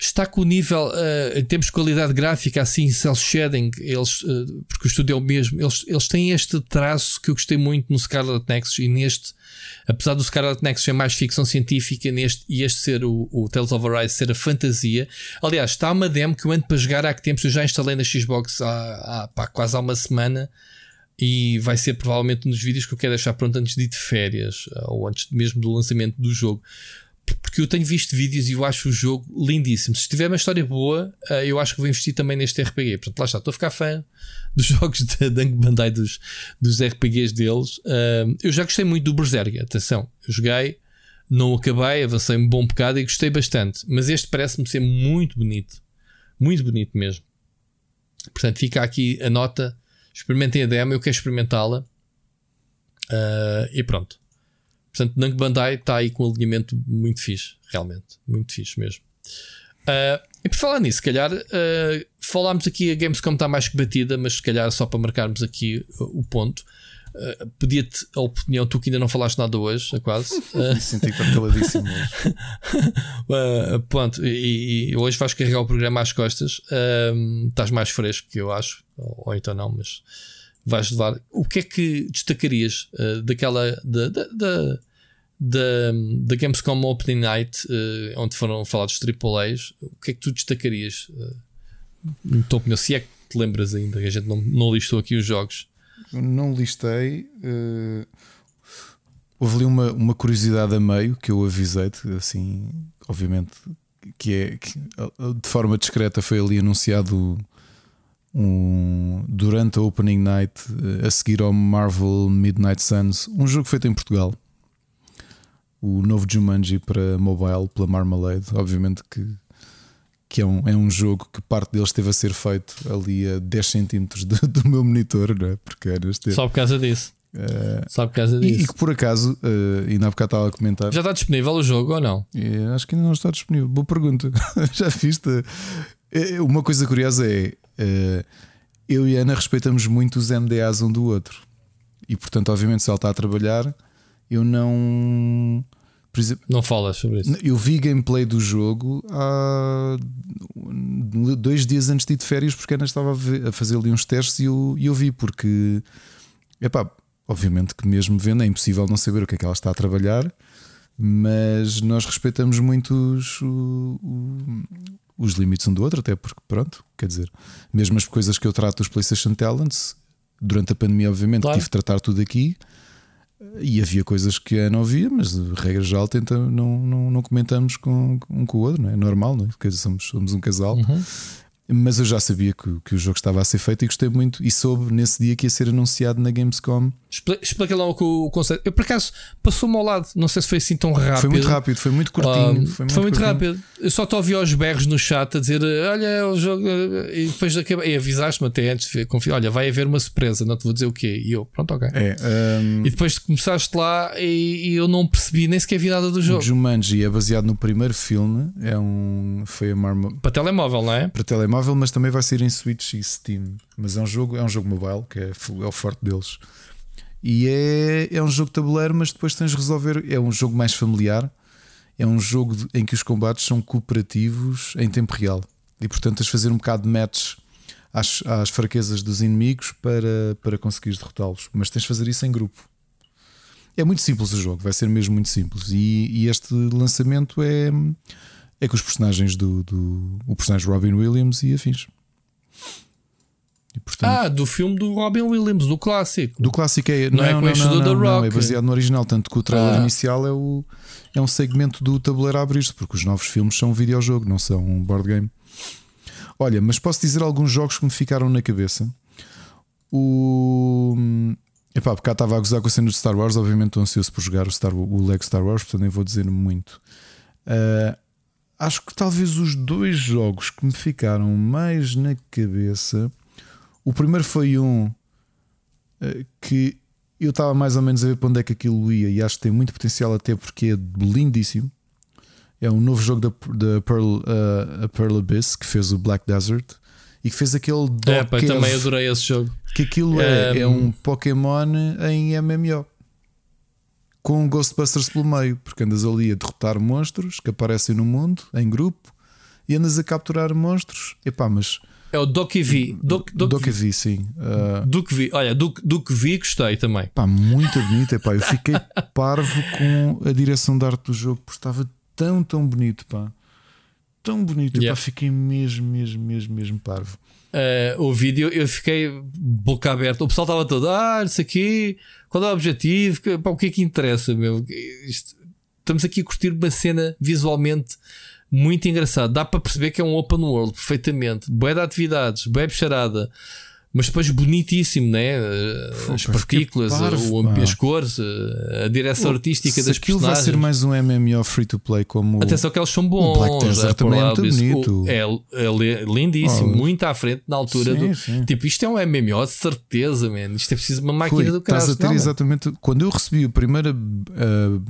Está com o nível, uh, em termos de qualidade gráfica, assim, cel shading, eles, uh, porque o estúdio é o mesmo, eles, eles têm este traço que eu gostei muito no Scarlet Nexus e neste, apesar do Scarlet Nexus ser mais ficção científica neste, e este ser o, o Tales of Arise ser a fantasia. Aliás, está uma demo que eu ando para jogar há que tempos, eu já instalei na Xbox há, há pá, quase há uma semana e vai ser provavelmente um dos vídeos que eu quero deixar pronto antes de ir de férias ou antes mesmo do lançamento do jogo porque eu tenho visto vídeos e eu acho o jogo lindíssimo. Se tiver uma história boa, eh, eu acho que vou investir também neste RPG. Portanto, lá está, estou a ficar fã dos jogos da Dank Bandai, dos, dos RPGs deles. Eh, eu já gostei muito do Berserk, atenção, eu joguei, não acabei, avancei um bom bocado e gostei bastante. Mas este parece-me ser muito bonito, muito bonito mesmo. Portanto, fica aqui a nota. Experimentem a demo, eu quero experimentá-la. Uh, e pronto. Portanto, Namco Bandai está aí com um alinhamento muito fixe, realmente, muito fixe mesmo. Uh, e por falar nisso, se calhar uh, falámos aqui, a Gamescom está mais que batida, mas se calhar só para marcarmos aqui o ponto. Uh, Pedia-te a opinião, tu que ainda não falaste nada hoje, é quase. Uh, Senti que estou caladíssimo hoje. uh, pronto, e, e, hoje vais carregar o programa às costas. estás mais fresco que eu acho, ou, ou então não, mas vais levar. O que é que destacarias uh, daquela. Da, da, da, da, da Gamescom Opening Night, uh, onde foram falados AAAs, o que é que tu destacarias? Uh, no topo meu, se é que te lembras ainda, que a gente não, não listou aqui os jogos. Não listei. Uh, houve ali uma, uma curiosidade a meio que eu avisei-te, assim, obviamente, que é que de forma discreta foi ali anunciado um, durante a Opening Night, eh, a seguir ao Marvel Midnight Suns, um jogo feito em Portugal. O novo Jumanji para mobile, pela Marmalade. Obviamente que, que é, um, é um jogo que parte deles esteve a ser feito ali a 10 cm do, do, meu monitor, não é? Porque era este. Só por causa disso. Uh, Só por causa disso. E, e que por acaso, uh, ainda há bocado estava a comentar. Já está disponível o jogo ou não? É, acho que ainda não está disponível. Boa pergunta. Já viste? Uma coisa curiosa é uh, eu e a Ana respeitamos muito os MDAs um do outro. E portanto, obviamente, se ela está a trabalhar, eu não. Exemplo, não falas sobre isso. Eu vi gameplay do jogo há dois dias antes de ir de férias, porque Ana estava a, fazer ali uns testes e eu, eu vi, porque epá, obviamente que mesmo vendo é impossível não saber o que é que ela está a trabalhar, mas nós respeitamos muito os, o, os limites um do outro, até porque, pronto, quer dizer, mesmo as coisas que eu trato dos PlayStation Talents, durante a pandemia, obviamente, claro. tive de tratar tudo aqui e havia coisas que a não havia, mas regra geral tenta, não, não, não comentamos com, um com o outro, não é? normal, não é? Dizer, somos, somos um casal. Uhum. Mas eu já sabia que, que, o jogo estava a ser feito e gostei muito. E soube nesse dia que ia ser anunciado na Gamescom. Explica lá o, o conceito. Eu por acaso passou-me ao lado, não sei se foi assim tão rápido. Foi muito rápido, foi muito curtinho. Um, foi muito, foi muito rápido. Eu só te ouvi aos berros no chat a dizer: Olha, é o jogo. E depois acabei. E avisaste-me até antes, confio, olha, vai haver uma surpresa, não te vou dizer o quê. E eu, pronto, ok. É, um... E depois começaste lá e, e, eu não percebi nem sequer vi nada do jogo. O Jumanji é baseado no primeiro filme. É um. Foi a Marma... Para telemóvel, não é? Para telemóvel, mas também vai ser em Switch e Steam. Mas é um jogo, é um jogo mobile, que é, é o forte deles. E é, é um jogo de tabuleiro, mas depois tens de resolver. É um jogo mais familiar. É um jogo em que os combates são cooperativos em tempo real. E portanto tens de fazer um bocado de match às, às fraquezas dos inimigos para, para conseguires derrotá-los. Mas tens de fazer isso em grupo. É muito simples o jogo, vai ser mesmo muito simples. E, e este lançamento é é com os personagens do, do o personagem Robin Williams e afins. E, portanto, ah, do filme do Robin Williams, do clássico. Do clássico é. Não, não é não, não, não, não, não, é baseado no original, tanto que o trailer ah. inicial é, o, é um segmento do tabuleiro a abrir-se, porque os novos filmes são um videojogo, não são um board game. Olha, mas posso dizer alguns jogos que me ficaram na cabeça. O. Epá, porque cá estava a gozar com a cena de Star Wars, obviamente estou ansioso por jogar o, Star, o Lego Star Wars, portanto nem vou dizer muito. Uh, acho que talvez os dois jogos que me ficaram mais na cabeça. O primeiro foi um uh, que eu estava mais ou menos a ver para onde é que aquilo ia e acho que tem muito potencial, até porque é lindíssimo. É um novo jogo da, da Pearl, uh, a Pearl Abyss que fez o Black Desert e que fez aquele É, pá, também adorei esse jogo. Que aquilo é, um... é um Pokémon em MMO com Ghostbusters pelo meio, porque andas ali a derrotar monstros que aparecem no mundo em grupo e andas a capturar monstros. Epá, mas. É o Doki V. Doc, Doc, Doki V, sim. Uh... Duke V. Olha, Duke, Duke V gostei também. Pá, muito bonito. Epá, eu fiquei parvo com a direção de arte do jogo, porque estava tão, tão bonito. Pá. Tão bonito. Yeah. Epá, fiquei mesmo, mesmo, mesmo, mesmo parvo. Uh, o vídeo, eu fiquei boca aberta. O pessoal estava todo, ah, isso aqui, qual é o objetivo? Pá, o que é que interessa, meu? Isto, estamos aqui a curtir uma cena visualmente muito engraçada. Dá para perceber que é um open world perfeitamente. Boé de atividades, boé de charada mas depois bonitíssimo, né? As partículas, parvo, o, as cores, a direção artística das aquilo personagens. vai ser mais um MMO free to play como Atenção que eles são bons. O Black Desert também é muito bonito. É, é lindíssimo, oh. muito à frente na altura sim, do. Sim. Tipo, isto é um MMO de certeza, man. Isto é preciso uma máquina Rui, do caralho. Estás a ter não, exatamente. Quando eu recebi a primeira uh,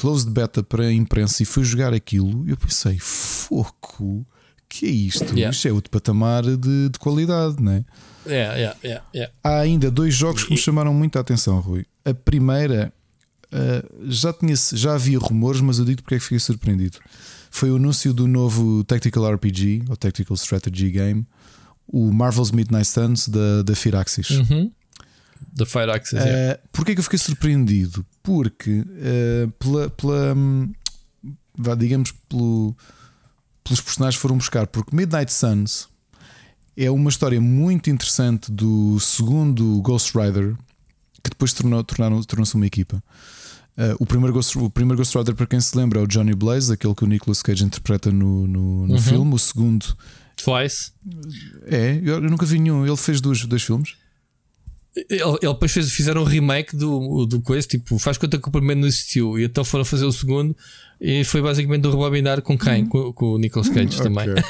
closed beta para a imprensa e fui jogar aquilo, eu pensei, foco, que é isto? Yeah. Isto é outro patamar de, de qualidade, não é? Yeah, yeah, yeah, yeah. Há ainda dois jogos que me chamaram muito a atenção, Rui. A primeira uh, já, tinha, já havia rumores, mas eu digo porque é que fiquei surpreendido. Foi o anúncio do novo Tactical RPG ou Tactical Strategy Game, o Marvel's Midnight Suns da, da Firaxis. Uhum. Da Firaxis, uh, yeah. Porquê que eu fiquei surpreendido? Porque uh, pela, pela um, vá, digamos, pelo, pelos personagens foram buscar, porque Midnight Suns é uma história muito interessante do segundo Ghost Rider que depois tornou, tornaram, tornou-se uma equipa. Uh, o, primeiro Ghost, o primeiro Ghost Rider, para quem se lembra, é o Johnny Blaze, aquele que o Nicolas Cage interpreta no, no, no uhum. filme. O segundo. Twice. É, eu, eu nunca vi nenhum. Ele fez dois, dois filmes. Ele, ele depois fez, fizeram um remake do, do coisa, tipo, faz conta que o primeiro não existiu, e então foram fazer o segundo, e foi basicamente do rebobinar com quem? Uhum. Com, com, o Nicolas Cage okay. também.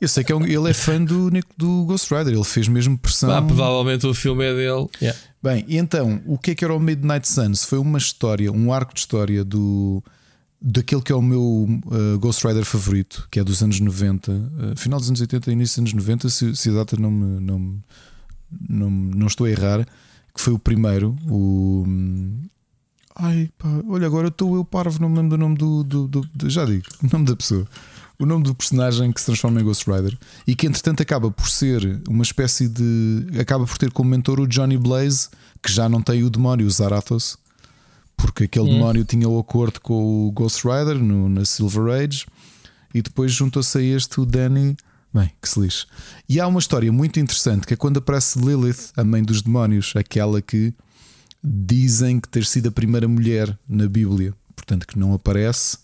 Eu sei que é um, ele é fã do, do Ghost Rider, ele fez mesmo pressão. Ah, provavelmente o filme é dele. Yeah. Bem, e então, o que é que era o Midnight Suns? Foi uma história, um arco de história do daquele que é o meu uh, Ghost Rider favorito, que é dos anos 90, uh, final dos anos 80, início dos anos 90, se, se a data não me, não, não, não estou a errar, que foi o primeiro, o. Ai, pá, olha, agora estou eu parvo, não me lembro do nome do, do, do, do Já digo, o nome da pessoa o nome do personagem que se transforma em Ghost Rider e que entretanto acaba por ser uma espécie de. acaba por ter como mentor o Johnny Blaze, que já não tem o demónio, o Zarathos, porque aquele hum. demónio tinha o acordo com o Ghost Rider no, na Silver Age e depois juntou-se a este o Danny. Bem, que se lixe. E há uma história muito interessante que é quando aparece Lilith, a mãe dos demónios, aquela que dizem que ter sido a primeira mulher na Bíblia, portanto que não aparece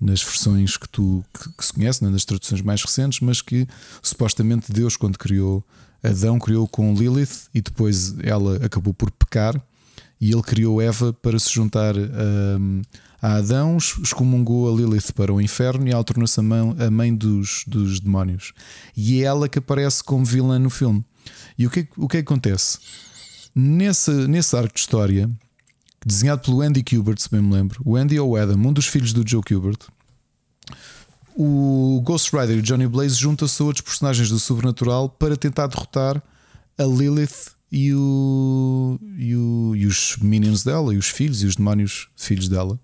nas versões que tu que, que se conhece, né, nas traduções mais recentes, mas que supostamente Deus, quando criou Adão, criou com Lilith e depois ela acabou por pecar e ele criou Eva para se juntar a, a Adão, excomungou a Lilith para o inferno e alternou-se a, a mãe dos, dos demónios. E é ela que aparece como vilã no filme. E o que, o que acontece? Nesse, nesse arco de história, desenhado pelo Andy Kubert, se bem me lembro. O Andy ou Adam, um dos filhos do Joe Kubert. O Ghost Rider e o Johnny Blaze juntam-se a outros personagens do sobrenatural para tentar derrotar a Lilith e, o, e, o, e os minions dela, e os filhos e os demónios filhos dela.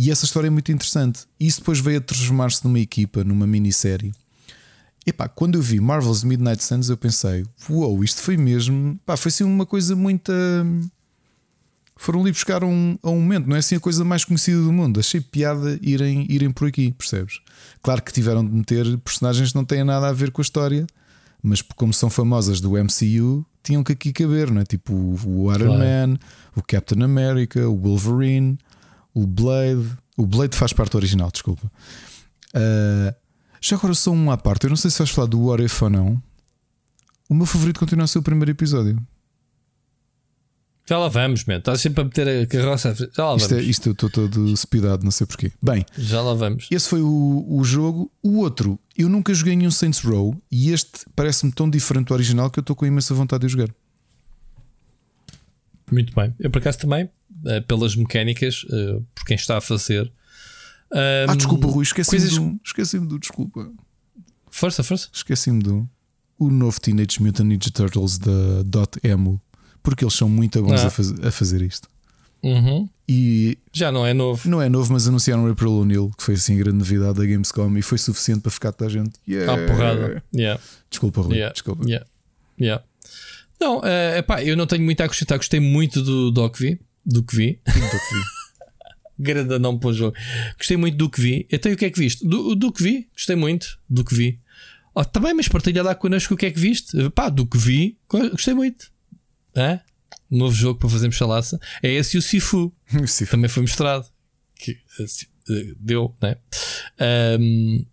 E essa história é muito interessante. Isso depois veio a transformar-se numa equipa, numa minissérie. Epá, quando eu vi Marvel's Midnight Suns, eu pensei: Uou, wow, isto foi mesmo. Pá, foi assim uma coisa muito Foram ali buscar um, a um momento, não é assim a coisa mais conhecida do mundo. Achei piada irem, irem por aqui, percebes? Claro que tiveram de meter personagens que não têm nada a ver com a história, mas como são famosas do MCU, tinham que aqui caber, não é? Tipo o Iron claro. Man, o Captain America, o Wolverine, o Blade. O Blade faz parte do original, desculpa. Uh, já agora só um à parte, eu não sei se vais falar do What If ou não. O meu favorito continua a ser o primeiro episódio. Já lá vamos, man. Estás sempre a meter a carroça. Já lá isto é- vamos. É, isto eu estou todo speedado, não sei porquê. Bem, já lá vamos. Esse foi o, o jogo. O outro, eu nunca joguei nenhum Saints Row e este parece-me tão diferente do original que eu estou com imensa vontade de jogar. Muito bem. Eu por acaso também, eh, pelas mecânicas, eh, por quem está a fazer. ah, desculpa, Rui, esqueci-me coisas... do. Esqueci-me do. Desculpa. Força, força. Esqueci-me do. O novo Teenage Mutant Ninja Turtles da Dot Emo porque eles são muito bons ah. a, faz, a, fazer isto. Uhum. E já não é novo. Não é novo, mas anunciaram o April O'Neil, que foi assim a grande novidade da Gamescom e foi suficiente para ficar toda a gente. Yeah. Ah, porrada. Yeah. Desculpa, Rui. Yeah. Desculpa. Yeah. Yeah. Não, uh, pá, eu não tenho muito a acrescentar. Gostei muito do, do que vi. Do que vi. do que vi. Grande não para o jogo. Gostei muito do que vi. Então, o que é que viste? Do, do que vi, gostei muito do que vi. Oh, também, mas partilha lá connosco o que é que viste. Pá, do que vi, gostei muito. É? Novo jogo para fazermos chalaça. É esse e o Sifu. o Sifu. Também foi mostrado. Que uh, deu, né? Um,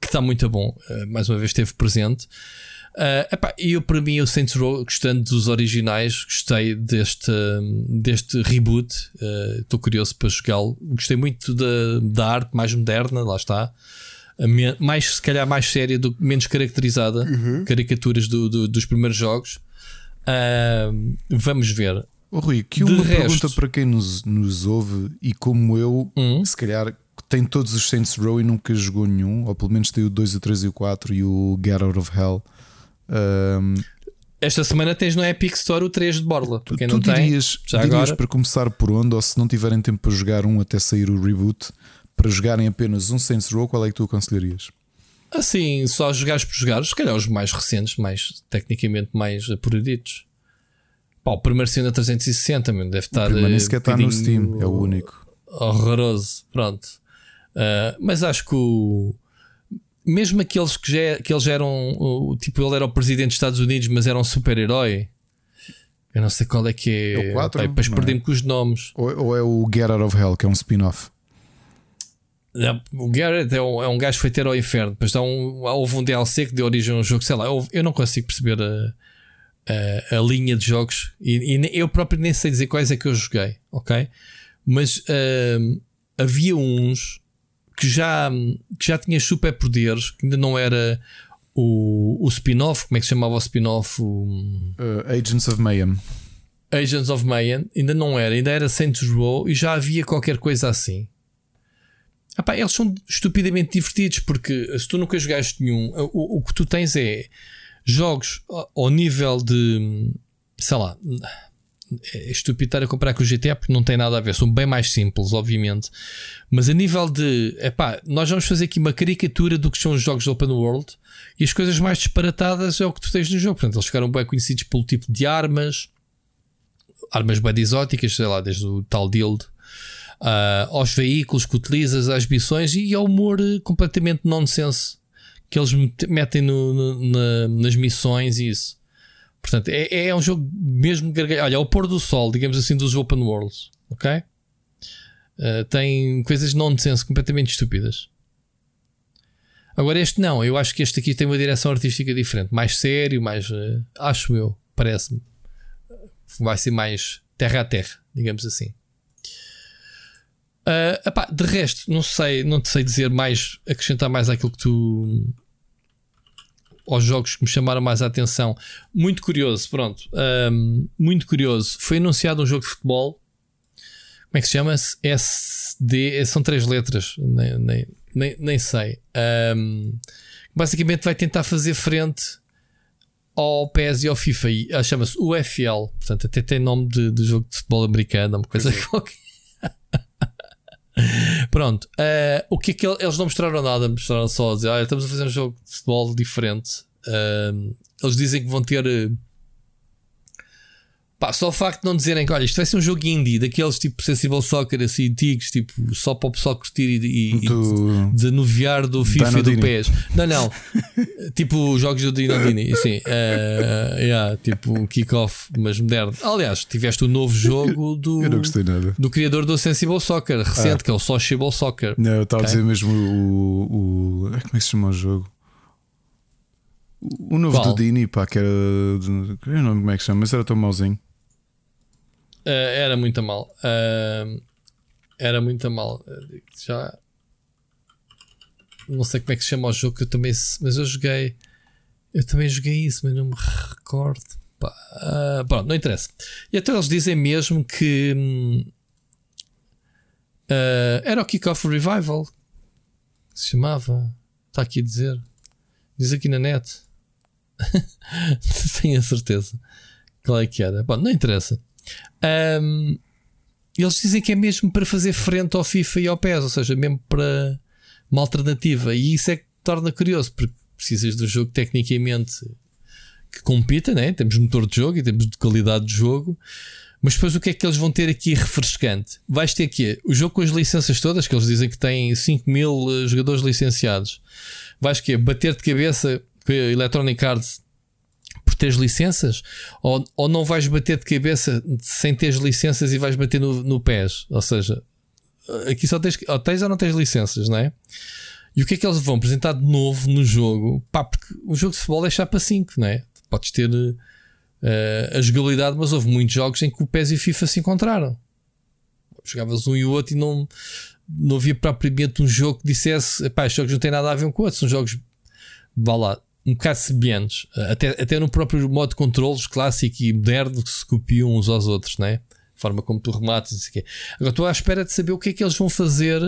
que está muito bom. Uh, mais uma vez esteve presente. Uh, epá, eu, para mim, o Saints Row, gostando dos originais, gostei deste, deste reboot. Estou uh, curioso para jogá-lo. Gostei muito da, da arte mais moderna, lá está. mais, se calhar, mais séria, do, menos caracterizada. Uhum. Caricaturas do, do, dos primeiros jogos. Uh, vamos ver. Oh, Rui, que uma resto... pergunta para quem nos, nos ouve e como eu, hum? se calhar tem todos os Saints Row e nunca jogou nenhum, ou pelo menos tem o 2, o 3 e o 4 e o Get Out of Hell. Um, Esta semana tens no Epic Store o 3 de Borla. Tu, tu não dirias, tem, já dirias agora... para começar por onde, ou se não tiverem tempo para jogar um até sair o reboot, para jogarem apenas um Saints Row, qual é que tu aconselharias? Assim, só jogares por jogar, se calhar os mais recentes, mais tecnicamente mais apuraditos. Pá, o primeiro sendo a 360, meu, deve estar. O nem sequer está no Steam, é o único. Horroroso, pronto. Uh, mas acho que o. Mesmo aqueles que, já, que eles eram. Tipo, ele era o presidente dos Estados Unidos, mas era um super-herói. Eu não sei qual é que é. É o 4. depois perdi-me com os nomes. Ou, ou, é o Get Out of Hell, que é um spin-off. O Garrett é um, é um gajo que foi ter ao inferno. Depois há um, houve um DLC que deu origem a um jogo, sei lá. Eu, eu não consigo perceber a, a, a linha de jogos e, e, eu próprio nem sei dizer quais é que eu joguei, ok? Mas uh, havia uns que já, que já tinha super poderes, que ainda não era o, o spin-off. Como é que se chamava o spin-off? Uh, Agents of Mayhem. Agents of Mayhem ainda não era, ainda era Saints Row e já havia qualquer coisa assim. Epá, eles são estupidamente divertidos porque se tu nunca jogaste nenhum, o, o que tu tens é jogos ao nível de sei lá. É estúpido estar a comparar com o GTA porque não tem nada a ver, são bem mais simples, obviamente. Mas a nível de epá, nós vamos fazer aqui uma caricatura do que são os jogos de Open World e as coisas mais disparatadas é o que tu tens no jogo. Portanto, eles ficaram bem conhecidos pelo tipo de armas, armas bem exóticas, sei lá, desde o tal Dild uh, aos veículos que utilizas, às missões e ao humor completamente nonsense que eles metem no, no, na, nas missões e isso. Portanto, é, é um jogo mesmo gargalho. Olha, ao pôr do sol, digamos assim, dos open worlds, ok? Uh, tem coisas nonsense completamente estúpidas. Agora, este não, eu acho que este aqui tem uma direção artística diferente, mais sério, mais. Uh, acho eu, parece-me. Vai ser mais terra a terra, digamos assim. Uh, epá, de resto, não sei, não te sei dizer mais, acrescentar mais àquilo que tu. Aos jogos que me chamaram mais a atenção. Muito curioso, pronto. Um, muito curioso. Foi anunciado um jogo de futebol. Como é que se chama? SD. São três letras, nem, nem, nem, nem sei. Um, basicamente vai tentar fazer frente ao PES e ao FIFA. E, Chama-se UFL. Portanto, até tem nome de, de jogo de futebol americano, uma coisa é. qualquer. Pronto, uh, o que é que eles não mostraram nada, mostraram só a dizer: ah, estamos a fazer um jogo de futebol diferente. Uh, eles dizem que vão ter. Pá, só o facto de não dizerem que olha, isto vai ser um jogo indie, daqueles tipo Sensible Soccer assim antigos, tipo só para o pessoal curtir e, e, Tu- e desanuviar do FIFA e do Danodini. PES. Não, não. tipo jogos do Dinodini, assim, eh, yeah, tipo um kick-off, mas moderno. Aliás, tiveste o novo jogo do, do criador do Sensible Soccer, recente, que é o Sociable Soccer. Não, eu estava a Ok. dizer mesmo o. o como é que se chama o jogo? O novo Qual? do Dini, pá, que era. Eu não lembro como é que se chama, mas era tão mauzinho. Eh, era muito mal. Eh, era muito mal. Eh, Já. Não sei como é que se chama o jogo, que eu também. Mas eu joguei. Eu também joguei isso, mas não me recordo. Ah, pronto, não interessa. E até eles dizem mesmo que. hum, ah, era o Kickoff Revival. Se chamava. Está aqui a dizer. Diz aqui na net. Tenho a certeza. Qual é que era? Bom, não interessa. Ahm, eles dizem que é mesmo para fazer frente ao FIFA e ao PES, ou seja, mesmo para uma alternativa. E isso é que torna curioso, porque precisas de um jogo tecnicamente que compita, né? temos motor de jogo e temos de qualidade de jogo. Mas depois o que é que eles vão ter aqui refrescante? Vais ter que o jogo com as licenças todas, que eles dizem que têm 5 mil eh, jogadores licenciados. Vais que bater de cabeça com a Electronic Arts por teres licenças? Ou, ou não vais bater de cabeça sem teres licenças e vais bater no, no PES? Ou seja, aqui só tens, ou tens ou não tens licenças, não é? E o que é que eles vão apresentar de novo no jogo? Pá, porque o jogo de futebol é chapa 5, não é? Podes ter eh, a jogabilidade, mas houve muitos jogos em que o PES e o FIFA se encontraram. Jogavas um e o outro e não, não havia propriamente um jogo que dissesse pá, estes jogos não têm nada a ver com o outro, são jogos, vá lá, um bocado semelhantes, até, até no próprio modo de controles clássico e moderno que se copiam uns aos outros, né? A forma como tu rematas, não sei o quê. Agora estou à espera de saber o que é que eles vão fazer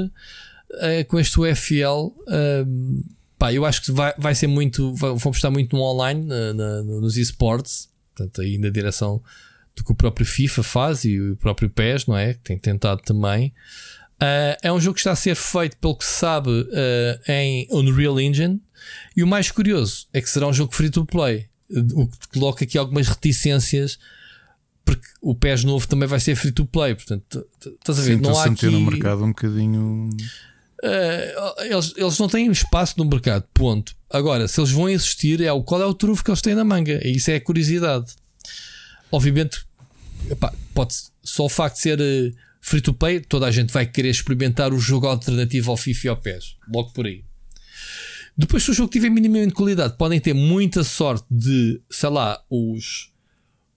eh, com este UFL. ehm, pá, eu acho que vai, vai ser muito, vão apostar muito no online, na- na- nos esportes, portanto, aí na direção do que o próprio FIFA faz e o próprio PES, não é? Que tem tentado também. Ah, é um jogo que está a ser feito, pelo que se sabe, ah, em Unreal Engine. E o mais curioso é que será um jogo free to play. O que coloca aqui algumas reticências, porque o PES novo também vai ser free to play. Portanto, estás a ver? Sim, não há aqui. no mercado um bocadinho. Uh, eles, eles não têm espaço no mercado, ponto. Agora, se eles vão existir, é o, qual é o trunfo que eles têm na manga? E isso é a curiosidade. Obviamente, epá, pode só o facto de ser uh, free to play, toda a gente vai querer experimentar o jogo alternativo ao FIFA e ao PES, logo por aí. Depois, se o jogo tiver minimamente qualidade, podem ter muita sorte de, sei lá, os,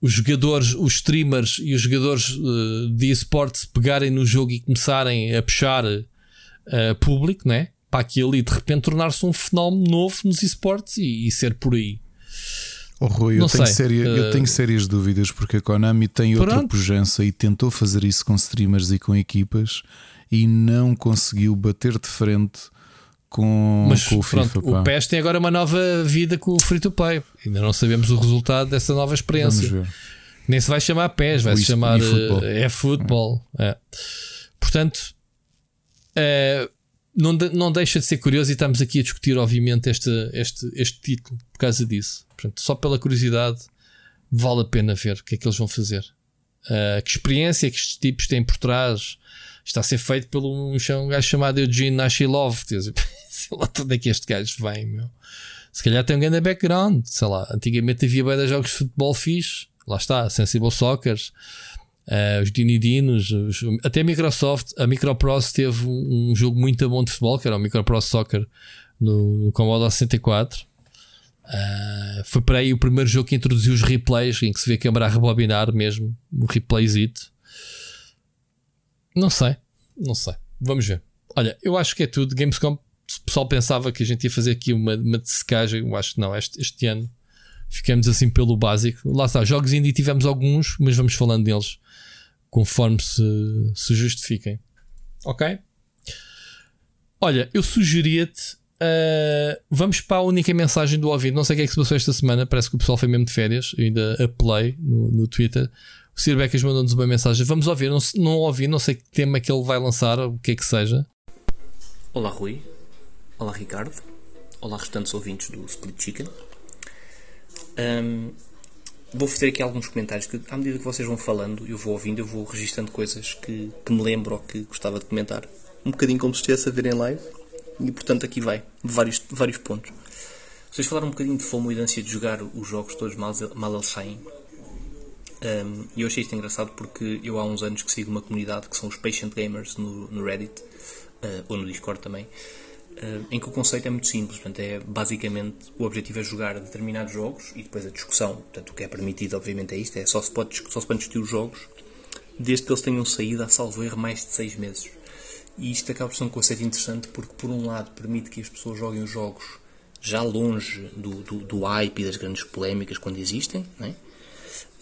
os jogadores, os streamers e os jogadores uh, de esportes pegarem no jogo e começarem a puxar uh, público, né? Para aquilo e de repente tornar-se um fenómeno novo nos esportes e, e ser por aí. Oh, Rui, eu tenho, séria- eu Uh, tenho sérias dúvidas porque a Konami tem outra Pronto. pujança e tentou fazer isso com streamers e com equipas e não conseguiu bater de frente com, Mas com o pronto, FIFA. o pá. PES tem agora uma nova vida com o free to play. Ainda não sabemos o resultado dessa nova experiência. Nem se vai chamar PES, vai se chamar futebol. eh, é futebol. É. Portanto, eh, não, de- não deixa de ser curioso e estamos aqui a discutir, obviamente, este, este, este título por causa disso. Portanto, só pela curiosidade, vale a pena ver o que é que eles vão fazer. Eh, que experiência que estes tipos têm por trás está a ser feito por um, um gajo chamado Eugene Nashilov. Sei lá de onde é que este gajo vem, meu. Se calhar tem um grande background, sei lá. Antigamente havia bem de jogos de futebol fixe, lá está, Sensible Soccer, eh, os Dinidinos, os- até a Microsoft, a Microprose teve um, um jogo muito bom de futebol, que era o Microprose Soccer no, no Commodore 64. Eh, foi para aí o primeiro jogo que introduziu os replays, em que se vê a câmera a rebobinar mesmo, um replayzito. Não sei, não sei. Vamos ver. Olha, eu acho que é tudo. Gamescom, o pessoal pensava que a gente ia fazer aqui uma, uma dessecagem. Eu acho que não. Este, este ano ficamos assim pelo básico. Lá está, jogos indie tivemos alguns, mas vamos falando deles conforme se, se justifiquem. Ok? Olha, eu sugeria-te. uh, vamos para a única mensagem do ouvinte. Não sei o que é que se passou esta semana. Parece que o pessoal foi mesmo de férias. Eu ainda apelei no, no Twitter. O Sir Becas mandou-nos uma mensagem. Vamos ouvir. Não, não ouvi, não sei que tema que ele vai lançar, ou o que é que seja. Olá Rui, olá Ricardo, olá restantes ouvintes do Split Chicken. Ahm, vou fazer aqui alguns comentários que, à medida que vocês vão falando, eu vou ouvindo, eu vou registando coisas que, que me lembro ou que gostava de comentar. Um bocadinho como se estivesse a ver em live. E portanto aqui vai, vários, vários pontos. Vocês falaram um bocadinho de fome e de ânsia de jogar os jogos todos mal, mal eles saem. Um, e eu achei isto engraçado porque eu há uns anos que sigo uma comunidade que são os Patient Gamers no, no Reddit, uh, ou no Discord também, em que o conceito é muito simples. Portanto, é basicamente o objetivo é jogar determinados jogos e depois a discussão. Portanto, o que é permitido, obviamente, é isto: é só se pode, só se pode discutir os jogos desde que eles tenham saído a salvo erro mais de 6 meses. E isto acaba por ser um conceito interessante porque, por um lado, permite que as pessoas joguem os jogos já longe do, do, do hype e das grandes polémicas quando existem, é?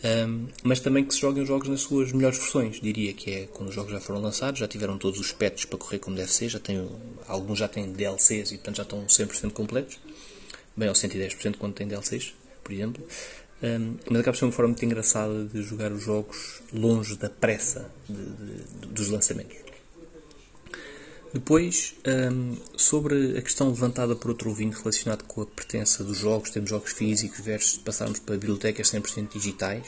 Um, mas também que se joguem os jogos nas suas melhores versões, diria que é quando os jogos já foram lançados, já tiveram todos os patches para correr como deve ser, já tem, alguns já têm DLCs e portanto já estão 100% completos, bem, ou 110% quando têm DLCs, por exemplo. Um, mas acaba por ser uma forma muito engraçada de jogar os jogos longe da pressa de, de, dos lançamentos. Depois, um, sobre a questão levantada por outro ouvinte relacionado com a pertença dos jogos, temos jogos físicos versus passarmos para bibliotecas 100% digitais.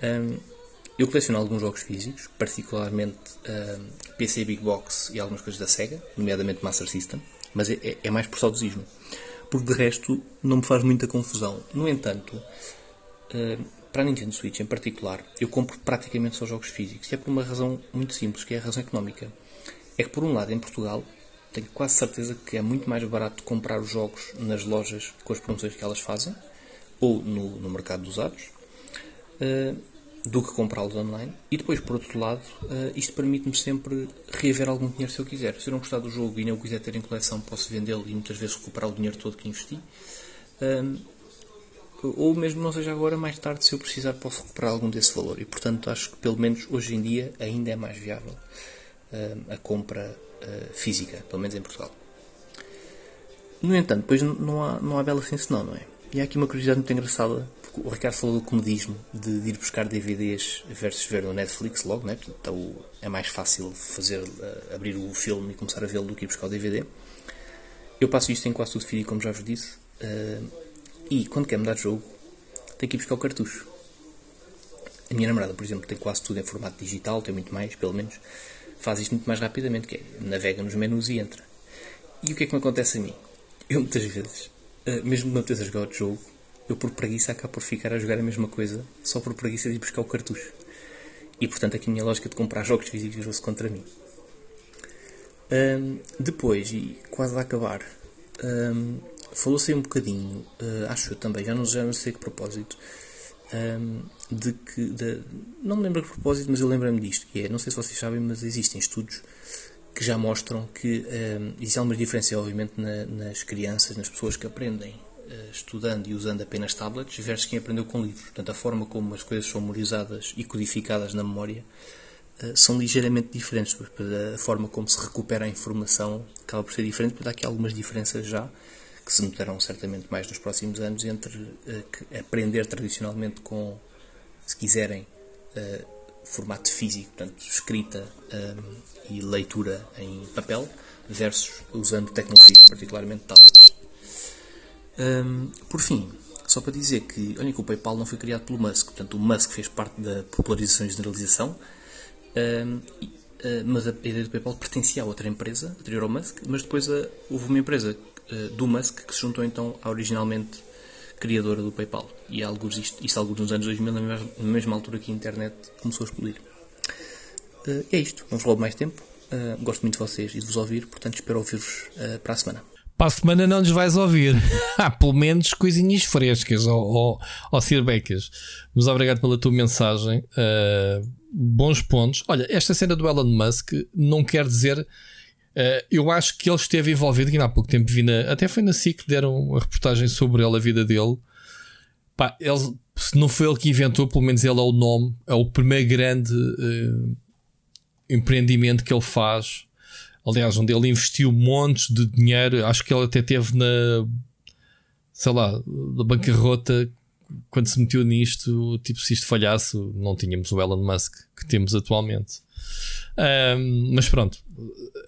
Um, eu coleciono alguns jogos físicos, particularmente um, PC Big Box e algumas coisas da Sega, nomeadamente Master System, mas é, é, é mais por saudosismo. Porque de resto não me faz muita confusão. No entanto, para a Nintendo Switch em particular, eu compro praticamente só jogos físicos. E é por uma razão muito simples, que é a razão económica é que, por um lado, em Portugal, tenho quase certeza que é muito mais barato comprar os jogos nas lojas com as promoções que elas fazem ou no, no mercado dos usados uh, do que comprá-los online. E depois, por outro lado, uh, isto permite-me sempre reaver algum dinheiro se eu quiser. Se eu não gostar do jogo e nem o quiser ter em coleção, posso vendê-lo e muitas vezes recuperar o dinheiro todo que investi. Uh, ou mesmo não seja agora, mais tarde, se eu precisar, posso recuperar algum desse valor. E portanto, acho que pelo menos hoje em dia ainda é mais viável a compra física, pelo menos em Portugal. No entanto, depois não há, não há bela assim senão, não é? E há aqui uma curiosidade muito engraçada, porque o Ricardo falou do comodismo de, de ir buscar DVDs versus ver no Netflix logo, né? então é mais fácil fazer, abrir o filme e começar a vê-lo do que ir buscar o DVD. Eu passo isto em quase tudo físico, como já vos disse, e quando quer mudar de jogo, tenho que ir buscar o cartucho. A minha namorada, por exemplo, tem quase tudo em formato digital, tem muito mais, pelo menos faz isto muito mais rapidamente, que é, navega nos menus e entra. E o que é que me acontece a mim? Eu muitas vezes, eh, mesmo não ter a jogar o jogo, eu por preguiça acabo por ficar a jogar a mesma coisa, só por preguiça de ir buscar o cartucho. E portanto aqui a minha lógica de comprar jogos físicos usou-se contra mim. Um, depois, e quase a acabar, um, falou-se aí um bocadinho, uh, acho eu também, já não, já não sei que propósito, um, de que. De, não me lembro a propósito, mas eu lembro-me disto, que é, não sei se vocês sabem, mas existem estudos que já mostram que um, existe alguma diferença, obviamente, na, nas crianças, nas pessoas que aprendem uh, estudando e usando apenas tablets, versus quem aprendeu com livros. Portanto, a forma como as coisas são memorizadas e codificadas na memória uh, são ligeiramente diferentes. A forma como se recupera a informação acaba por ser diferente, porque há aqui algumas diferenças já que se notarão certamente mais nos próximos anos entre uh, aprender tradicionalmente com, se quiserem, uh, formato físico, portanto, escrita eh, e leitura em papel, versus usando tecnologia, particularmente tablets. Um, por fim, só para dizer que, olhem que o PayPal não foi criado pelo Musk, portanto, o Musk fez parte da popularização e generalização, um, mas a ideia do PayPal pertencia a outra empresa, anterior ao Musk, mas depois houve uma empresa do Musk, que se juntou então à originalmente criadora do PayPal. E alguns, isto, isto alguns nos anos 2000, na mesma, altura que a internet começou a explodir. Uh, é isto, não vos mais tempo. Uh, gosto muito de vocês e de vos ouvir, portanto espero ouvir-vos para a semana. Para a semana não nos vais ouvir. Há pelo menos coisinhas frescas ou, ou, ou cirbecas. Mas obrigado pela tua mensagem. Bons pontos. Olha, esta cena do Elon Musk não quer dizer Uh, eu acho que ele esteve envolvido, que há pouco tempo vi na, até foi na SIC que deram uma reportagem sobre ele, a vida dele. Pá, ele, se não foi ele que inventou, pelo menos ele é o nome, é o primeiro grande uh, empreendimento que ele faz. Aliás, onde ele investiu montes de dinheiro, acho que ele até teve na sei lá, da bancarrota quando se meteu nisto. Tipo, se isto falhasse, não tínhamos o Elon Musk que temos atualmente. Um, mas pronto,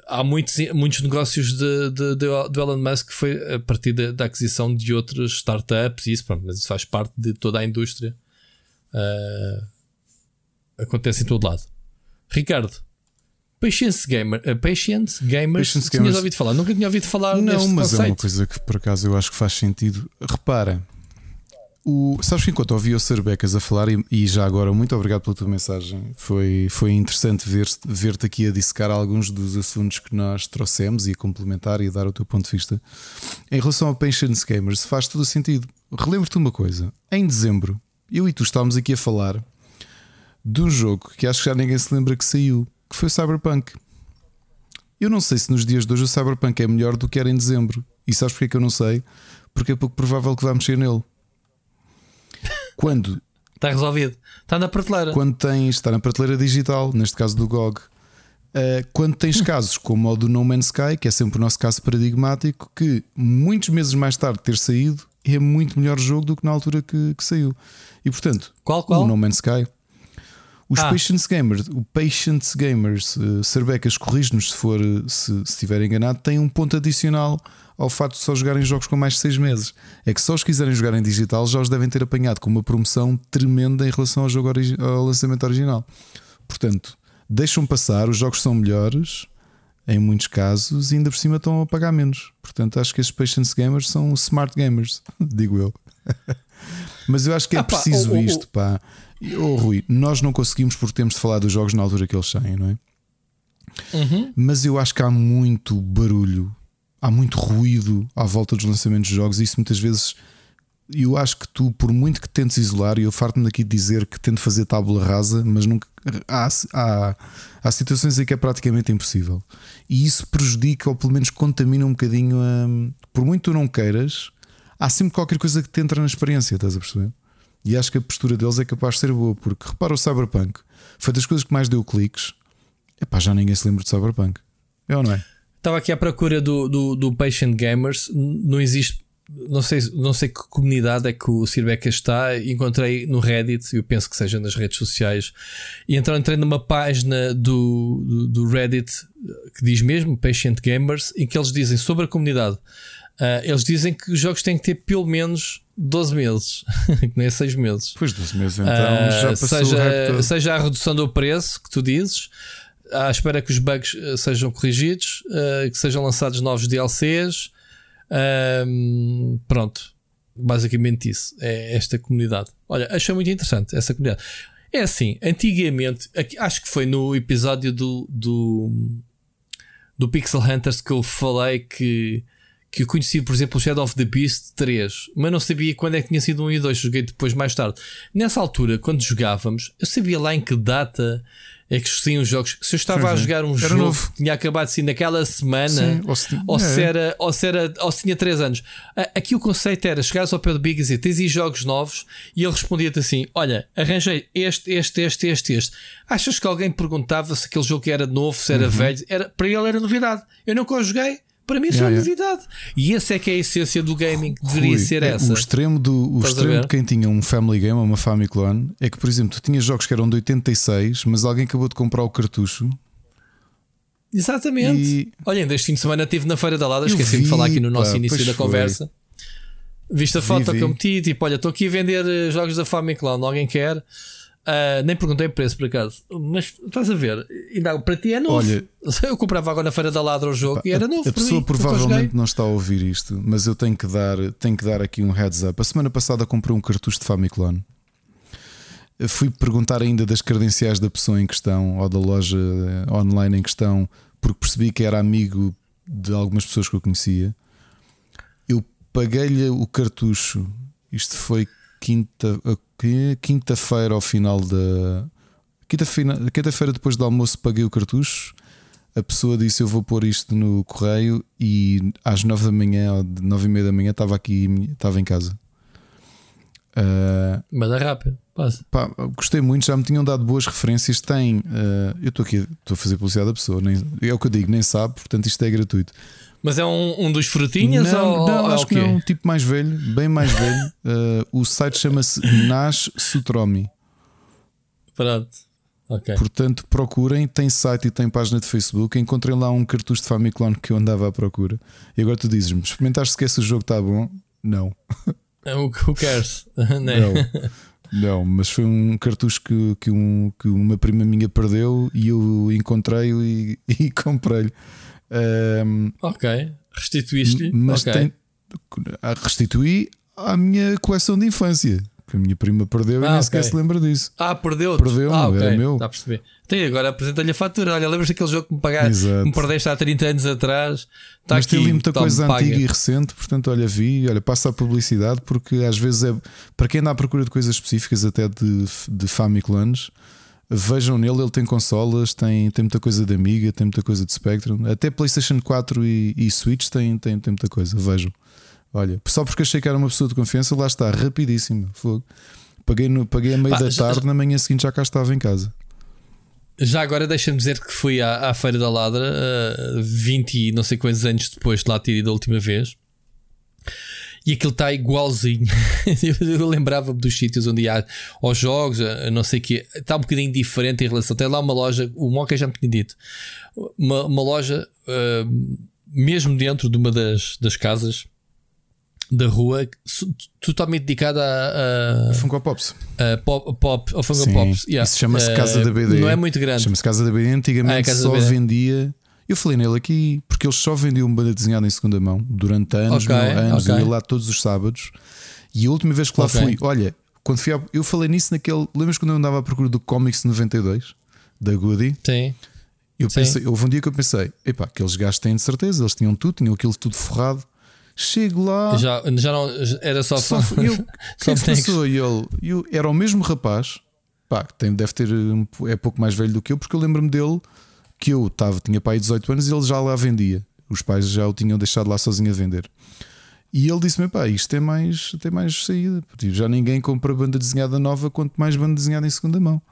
há muitos, muitos negócios de, de, de, do Elon Musk que foi a partir da, da, aquisição de outras startups e isso, pronto, mas isso faz parte de toda a indústria Uh, acontece em todo lado. Ricardo, Patience, Gamer, uh, Patience Gamers, Patience tinhas Gamers. ouvido falar? Nunca tinha ouvido falar Não, mas conceito. é uma coisa que por acaso eu acho que faz sentido. Repara, o, sabes que enquanto ouvi o Serbecas a falar, e, e, já agora, muito obrigado pela tua mensagem. Foi, foi interessante ver-te ver aqui a dissecar alguns dos assuntos que nós trouxemos e a complementar e a dar o teu ponto de vista. Em relação ao Patience Gamers, faz todo o sentido. Relembro-te uma coisa: em dezembro, eu e tu estávamos aqui a falar de um jogo que acho que já ninguém se lembra que saiu, que foi o Cyberpunk. Eu não sei se nos dias de hoje o Cyberpunk é melhor do que era em dezembro. E sabes porque é que eu não sei? Porque é pouco provável que vá mexer nele. Quando? Está resolvido. Está na prateleira. Quando tens, está na prateleira digital, neste caso do GOG. Uh, quando tens casos como o do No Man's Sky, que é sempre o nosso caso paradigmático, que muitos meses mais tarde ter saído é muito melhor jogo do que na altura que, que saiu. E portanto, qual, qual? o No Man's Sky os ah. Patience Gamers, o Patience Gamers, uh, Cervecas, corrige-nos se for se, se estiver enganado, tem um ponto adicional ao facto de só jogarem jogos com mais de 6 meses. É que só os quiserem jogar em digital já os devem ter apanhado com uma promoção tremenda em relação ao, jogo ao lançamento original. Portanto, deixam passar, os jogos são melhores em muitos casos e ainda por cima estão a pagar menos. Portanto, acho que esses Patience Gamers são smart gamers, digo eu. Mas eu acho que é ah, preciso pá, oh, isto, pá. Oh, Rui, nós não conseguimos porque temos de falar dos jogos na altura que eles saem, não é? Uhum. Mas eu acho que há muito barulho, há muito ruído à volta dos lançamentos de jogos, e isso muitas vezes. Eu acho que tu, por muito que tentes isolar, e eu farto-me daqui de dizer que tento fazer tábula rasa, mas nunca. Há, há, há situações em que é praticamente impossível. E isso prejudica, ou pelo menos contamina um bocadinho. A, por muito tu não queiras, há sempre qualquer coisa que te entra na experiência, estás a perceber? E acho que a postura deles é capaz de ser boa, porque repara o Cyberpunk, foi das coisas que mais deu cliques. Epá, já ninguém se lembra de Cyberpunk. É ou não é? Estava aqui à procura do, do, do Patient Gamers, não existe. Não sei, não sei que comunidade é que o Sirbeca está. Encontrei no Reddit, eu penso que seja nas redes sociais. E então entrei numa página do, do, do Reddit que diz mesmo Patient Gamers, em que eles dizem sobre a comunidade. Uh, eles dizem que os jogos têm que ter pelo menos 12 meses, que nem é 6 meses. Pois 12 meses, então uh, já passou seja, seja a redução do preço que tu dizes, à espera que os bugs uh, sejam corrigidos, uh, que sejam lançados novos DLCs. pronto, basicamente isso. É esta comunidade. Olha, achei muito interessante essa comunidade. É assim, antigamente, aqui, acho que foi no episódio do, do, do Pixel Hunters que eu falei que que eu conheci, por exemplo, o Shadow of the Beast 3, mas não sabia quando é que tinha sido 1 e 2, joguei depois mais tarde. Nessa altura, quando jogávamos, eu sabia lá em que data é que saíam os jogos. Se eu estava sim, a jogar um jogo novo. que tinha acabado de sair naquela semana, sim, ou, se, ou, é. se era, ou, se era, ou se tinha 3 anos. Aqui o conceito era chegares ao pé do Big e dizer: tens aí jogos novos, e ele respondia-te assim: Olha, arranjei este, este, este, este, este. Achas que alguém perguntava se aquele jogo era novo, se era uhum. velho? Era, para ele era novidade. Eu nunca o joguei. Para mim, isso yeah, é uma novidade. E essa é que é a essência do gaming, que deveria Rui, ser essa. O extremo, do, o extremo de quem tinha um Family Game ou uma Famiclone é que, por exemplo, tu tinhas jogos que eram de 86, mas alguém acabou de comprar o cartucho. Exatamente. E... Olha, ainda este fim de semana estive na Feira da Lada, esqueci de falar aqui no nosso pá, início da foi. conversa. Viste a foto vi, vi. que eu meti, tipo, olha, estou aqui a vender eh, jogos da Famiclone, alguém quer? Uh, nem perguntei o preço por acaso, mas estás a ver, ainda para ti é novo. Olha, eu comprava agora na Feira da Ladra o jogo pá, e era novo. A pessoa mim, provavelmente não está a ouvir isto, mas eu tenho que dar, tenho que dar aqui um heads up. A semana passada comprei um cartucho de Famiclone. Fui perguntar ainda das credenciais da pessoa em questão ou da loja eh, online em questão, porque percebi que era amigo de algumas pessoas que eu conhecia. Eu paguei-lhe o cartucho. Isto foi quinta, quinta-feira ao final da. Quinta-feira quinta depois do almoço paguei o cartucho. A pessoa disse: Eu vou pôr isto no correio. E às nove da manhã ou nove e meia da manhã estava aqui, estava em casa. Uh, Mas é rápido, passa. Pá, gostei muito, já me tinham dado boas referências. Tem, uh, eu estou aqui, estou a fazer publicidade da pessoa, nem, é o que eu digo, nem sabe, portanto isto é gratuito. Mas é um, um dos frutinhas não, ou, não, ou acho é que não, um tipo mais velho, bem mais velho. Uh, o site chama-se Nash Sutromi. Pronto. Okay. Portanto, procurem, tem site e tem página de Facebook. Encontrei lá um cartucho de Famiclone que eu andava à procura. E agora tu dizes-me: experimentaste se esse jogo está bom? Não. É Who cares? não. Não, mas foi um cartucho que, que, um, que uma prima minha perdeu e eu encontrei-o e, e comprei-lhe. Um, ok, restituíste-lhe. Mas okay. tem, restituí à minha coleção de infância. Que a minha prima perdeu ah, e nem okay. sequer se lembra disso. Ah, perdeu? Perdeu, ah, okay. era meu. Está a perceber. Tem agora apresenta-lhe a fatura. Olha, lembras daquele jogo que me pagaste, que me perdeste há 30 anos atrás? Está Mas aqui, tem ali muita coisa paga. antiga e recente, portanto, olha, vi, olha, passa a publicidade, porque às vezes é para quem anda à procura de coisas específicas, até de, de Famiclones, vejam nele, ele tem consolas, tem, tem muita coisa de Amiga, tem muita coisa de Spectrum, até PlayStation 4 e, e Switch tem, tem, tem muita coisa, vejam. Olha, só porque achei que era uma pessoa de confiança, lá está, rapidíssimo. Fogo. Paguei, no, paguei a meio Pá, da já- tarde, na manhã seguinte já cá estava em casa. Já agora deixa-me dizer que fui à, à Feira da Ladra uh, 20 e não sei quantos anos depois de lá ter ido a última vez. E aquilo está igualzinho. eu, lembrava-me dos sítios onde ia aos jogos, a, a não sei o quê. Está um bocadinho diferente em relação. Tem lá uma loja, o Moca já me tinha dito, uma, uma loja, uh, mesmo dentro de uma das, das casas da rua, totalmente dedicada a, a, Funko Pops. a pop, pop, ao Funko Sim. Pops. Yeah. Isso chama-se Uh, Casa da BD. Não é muito grande. Chama-se Casa da BD. Antigamente Ah, é só BD. vendia. Eu falei nele aqui porque eles só vendiam banda desenhada em segunda mão durante anos, Ok, mil anos. ok. Eu ia lá todos os sábados. E a última vez que lá Ok. fui, olha, quando fui à- eu falei nisso naquele. Lembras quando eu andava à procura do Comics 92 da Goody? Sim. Eu Sim. pensei, houve um dia que eu pensei, epá, aqueles gajos têm de certeza, eles tinham tudo, tinham aquilo tudo forrado. Chego lá, Já, já não era só, só eu, só é que passou? E ele, eu- era o mesmo rapaz, pá, que tem, deve ter, é pouco mais velho do que eu, porque eu lembro-me dele que eu tava, tinha pai 18 anos e ele já lá vendia. Os pais já o tinham deixado lá sozinho a vender. E ele disse-me: pá, isto tem mais, tem mais saída. Tipo, já ninguém compra banda desenhada nova, quanto mais banda desenhada em segunda mão.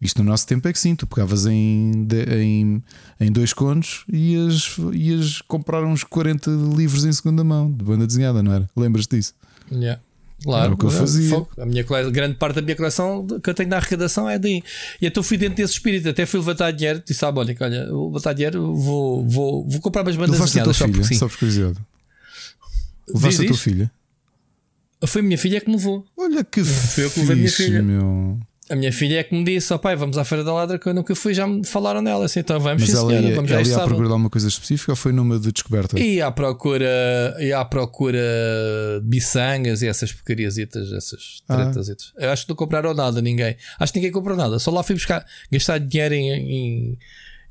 Isto no nosso tempo é que sim, tu pegavas em, em, em dois contos e ias, ias comprar uns 40 livros em segunda mão de banda desenhada, não era? Lembras-te disso? Yeah. Claro, o que eu é, fazia. A minha cole- grande parte da minha coleção que eu tenho na arrecadação é daí. E então fui dentro desse espírito. Até fui levantar dinheiro. Disse: Ah, olha, olha, vou levantar dinheiro, vou, vou, vou comprar umas bandas desenhadas só filha, só por curiosidade. Levaste a tua filha. Foi a minha filha que me levou. Olha que eu que levei a minha fixe, filha. meu. A minha filha é que me disse: Ó pai, vamos à Feira da Ladra que eu nunca fui. Já me falaram nela. Assim, então vamos, Mas sim, ela senhora, ia, vamos já ela ia à procura de alguma coisa específica ou foi numa de descoberta? E à procura, e à procura de biçangas e essas porcariasitas, essas Ah. Eu acho que não compraram nada, ninguém. Acho que ninguém comprou nada. Só lá fui buscar, gastar dinheiro em, em,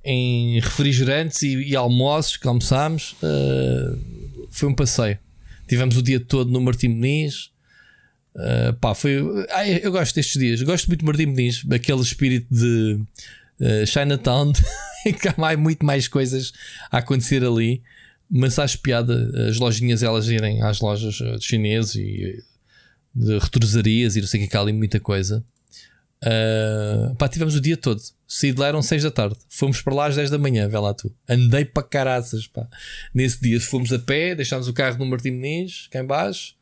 em refrigerantes e, e almoços que almoçámos. Uh, foi um passeio. Tivemos o dia todo no Martim Meniz. Uh, pá, foi. Ai, eu gosto destes dias. Gosto muito de Martim Meniz, aquele espírito de uh, Chinatown, que há muito mais coisas a acontecer ali. Mas acho piada as lojinhas elas irem às lojas uh, de chineses e de retrosarias e não sei o que, que há ali muita coisa. Uh, pá, tivemos o dia todo. Saí de lá eram 6 da tarde. Fomos para lá às 10 da manhã, vê lá tu. Andei para caraças, pá. Nesse dia fomos a pé, deixámos o carro no Martim Meniz, cá em baixo,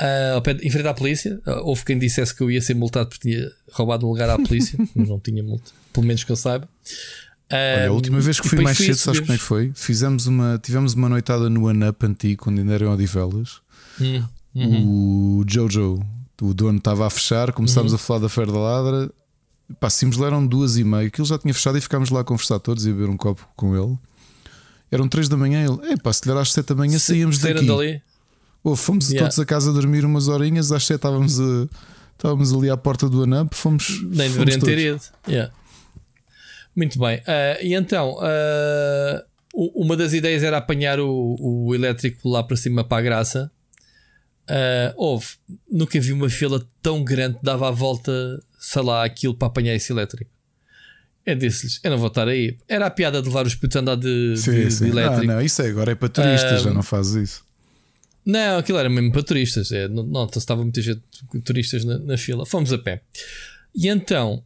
uh, pé em frente à polícia. Uh, houve quem dissesse que eu ia ser multado porque tinha roubado um lugar à polícia, mas não tinha multa, pelo menos que eu saiba. Olha, a última vez que fui mais cedo, sabes como é que foi? Fizemos uma, tivemos uma noitada no Anup antigo, quando ainda eram Odivelas. Hum, uhum. O Jojo, o dono estava a fechar, começámos a falar da Feira da Ladra. Pá, saímos lá, eram duas e meia, aquilo já tinha fechado e ficámos lá a conversar todos e a beber um copo com ele. Eram três da manhã, ele, epá, se lhe às sete da manhã saímos daqui. dali. Oh, fomos Yeah. todos a casa dormir umas horinhas, às sete estávamos, a, estávamos ali à porta do ANAP, fomos. Nem deveriam ter ido. Yeah. Muito bem. Ah, e então, ah, u- uma das ideias era apanhar o, o elétrico lá para cima para a graça. Ah, houve, nunca vi uma fila tão grande que dava a volta, sei lá, aquilo para apanhar esse elétrico. Eu disse-lhes: Eu não vou estar aí. Era a piada de levar os putos a andar de, Sim, de- de sim. Ah, elétrico. não, isso é agora é para turistas, Ah, já não fazes isso. Não, aquilo era mesmo para turistas. É, não, estava muita gente, turistas na, na fila. Fomos a pé. E então,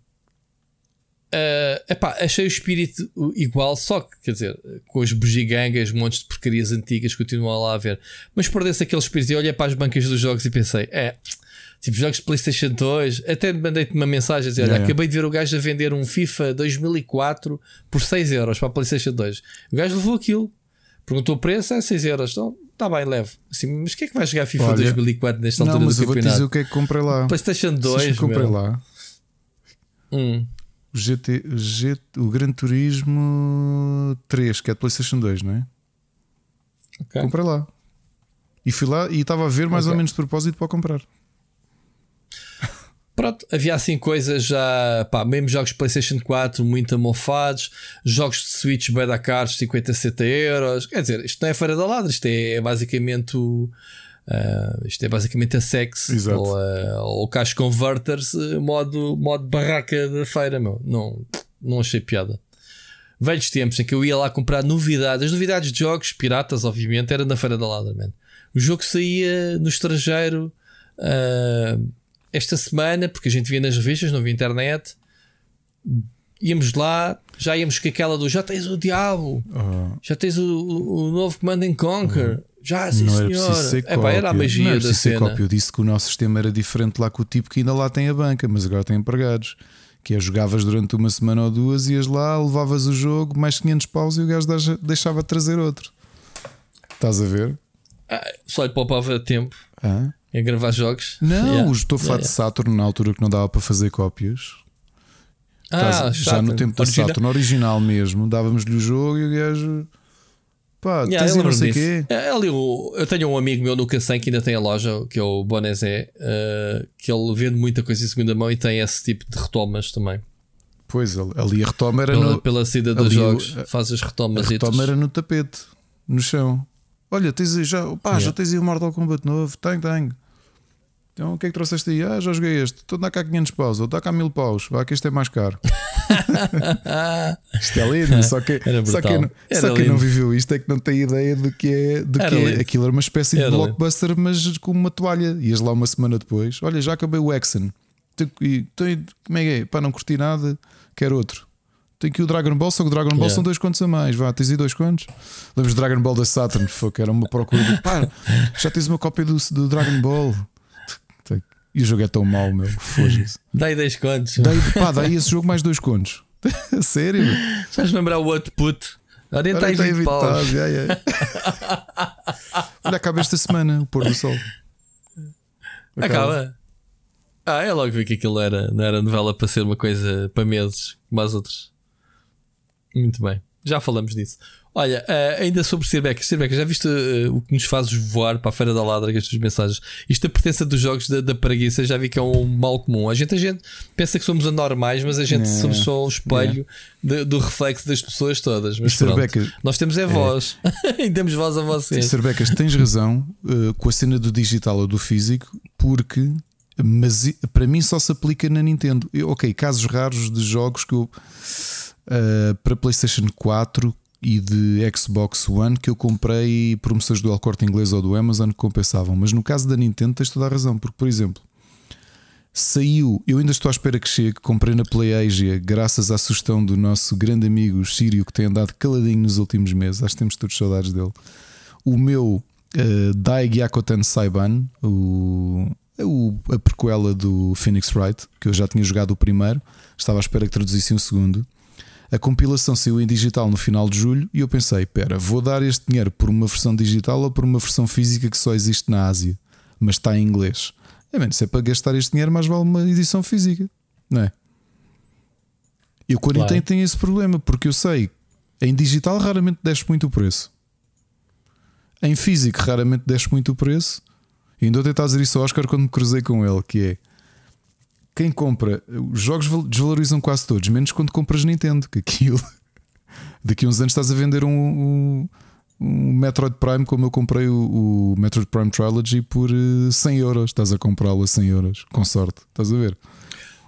eh, epá, achei o espírito igual, só que, quer dizer, com as bugigangas, montes de porcarias antigas, continuam lá a ver. Mas perdeu-se aquele espírito. E olhei para as bancas dos jogos e pensei: é. Tipo, jogos de PlayStation 2, até mandei-te uma mensagem a dizer: Olha, acabei de ver o gajo a vender um FIFA 2004 por 6 euros para a PlayStation 2. O gajo levou aquilo, perguntou o preço, é 6 euros. Então, está bem, leve. Assim, mas quem é que vai jogar FIFA Olha, 2004 nesta não, altura mas do eu campeonato? vou dizer o que é que comprei lá. PlayStation 2, comprei lá. Hum. O, GT, GT, o Gran Turismo 3, que é de PlayStation 2, não é? Okay. Comprei lá. E fui lá e estava a ver mais okay. ou menos de propósito para comprar. Pronto, havia assim coisas já, pá, mesmo jogos de PlayStation 4 muito amofados, jogos de Switch bem da caros 50, 60 euros. Quer dizer, isto não é Feira da Ladra, isto é basicamente o. Uh, isto é basicamente a sex Exato. ou, uh, ou Cash Converters, uh, modo, modo barraca da feira, meu. Não, não achei piada. Velhos tempos em que eu ia lá comprar novidades, as novidades de jogos piratas, obviamente, era na Feira da Ladra, man. O jogo saía no estrangeiro. Uh, esta semana, porque a gente via nas revistas, não via internet, íamos lá, já íamos com aquela do já tens o diabo, oh. já tens o, o, novo Command and Conquer. Oh. Já, sim, não senhor. Era ser é, pá, era a magia não era da cena. Cópia. Eu disse que o nosso sistema era diferente lá com o tipo que ainda lá tem a banca, mas agora tem empregados. Que é jogavas durante uma semana ou duas, ias lá, levavas o jogo, mais 500 paus e o gajo deixava de trazer outro. Estás a ver? Ah, só lhe poupava tempo. Ah? A gravar jogos. Não, yeah. estou a falar yeah, de Saturn na altura que não dava para fazer cópias. Ah, já no tempo da Saturn original mesmo, dávamos-lhe o jogo e o gajo. Pá, yeah, tens não sei quê. É, ali, eu tenho um amigo meu no Cacém que ainda tem a loja, que é o Bonezé, uh, que ele vende muita coisa em segunda mão e tem esse tipo de retomas também. Pois, ali a retoma era pela, no, pela saída dos jogos, o, faz as retomas. A retoma era no tapete, no chão. Olha, tens aí já, pá, já tens aí o Mortal Kombat novo, tenho, tenho. Então o que é que trouxeste aí? Ah, já joguei este. Estou a dar cá 500 paus, ou dá cá 1000 paus. Vá que este é mais caro. isto é lindo, só que, só quem, não, só quem não viveu isto é que não tem ideia do que é. Do que é. Aquilo era uma espécie era de blockbuster, lindo. mas com uma toalha. Ias lá uma semana depois. Olha, já acabei o Exxon. Como é que é? Pá, não curti nada, quero outro. Tem aqui o Dragon Ball, só que o Dragon Ball yeah. são dois contos a mais. Vá, tens aí dois contos? Lembras do Dragon Ball da Saturn? Foi que era uma procura. De, pá, já tens uma cópia do, do Dragon Ball. E o jogo é tão mau, meu. Foge-se. Dai 10 contos. Dai, pá, dai esse jogo mais dois contos. Sério? Faz lembrar o outro puto. Orienta aí 20 paus. Yeah, yeah. Olha, acaba esta semana o pôr do sol. Acaba. acaba. Ah, é logo vi que aquilo era, não era novela para ser uma coisa para meses, como as outras. Muito bem, já falamos disso. Olha, uh, ainda sobre Sirbeca, Sirbeca, já viste uh, o que nos fazes voar para a Feira da Ladra com as tuas mensagens? Isto da pertença dos jogos da, da preguiça, já vi que é um mal comum. A gente, a gente pensa que somos anormais, mas a gente é. somos só o espelho é. de, do reflexo das pessoas todas. Mas pronto, nós temos é, é. voz e temos voz a vocês. Serbecas, tens razão uh, com a cena do digital ou do físico, porque mas para mim só se aplica na Nintendo. Eu, ok, casos raros de jogos que eu uh, para PlayStation 4 e de Xbox One que eu comprei promoções do El Corte Inglês ou do Amazon que compensavam. Mas no caso da Nintendo tens toda a razão, porque, por exemplo, saiu, eu ainda estou à espera que chegue, comprei na PlayAsia, graças à sugestão do nosso grande amigo Sírio, que tem andado caladinho nos últimos meses, acho que temos todos saudades dele. O meu uh, Dai Gyakotan Saiban, o, o, a prequela do Phoenix Wright, que eu já tinha jogado o primeiro, estava à espera que traduzissem o segundo. A compilação saiu em digital no final de julho e eu pensei: pera, vou dar este dinheiro por uma versão digital ou por uma versão física que só existe na Ásia, mas está em inglês. É bem, se é para gastar este dinheiro, mais vale uma edição física, não é? Eu quando claro. tenho esse problema, porque eu sei em digital raramente desce muito o preço, em físico raramente desce muito o preço. E ainda vou tentar dizer isso ao Oscar quando me cruzei com ele, que é quem compra, os jogos desvalorizam quase todos, menos quando compras Nintendo, que aquilo daqui a uns anos estás a vender um, um, um Metroid Prime como eu comprei o, o, Metroid Prime Trilogy por 100 eh, euros. Estás a comprá-lo a 100 euros, com sorte, estás a ver?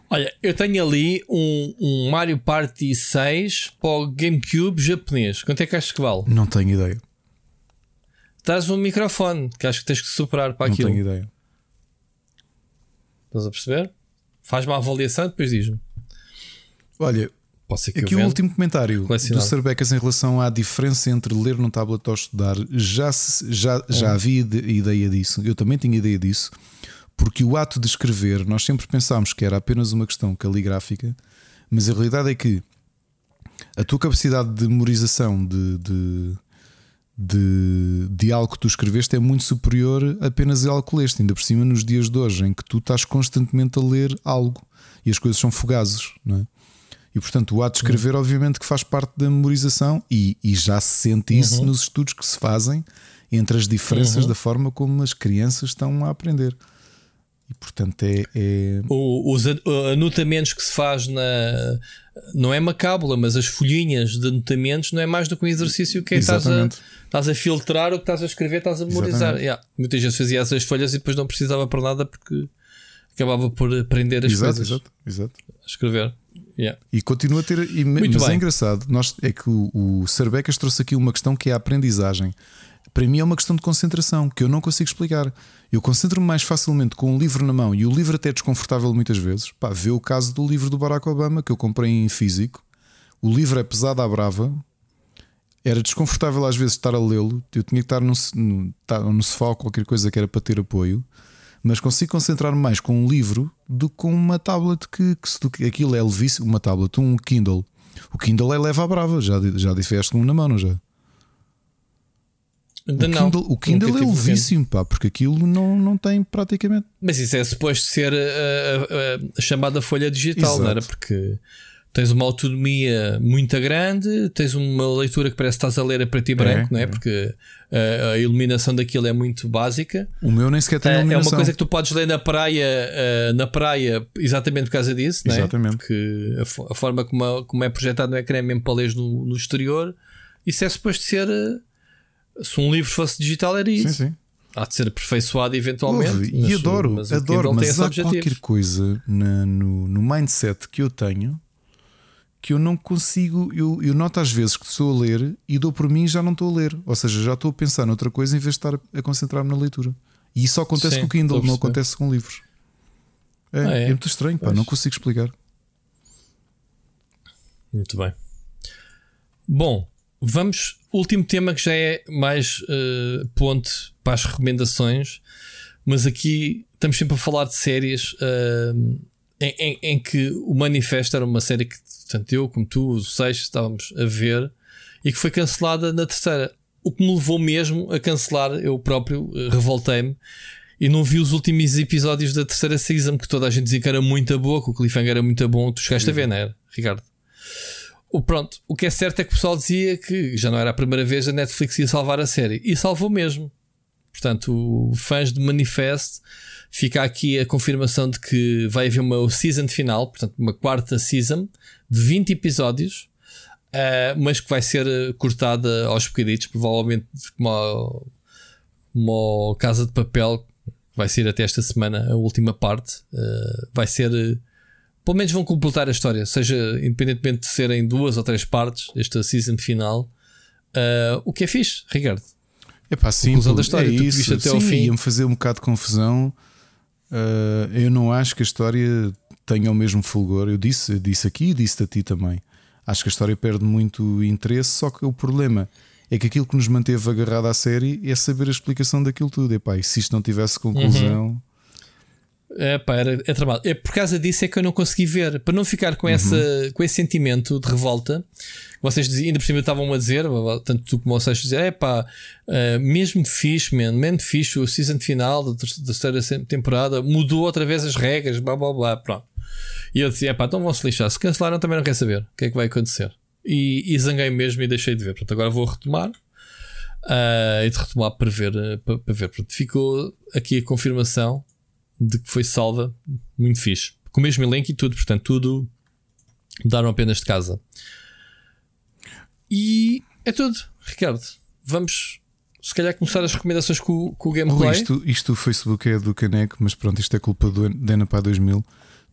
Olha, eu tenho ali um, um Mario Party 6 para o GameCube japonês. Quanto é que achas que vale? Não tenho ideia. Traz um microfone que acho que tens que superar para Não aquilo. Não tenho ideia. Estás a perceber? Faz uma avaliação e depois diz-me. Olha, aqui um último comentário do Sarbecas em relação à diferença entre ler num tablet ou estudar. Já, já, já hum. havia ideia disso, eu também tinha ideia disso, porque o ato de escrever, nós sempre pensámos que era apenas uma questão caligráfica, mas a realidade é que a tua capacidade de memorização de, de de, de algo que tu escreveste é muito superior apenas a algo que leste, ainda por cima nos dias de hoje, em que tu estás constantemente a ler algo e as coisas são fugazes, não é? E portanto, o ato de escrever, uhum. obviamente, que faz parte da memorização e, e já se sente isso uhum. nos estudos que se fazem entre as diferenças uhum. da forma como as crianças estão a aprender. E portanto é. é... O, os anotamentos que se faz na. Não é macábula, mas as folhinhas de anotamentos não é mais do que um exercício que é estás a, estás a filtrar o que estás a escrever, estás a memorizar. Yeah. Muitas vezes fazia essas folhas e depois não precisava para nada porque acabava por aprender as exato, coisas. Exato, exato. A escrever. Yeah. E continua a ter. E, mas é bem. é engraçado, nós, é que o, o trouxe aqui uma questão que é a aprendizagem. Para mim é uma questão de concentração que eu não consigo explicar. Eu concentro-me mais facilmente com um livro na mão e o livro até é desconfortável muitas vezes. Pá, vê o caso do livro do Barack Obama que eu comprei em físico. O livro é pesado à brava. Era desconfortável às vezes estar a lê-lo. Eu tinha que estar no, no, no sofá ou qualquer coisa que era para ter apoio. Mas consigo concentrar-me mais com um livro do que com uma tablet que, que aquilo é levíssimo. Uma tablet, um Kindle. O Kindle é leva à brava. Já, já disseste um na mão, não já? O Kindle, o Kindle é levíssimo, pá, porque aquilo não, não tem praticamente. Mas isso é suposto ser a, a, a chamada folha digital, Exato. não era? Porque tens uma autonomia muito grande, tens uma leitura que parece que estás a ler a preto e é, branco, é, não é? é. Porque a, a, iluminação daquilo é muito básica. O meu nem sequer tem iluminação. É uma coisa que tu podes ler na praia, na praia exatamente por causa disso, não é? Exatamente. Porque a, a forma como, como é projetado no ecrã é mesmo para ler no, no exterior. Isso é suposto ser se um livro fosse digital, era isso. Sim, sim. Há de ser aperfeiçoado eventualmente. Ouve, e adoro, mas adoro, mas há qualquer coisa na, no, no mindset que eu tenho que eu não consigo. Eu, eu noto às vezes que estou a ler e dou por mim e já não estou a ler. Ou seja, já estou a pensar noutra coisa em vez de estar a concentrar-me na leitura. E isso só acontece Sim, com o Kindle, não acontece com livros. É, ah, é? é muito estranho, pá, não consigo explicar. Muito bem. Bom, Vamos, último tema que já é mais uh, ponte para as recomendações, mas aqui estamos sempre a falar de séries uh, em, em, em, que o Manifesto era uma série que tanto eu como tu, o Seixas, estávamos a ver e que foi cancelada na terceira. O que me levou mesmo a cancelar, eu próprio uh, revoltei-me e não vi os últimos episódios da terceira season, que toda a gente dizia que era muito boa, que o cliffhanger era muito bom. Tu chegaste a ver, não é, Ricardo? O, pronto, o que é certo é que o pessoal dizia que já não era a primeira vez a Netflix ia salvar a série. E salvou mesmo. Portanto, fãs de Manifest, fica aqui a confirmação de que vai haver uma season final, portanto, uma quarta season de 20 episódios, uh, mas que vai ser cortada aos bocaditos, provavelmente como uma Casa de Papel, vai ser até esta semana a última parte. Uh, vai ser pelo menos vão completar a história, seja independentemente de serem duas ou três partes, esta season final. Uh, o que é fixe, Ricardo? É pá, sim, da história, é isso. até sim, fim. ia-me fazer um bocado de confusão. Uh, eu não acho que a história tenha o mesmo fulgor. Eu disse, eu disse aqui e disse a ti também. Acho que a história perde muito interesse, só que o problema é que aquilo que nos manteve agarrado à série é saber a explicação daquilo tudo. Epá, e se isto não tivesse conclusão. Uhum. É, pá, era, é trabalho. É por causa disso é que eu não consegui ver, para não ficar com, uhum. essa, com esse sentimento de revolta. Vocês diziam, ainda por cima estavam a dizer, tanto tu como vocês dizer, é pá, uh, mesmo fixe, man, mesmo fixe, o season final da terceira temporada mudou outra vez as regras, blá blá blá, pronto. E eu disse, é pá, então vão se lixar. Se cancelaram também não quer saber o que é que vai acontecer. E, e zanguei mesmo e deixei de ver. Portanto, agora vou retomar. Uh, e de retomar para ver, para, para ver. Portanto, ficou aqui a confirmação de que foi salva, muito fixe. Com o mesmo elenco e tudo, portanto, tudo daram apenas de casa. E é tudo, Ricardo. Vamos se calhar começar as recomendações com, com o gameplay. Oh, isto, isto o Facebook é do Caneco, mas pronto, isto é culpa do Dena 2000.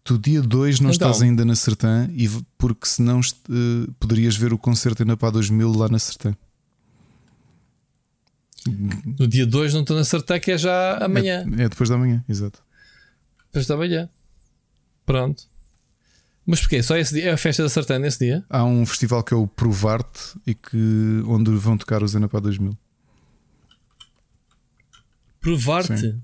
Tu dia 2 não então, estás ainda na Sertã e porque senão uh, poderias ver o concerto Enapá 2000 lá na Sertã. No dia 2 não estou na Sertã, que é já amanhã. É, é depois da manhã, exato. Depois da manhã. Pronto. Mas porquê? Só esse dia? É a festa da Sartana nesse dia? Há um festival que é o Provarte e que, onde vão tocar os Zenapá 2000. Provarte?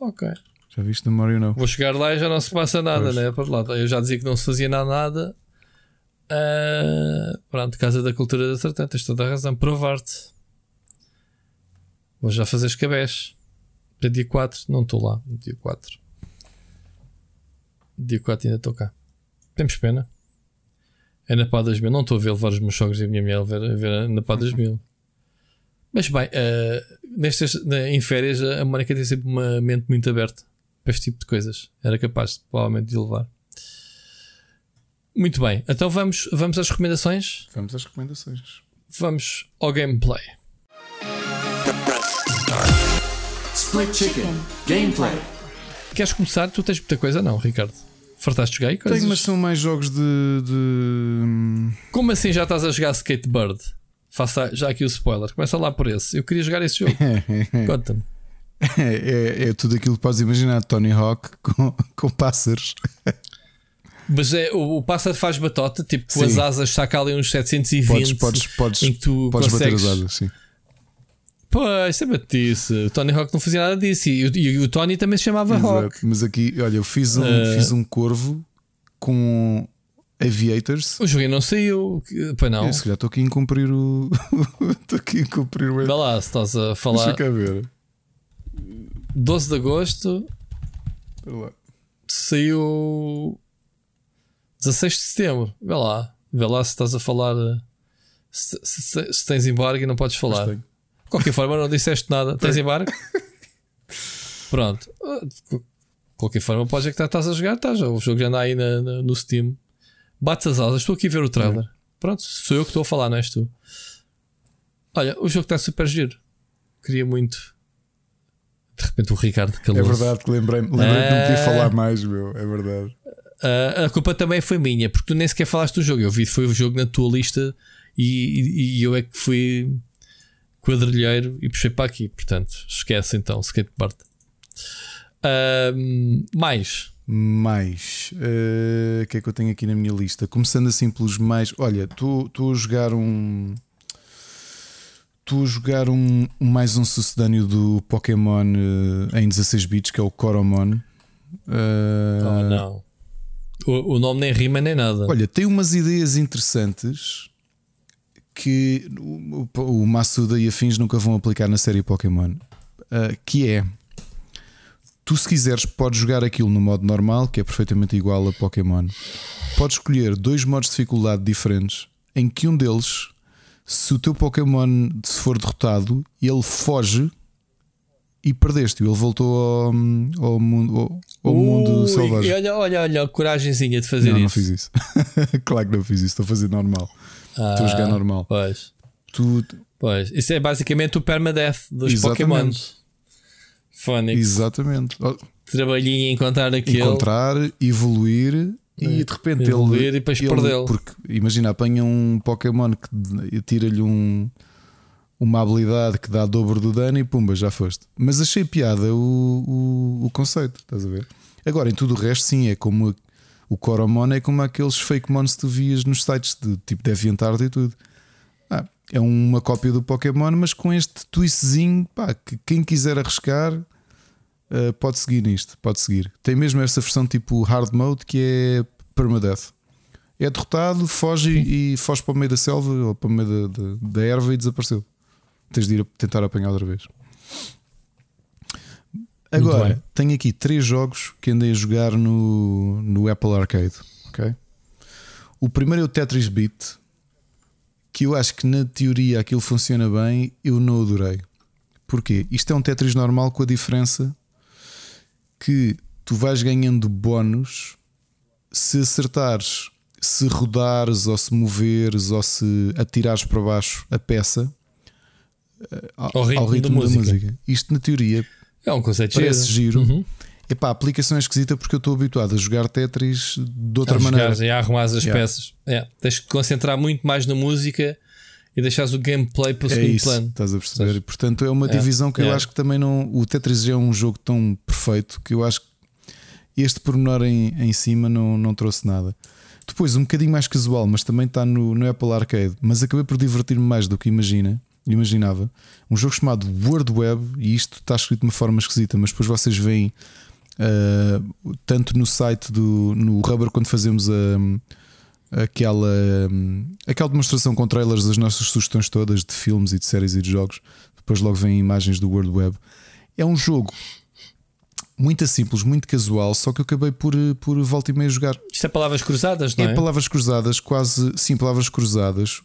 Ok. Já viste no Mario não? Vou chegar lá e já não se passa nada, pois. né? Para lá. Eu já dizia que não se fazia nada. Uh, pronto, Casa da Cultura da Sertã, tens toda a razão. Provar-te. Vou já fazer escabés. Para dia 4, não estou lá. Dia 4. Dia 4 ainda estou cá. Temos pena. É na PA 2000. Não estou a ver levar os meus sogros e a minha mulher a ver, a ver na PA 2000. Mas bem, uh, nestas, em férias, a Mónica tem sempre uma mente muito aberta para este tipo de coisas. Era capaz, provavelmente, de levar. Muito bem, então vamos, vamos às recomendações. Vamos às recomendações. Vamos ao gameplay. Split Chicken Gameplay. Queres começar? Tu tens muita coisa, não, Ricardo? Fartaste jogar aí coisas? Tenho, mas são mais jogos de, de. Como assim já estás a jogar Skatebird? Faça já aqui o spoiler. Começa lá por esse. Eu queria jogar esse jogo. Conta-me. É, é, é, tudo aquilo que podes imaginar. Tony Hawk com, com pássaros. Mas é, o, o pássaro faz batota, tipo com sim. as asas saca ali uns 720 podes, podes, podes, em que tu podes consegues... bater as asas, sim. Pois, é batice. O Tony Hawk não fazia nada disso. E, e, e o Tony também se chamava Exato. Hawk. Mas aqui, olha, eu fiz um, uh... fiz um corvo com Aviators. O jogo não saiu. Pois não. Esse já estou aqui a cumprir o. Estou aqui a cumprir o. Vê lá, se estás a falar. Deixa cá ver. 12 de agosto. Saiu 16 de setembro, vê lá, vê lá se estás a falar. Se, se, se tens embargo e não podes falar. De qualquer forma, não disseste nada. Tens embargo? Pronto. De qualquer forma, podes é que estás a jogar, estás. O jogo já anda aí na, na, no Steam. Bates as asas, estou aqui a ver o trailer. Pronto, sou eu que estou a falar, não és tu. Olha, o jogo está super giro. Queria muito. De repente o Ricardo É verdade que lembrei-me lembrei é... que não podia falar mais, meu. É verdade. Uh, a culpa também foi minha, porque tu nem sequer falaste do jogo. Eu vi foi o jogo na tua lista e, e, e eu é que fui quadrilheiro e puxei para aqui. Portanto, esquece então, skateboard. Uh, mais. Mais. Uh, o que é que eu tenho aqui na minha lista? Começando assim pelos mais. Olha, estou a jogar um. Estou a jogar um, mais um sucedâneo do Pokémon uh, em 16 bits, que é o Coromon. Uh, oh, não. O, o nome nem rima nem nada. Olha, tem umas ideias interessantes que o, o Massuda e afins nunca vão aplicar na série Pokémon. Uh, que é tu, se quiseres, podes jogar aquilo no modo normal, que é perfeitamente igual a Pokémon. Podes escolher dois modos de dificuldade diferentes, em que um deles, se o teu Pokémon se for derrotado, ele foge e perdeste. Ele voltou ao, ao mundo, ao, ao mundo selvagem. Olha, olha, olha, coragemzinha de fazer não, isso. Não fiz isso. claro que não fiz isso. Estou a fazer normal. Ah, a jogar normal. Pois. Tu... pois. Isso é basicamente o permadeath dos Pokémon. Phonics. Exatamente. Trabalhinho em encontrar aquilo. Encontrar, evoluir e é. de repente evoluir ele. e depois perdê-lo. Porque imagina, apanha um Pokémon que tira-lhe um uma habilidade que dá dobro do dano e pumba, já foste. Mas achei piada o, o, o conceito, estás a ver? Agora, em tudo o resto, sim, é como o Coromon é como aqueles fake mons que tu vias nos sites de tipo DeviantArt e tudo. Ah, é uma cópia do Pokémon, mas com este twistzinho, pá, que quem quiser arriscar uh, pode seguir nisto, pode seguir. Tem mesmo essa versão tipo hard mode que é permadeath. É derrotado, foge e, e foge para o meio da selva ou para o meio da, da, da erva e desapareceu tens de ir a tentar apanhar outra vez. Agora, tenho aqui três jogos que andei a jogar no, no Apple Arcade. Okay? O primeiro é o Tetris Beat, que eu acho que na teoria aquilo funciona bem, eu não adorei. Porquê? Isto é um Tetris normal com a diferença que tu vais ganhando bónus se acertares, se rodares ou se moveres ou se atirares para baixo a peça ao, ao ritmo, ao ritmo da, da música. música. Isto, na teoria, é um conceito parece giro. Uhum. Epá, a aplicação é esquisita porque eu estou habituado a jogar Tetris de outra a maneira. e a arrumar as yeah. peças. É, tens que concentrar muito mais na música e deixares o gameplay para o é segundo isso, plano. Estás a perceber? Estás... Portanto, é uma é. divisão que eu acho que também não. O Tetris é um jogo tão perfeito que eu acho que este pormenor em, em cima não, não trouxe nada. Depois, um bocadinho mais casual, mas também está no, no Apple Arcade. Mas acabei por divertir-me mais do que imagina imaginava. Um jogo chamado World Web, e isto está escrito de uma forma esquisita, mas depois vocês veem uh, tanto no site do no Rubber quando fazemos a, aquela, aquela demonstração com trailers das nossas sugestões todas de filmes e de séries e de jogos. Depois logo vêm imagens do World Web. É um jogo muito simples, muito casual, só que eu acabei por, por volta e meia jogar. Isto é palavras cruzadas, não é? É palavras cruzadas, quase, sim, palavras cruzadas,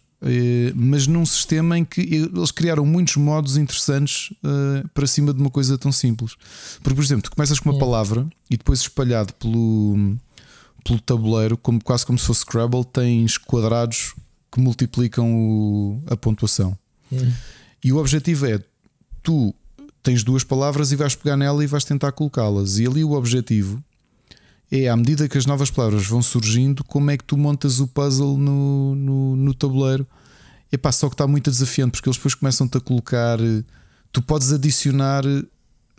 mas num sistema em que eles criaram muitos modos interessantes eh, para cima de uma coisa tão simples. Porque, por exemplo, tu começas com uma palavra e depois espalhado pelo, pelo tabuleiro, como, quase como se fosse Scrabble, tens quadrados que multiplicam o, a pontuação. Hum. E o objetivo é tu tens duas palavras e vais pegar nela e vais tentar colocá-las. E ali o objetivo é, à medida que as novas palavras vão surgindo, como é que tu montas o puzzle no, no, no tabuleiro. Epá, só que está muito desafiante porque eles depois começam-te a colocar. Tu podes adicionar.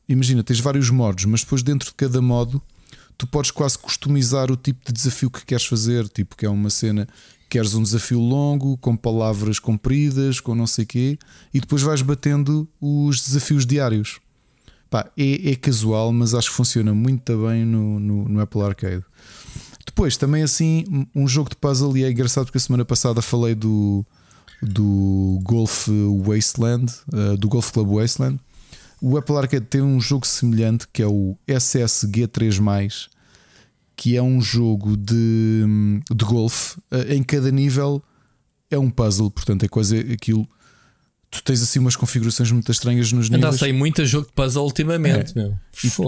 Imagina, tens vários modos, mas depois dentro de cada modo tu podes quase customizar o tipo de desafio que queres fazer. Tipo, que é uma cena Queres um desafio longo, com palavras compridas, com não sei quê, e depois vais batendo os desafios diários. Pá, é, é casual, mas acho que funciona muito bem no, no, no, Apple Arcade. Depois, também assim, um jogo de puzzle, e é engraçado porque a semana passada falei do, do Golf Wasteland, uh, do Golf Club Wasteland. O Apple Arcade tem um jogo semelhante que é o SSG3 que é um jogo de, de golfe. Eh, em cada nível é um puzzle, portanto, é coisa aquilo. Tu tens assim umas configuraçõis muito estranhas nos níveis. Ainda sei muito a jogo de puzzle ultimamente, é. meu.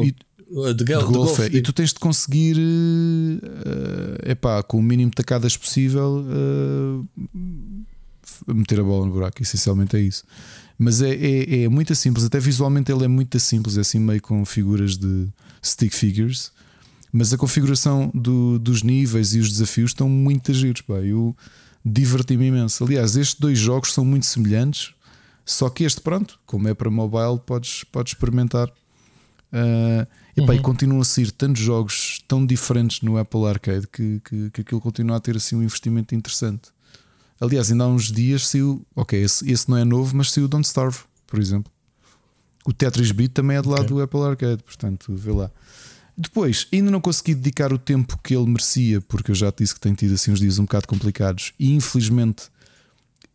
E, e, de, de, golfe. golfe é. E tu tens de conseguir, uh, epá, com o mínimo de tacadas possível, uh, meter a bola no buraco. Essencialmente é isso. Mas é, é, é, muito simples, até visualmente ele é muito simples, é assim meio com figuras de stick figures. Mas a configuração do, dos níveis e os desafios estão muito giros. Pá. Eu diverti-me imenso. Aliás, estes dois jogos são muito semelhantes, só que este, pronto, como é para mobile, podes, podes experimentar. Uh, epá, uhum. E continuam a sair tantos jogos tão diferentes no Apple Arcade que, que, que aquilo continua a ter assim um investimento interessante. Aliás, ainda há uns dias saiu, ok, esse, esse não é novo, mas saiu Don't Starve, por exemplo. O Tetris Beat também é do lado okay. do Apple Arcade, portanto, vê lá. Depois, ainda não consegui dedicar o tempo que ele merecia, porque eu já te disse que tenho tido assim uns dias um bocado complicados e infelizmente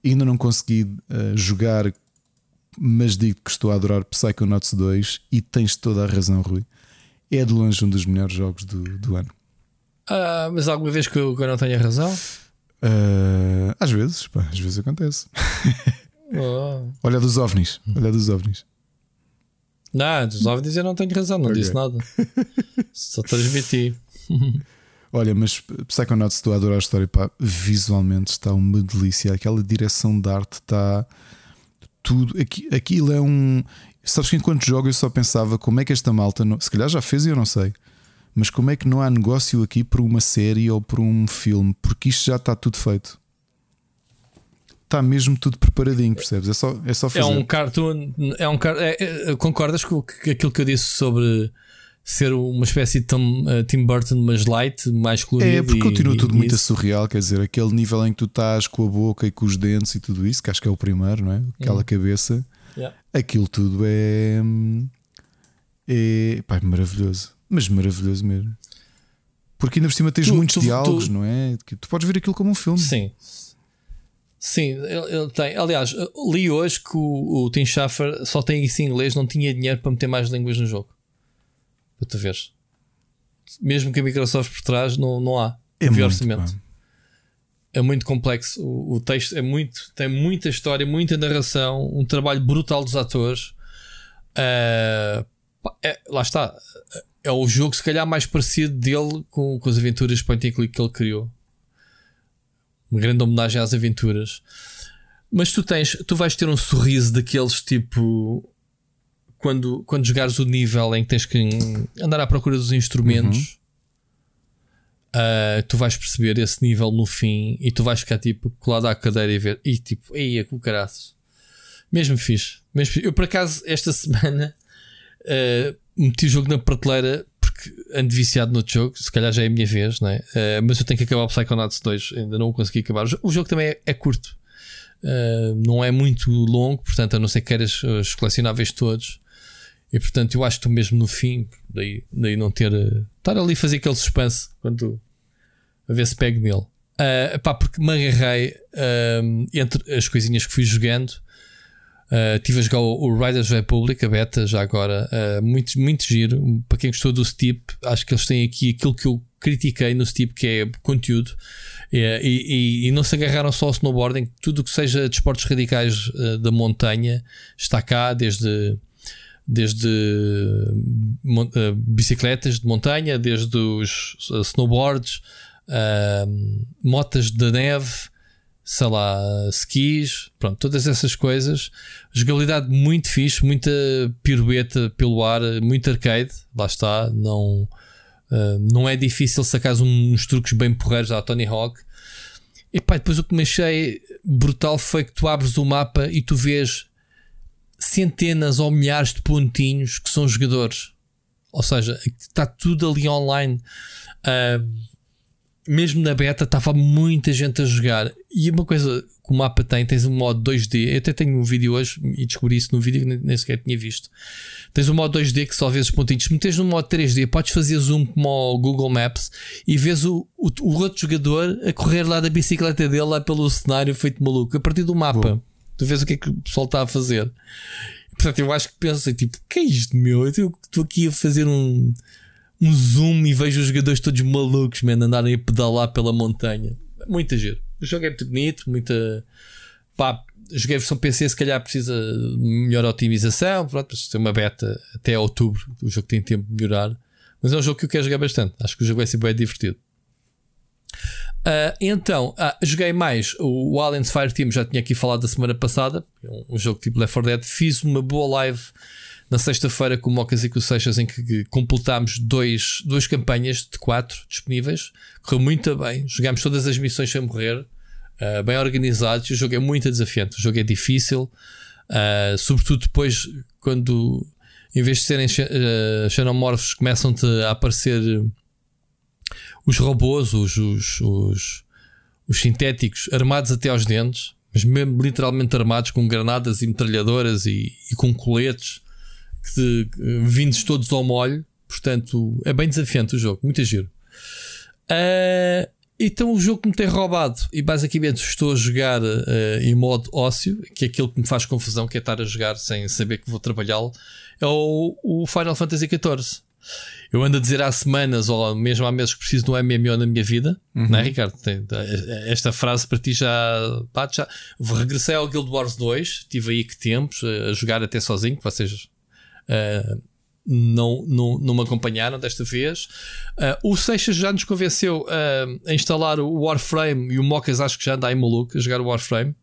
ainda não consegui uh, jogar, mas digo que estou a adorar Psychonauts 2 e tens toda a razão, Rui. É de longe um dos melhores jogos do, do ano. Uh, mas alguma vez que eu, que eu não tenha razão? Uh, às vezes, pá, às vezes acontece. Oh. Olha dos ovnis, olha dos ovnis. Não, dos OVNIs eu não tenho razão, não okay. disse nada. Só transmiti. Olha, mas Psychonauts, estou a adorar a história, pá, visualmente está uma delícia. Aquela direção de arte está tudo. Aquilo é um. Sabes que enquanto jogo eu só pensava como é que esta malta, não... se calhar já fez e eu não sei, mas como é que não há negócio aqui por uma série ou por um filme, porque isto já está tudo feito está mesmo tudo preparadinho, percebes? É só, é só fazer. É um cartoon. É um, é, é, concordas com aquilo que eu disse sobre ser uma espécie de Tim, uh, Tim Burton, mas light, mais colorido? É, porque continua e, tudo e muito isso. surreal, quer dizer, aquele nível em que tu estás com a boca e com os dentes e tudo isso, que acho que é o primeiro, não é? Aquela hum. cabeça, yeah. aquilo tudo é. É, pá, é maravilhoso, mas maravilhoso mesmo. Porque ainda por cima tens tu, muitos tu, diálogos, tu, não é? Tu podes ver aquilo como um filme. Sim, Sim, ele, ele, tem. Aliás, li hoje que o, o Tim Schafer só tem isso em inglês, não tinha dinheiro para meter mais línguas no jogo. Para tu veres. Mesmo que a Microsoft por trás, não, não há. É muito, orçamento. É muito complexo. O, o, texto é muito. Tem muita história, muita narração, um trabalho brutal dos atores. Uh, é, lá está. É o jogo, se calhar, mais parecido dele com, com as aventuras point and click que ele criou uma grande homenagem às aventuras. Mas tu tens, tu vais ter um sorriso daqueles tipo quando, quando jogares o nível em que tens que andar à procura dos instrumentos, uhum. uh, tu vais perceber esse nível no fim e tu vais ficar tipo colado à cadeira e ver, e tipo, ei, com caraças. Mesmo fixe. Mesmo, eu por acaso, esta semana uh, meti o jogo na prateleira porque ando viciado no jogo, se calhar já é a minha vez, não é? Uh, mas eu tenho que acabar o Psychonauts 2, ainda não o consegui acabar. O jogo também é, é curto, uh, não é muito longo, portanto, a não ser que queiras os colecionáveis todos. E portanto, eu acho que tu mesmo no fim, daí, daí não ter. Uh, estar ali a fazer aquele suspense quando a ver se pego nele. Uh, pá, porque me agarrei uh, entre as coisinhas que fui jogando. Uh, tive a jogar o, o Riders Republic, a beta, já agora. Uh, muito, muito giro. Para quem gostou do Steep, acho que eles têm aqui aquilo que eu critiquei no Steep, que é conteúdo. e, e, e, não se agarraram só ao snowboarding. Tudo o que seja desportos de radicais uh, da montanha está cá, desde desde uh, bicicletas de montanha, desde os uh, snowboards, uh, motas de neve, sei lá, skis, pronto, todas essas coisas. Jogabilidade muito fixe, muita pirueta pelo ar, muito arcade, lá está, não, não é difícil sacar uns truques bem porreiros à Tony Hawk. E pá, depois o que me achei brutal foi que tu abres o mapa e tu vês centenas ou milhares de pontinhos que são jogadores. Ou seja, está tudo ali online. Uh, mesmo na beta estava muita gente a jogar. E uma coisa que o mapa tem, tens um modo 2D. Eu até tenho um vídeo hoje e descobri isso num vídeo que nem sequer tinha visto. Tens um modo 2D que só vês os pontinhos. Se metes no modo 3D, podes fazer zoom como o Google Maps e vês o, o, o outro jogador a correr lá da bicicleta dele lá pelo cenário feito maluco a partir do mapa. Tu vês o que é que o pessoal está a fazer. Portanto, eu acho que pensei, tipo, que é isto, meu? Eu estou aqui a fazer um, um zoom e vejo os jogadores todos malucos, man, andarem a pedalar pela montanha. Muita giro. O jogo é muito bonito, muita. Pá, joguei a versão PC, se calhar precisa de melhor otimização. Pronto, mas tem uma beta até outubro. O jogo tem tempo de melhorar. Mas é um jogo que eu quero jogar bastante. Acho que o jogo vai ser bem divertido. Uh, então, uh, joguei mais o, o Aliens Fire Team, já tinha aqui falado da semana passada, um, um jogo tipo Left 4 Dead. Fiz uma boa live na sexta-feira com o Mocas e com o Seixas, em que completámos dois, duas campanhas de quatro disponíveis. Correu muito bem, jogámos todas as missões sem morrer, uh, bem organizados. O jogo é muito desafiante, o jogo é difícil, sobretudo depois quando em vez de serem uh, xenomorfos, começam-te a aparecer os robôs, os, os, os, os sintéticos, armados até aos dentes, mas mesmo literalmente armados com granadas e metralhadoras e, e com coletes que, vindos todos ao molho. Portanto, é bem desafiante o jogo, muito giro. Uh, então, o jogo que me tem roubado, e basicamente estou a jogar uh, em modo ócio, que é aquilo que me faz confusão, que é estar a jogar sem saber que vou trabalhá-lo, é o, o Final Fantasy XIV. Eu ando a dizer há semanas ou mesmo há meses que preciso de um MMO na minha vida, uhum. não é, Ricardo? Esta frase para ti já, pá, já. Regressei ao Guild Wars 2, tive aí que tempos a jogar até sozinho, que vocês uh, não, não, não me acompanharam desta vez. Uh, o Seixas já nos convenceu uh, a instalar o Warframe e o Mocas acho que já anda aí maluco a jogar o Warframe.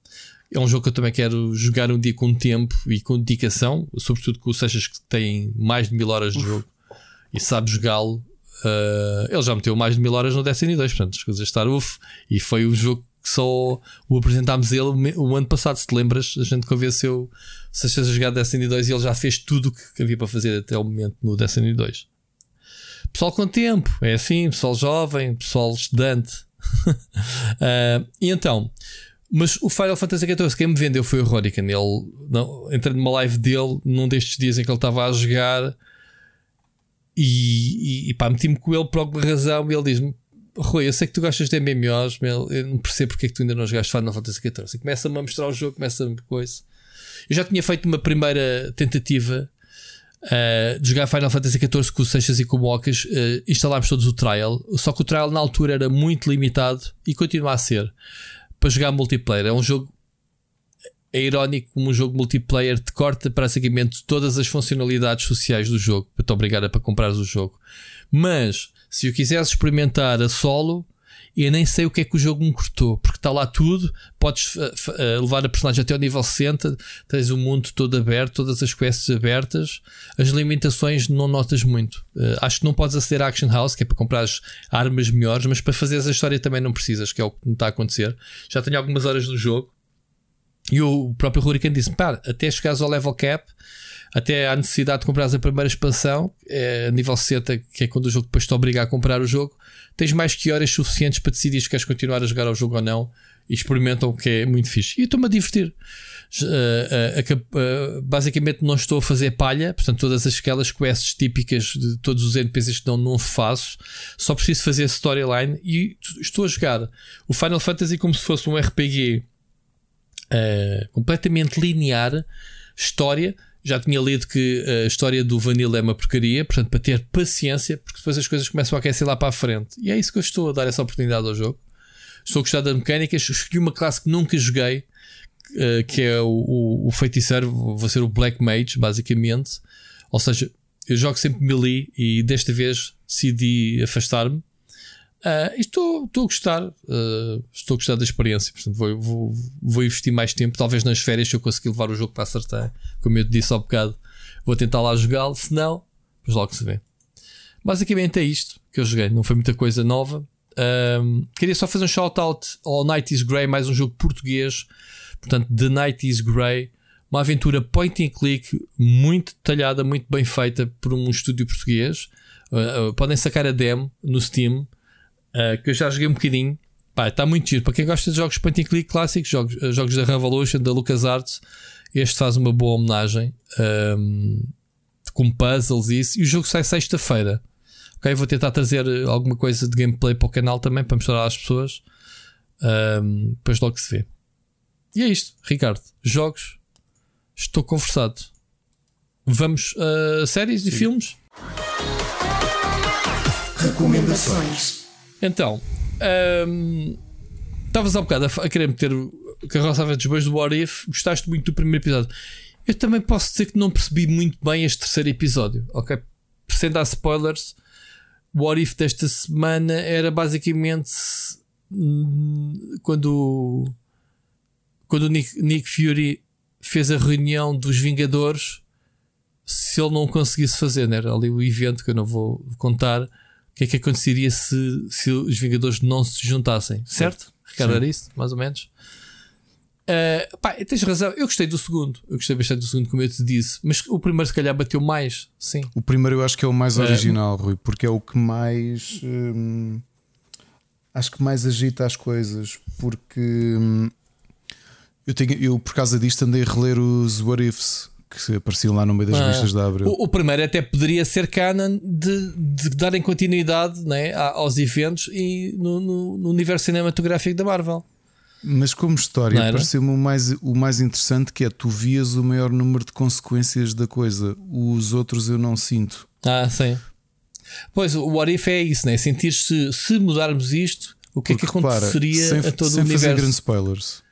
É um jogo que eu também quero jogar um dia com tempo e com dedicação, sobretudo com o Seixas que tem mais de mil horas de jogo e sabe jogá-lo. Uh, ele já meteu mais de mil horas no Destiny 2, portanto, as coisas estar uff. E foi um jogo que só o apresentámos ele o ano passado, se te lembras, a gente convenceu se a jogar Destiny 2 e ele já fez tudo o que havia para fazer até o momento no Destiny 2. Pessoal com tempo, é assim, pessoal jovem, pessoal estudante. uh, e então, mas o Final Fantasy XIV, quem me vendeu foi o Rodican. Ele, não, entrei numa live dele num destes dias em que ele estava a jogar e, e, e pá, meti-me com ele por alguma razão e ele diz-me: Rui, eu sei que tu gostas de MMOs, mas eu não percebo porque é que tu ainda não jogaste Final Fantasy XIV. Começa-me a mostrar o jogo, começa-me coisa. Eu já tinha feito uma primeira tentativa uh, de jogar Final Fantasy XIV com o Seixas e com o Mocas. Uh, instalámos todos o trial, só que o trial na altura era muito limitado e continua a ser para jogar multiplayer. É um jogo é irónico como um jogo multiplayer te corta praticamente todas as funcionalidades sociais do jogo para te obrigar a para o jogo. Mas se eu quisesse experimentar a solo, eu nem sei o que é que o jogo me cortou, porque está lá tudo. Podes uh, uh, levar a personagem até ao nível 60, tens o mundo todo aberto, todas as quests abertas. As limitações não notas muito. Uh, acho que não podes aceder à Action House, que é para comprar armas melhores, mas para fazer essa história também não precisas, que é o que me está a acontecer. Já tenho algumas horas no jogo E o próprio Hurricane disse: pá, até chegares ao level cap, até há necessidade de comprar a primeira expansão, é, nível 60, que é quando o jogo depois te obriga a comprar o jogo, tens mais que horas suficientes para decidir se queres continuar a jogar o jogo ou não. E experimentam o que é muito fixe. E estou-me a divertir. Uh, uh, uh, basicamente não estou a fazer palha, portanto, todas aquelas quests típicas de todos os NPCs que não, não faço, só preciso fazer storyline e estou a jogar o Final Fantasy como se fosse um RPG uh, completamente linear, história. Já tinha lido que a história do Vanilla é uma porcaria, portanto, para ter paciência, porque depois as coisas começam a aquecer lá para a frente. E é isso que eu estou a dar essa oportunidade ao jogo. Estou a gostar das mecânicas. Escolhi uma classe que nunca joguei, uh, que é o, o, o, feiticeiro. Vou ser o Black Mage, basicamente. Ou seja, eu jogo sempre melee e desta vez decidi afastar-me. Uh, estou, estou a gostar, uh, estou a gostar da experiência, portanto vou, vou, vou, investir mais tempo. Talvez nas férias, se eu conseguir levar o jogo para acertar, como eu te disse há bocado, vou tentar lá jogá-lo. Se não, mas logo se vê. Basicamente é isto que eu joguei, não foi muita coisa nova. Um, queria só fazer um shout-out ao Night is Grey, mais um jogo português. Portanto, The Night is Grey, uma aventura point and click muito detalhada, muito bem feita por um estúdio português. Uh, podem sacar a demo no Steam uh, que eu já joguei um bocadinho. Pá, está muito giro. Para quem gosta de jogos point and click clássicos, jogos, uh, jogos da Revolution, da LucasArts, este faz uma boa homenagem. Um, com puzzles e isso. E o jogo sai sexta-feira. Ok, vou tentar trazer alguma coisa de gameplay para o canal também para mostrar às pessoas. Um, depois logo se vê. E é isto, Ricardo. Jogos. Estou conversado. Vamos a séries e filmes? Recomendações. Então, estavas um, há bocado a, a querer meter o Carroça dos Bois do What If, gostaste muito do primeiro episódio. Eu também posso dizer que não percebi muito bem este terceiro episódio, ok? Sem dar spoilers, o What If desta semana era basicamente hum, quando, quando o Nick, Nick Fury fez a reunião dos Vingadores. Se ele não conseguisse fazer, né? era ali o evento que eu não vou contar o que é que aconteceria se, se os Vingadores não se juntassem, certo? Ricardo, era isso, mais ou menos. Uh, pá, tens razão, eu gostei do segundo, eu gostei bastante do segundo, como eu te disse, mas o primeiro, se calhar, bateu mais. Sim, o primeiro eu acho que é o mais original, uh, Rui, porque é o que mais hum, acho que mais agita as coisas, porque hum, eu, tenho, eu por causa disto andei a reler os What Ifs que apareciam lá no meio das ah, revistas da Abril. O, o, primeiro até poderia ser canon de, de darem continuidade né, aos eventos e no, no, no universo cinematográfico da Marvel. Mas como história, pareceu-me o mais, o mais interessante que é tu vias o maior número de consequências da coisa. Os outros eu não sinto. Ah, sim. Pois o What If é isso, né? Sentir se se mudarmos isto, o que Porque, é que aconteceria repara, sem, a todo sem o universo? Sem fazer grandes spoilers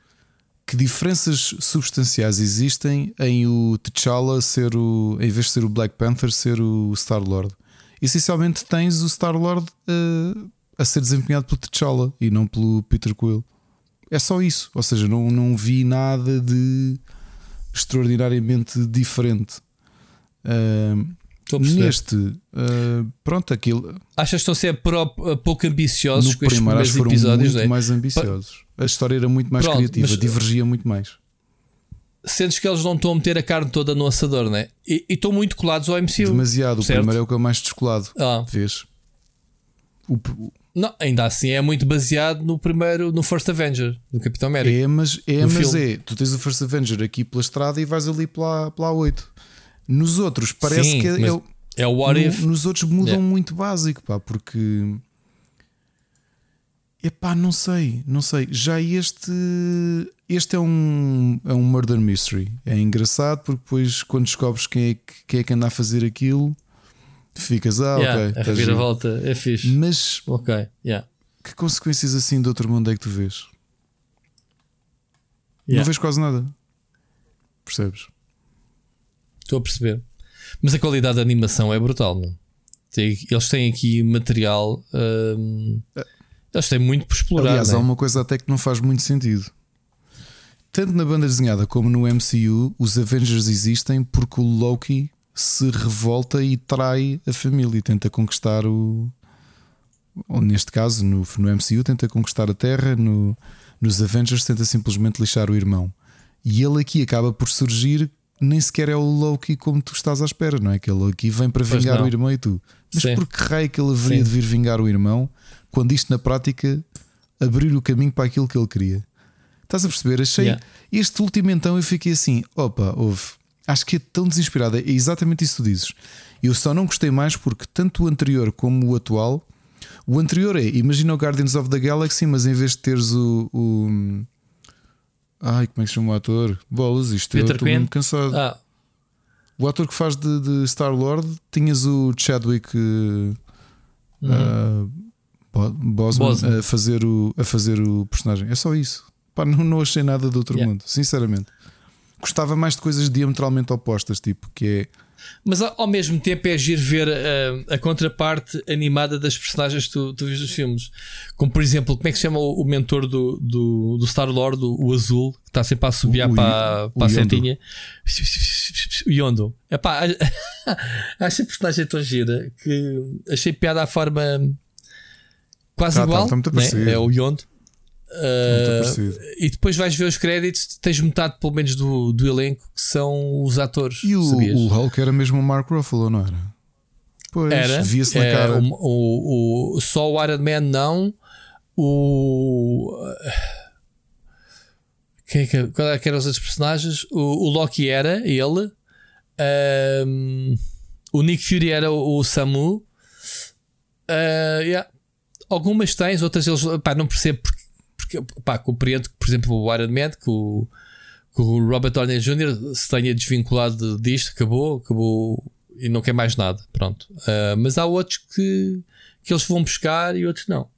que diferenças substanciais existem em o T'Challa ser o, em vez de ser o Black Panther, ser o Star-Lord? Essencialmente tens o Star-Lord uh, a ser desempenhado pelo T'Challa e não pelo Peter Quill. É só isso. Ou seja, não, não vi nada de extraordinariamente diferente. Uh, Neste, uh, pronto, aquilo. Achas que estão a ser pouco ambiciosos no com estes foram episódios? Muito é? mais ambiciosos. A história era muito mais pronto, criativa, mas, divergia muito mais. Sentes que eles não estão a meter a carne toda no assador, né? E, e estão muito colados ao MCU. Demasiado. Certo? O primeiro é o que é mais descolado. Ah. Vês? O, não, ainda assim é muito baseado no primeiro, no First Avenger, no Capitão América. É, mas, é, mas é. Tu tens o First Avenger aqui pela estrada e vais ali pela, pela 8. Nos outros parece Sim, que é, é, é o what no, if. Nos outros mudam yeah. muito básico, pá, porque. Epá, não sei, não sei. Já este. Este é um, é um murder mystery. É engraçado porque depois, quando descobres quem é que, quem é que anda a fazer aquilo, ficas, ah, yeah, ok. A reviravolta é fixe. Mas. Ok, yeah. Que consequências assim de outro mundo é que tu vês? Yeah. Não vês quase nada. Percebes? Estou a perceber. Mas a qualidade da animação é brutal, não? eles têm aqui material. Hum, eles têm muito por explorar. Aliás, há uma coisa até que não faz muito sentido. Tanto na banda desenhada como no MCU, os Avengers existem porque o Loki se revolta e trai a família e tenta conquistar o. Ou neste caso, no, no MCU, tenta conquistar a Terra, no, nos Avengers, tenta simplesmente lixar o irmão. E ele aqui acaba por surgir, nem sequer é o Loki como tu estás à espera, não é? Que ele Loki vem para vingar o irmão e tu. Mas Sim. por que raio que ele haveria Sim. de vir vingar o irmão quando isto na prática abrir o caminho para aquilo que ele queria? Estás a perceber? Achei yeah. este último então eu fiquei assim: opa, houve. Acho que é tão desesperado. É exatamente isso que tu dizes. Eu só não gostei mais porque tanto o anterior como o atual. O anterior é, imagina o Guardians of the Galaxy, mas em vez de teres o. o ai, como é que se chama o ator? Bolas, isto Peter eu estou muito cansado. Ah. O ator que faz de, de Star-Lord, tinhas o Chadwick uh, uhum. uh, Bosman, A, fazer o, a fazer o personagem. É só isso. Pá, não, não achei nada do outro yeah. mundo, sinceramente. Gostava mais de coisas diametralmente opostas, tipo, que é mas ao mesmo tempo é agir ver a, a, contraparte animada das personagens que tu, tu vês nos filmes. Como por exemplo, como é que se chama o, o mentor do, do, do Star-Lord, o, o, azul, que está sempre a subir para, para a setinha? O Yondo. Epá, achei a personagem tão gira que achei piada à forma quase ah, tá, igual. Tá, né? É o Yondo. Uh, e depois vais ver os créditos, tens metade pelo menos do, do elenco que são os atores. E o, o Hulk era mesmo o Mark Ruffalo, não era? Pois, era, via-se na é, cara. O, o, o, só o Iron Man não. O. Quem é que, qual é que eram os outros personagens? O, o Loki era ele. Um, o Nick Fury era o, o Samu. Uh, yeah. Algumas tens, outras eles pá, não percebo porque porque pá, compreendo que, por exemplo, o Iron Man, que o, que o Robert Downey Jr. se tenha desvinculado disto, acabou, acabou e não quer mais nada. Pronto. Uh, mas há outros que, que eles vão buscar e outros não.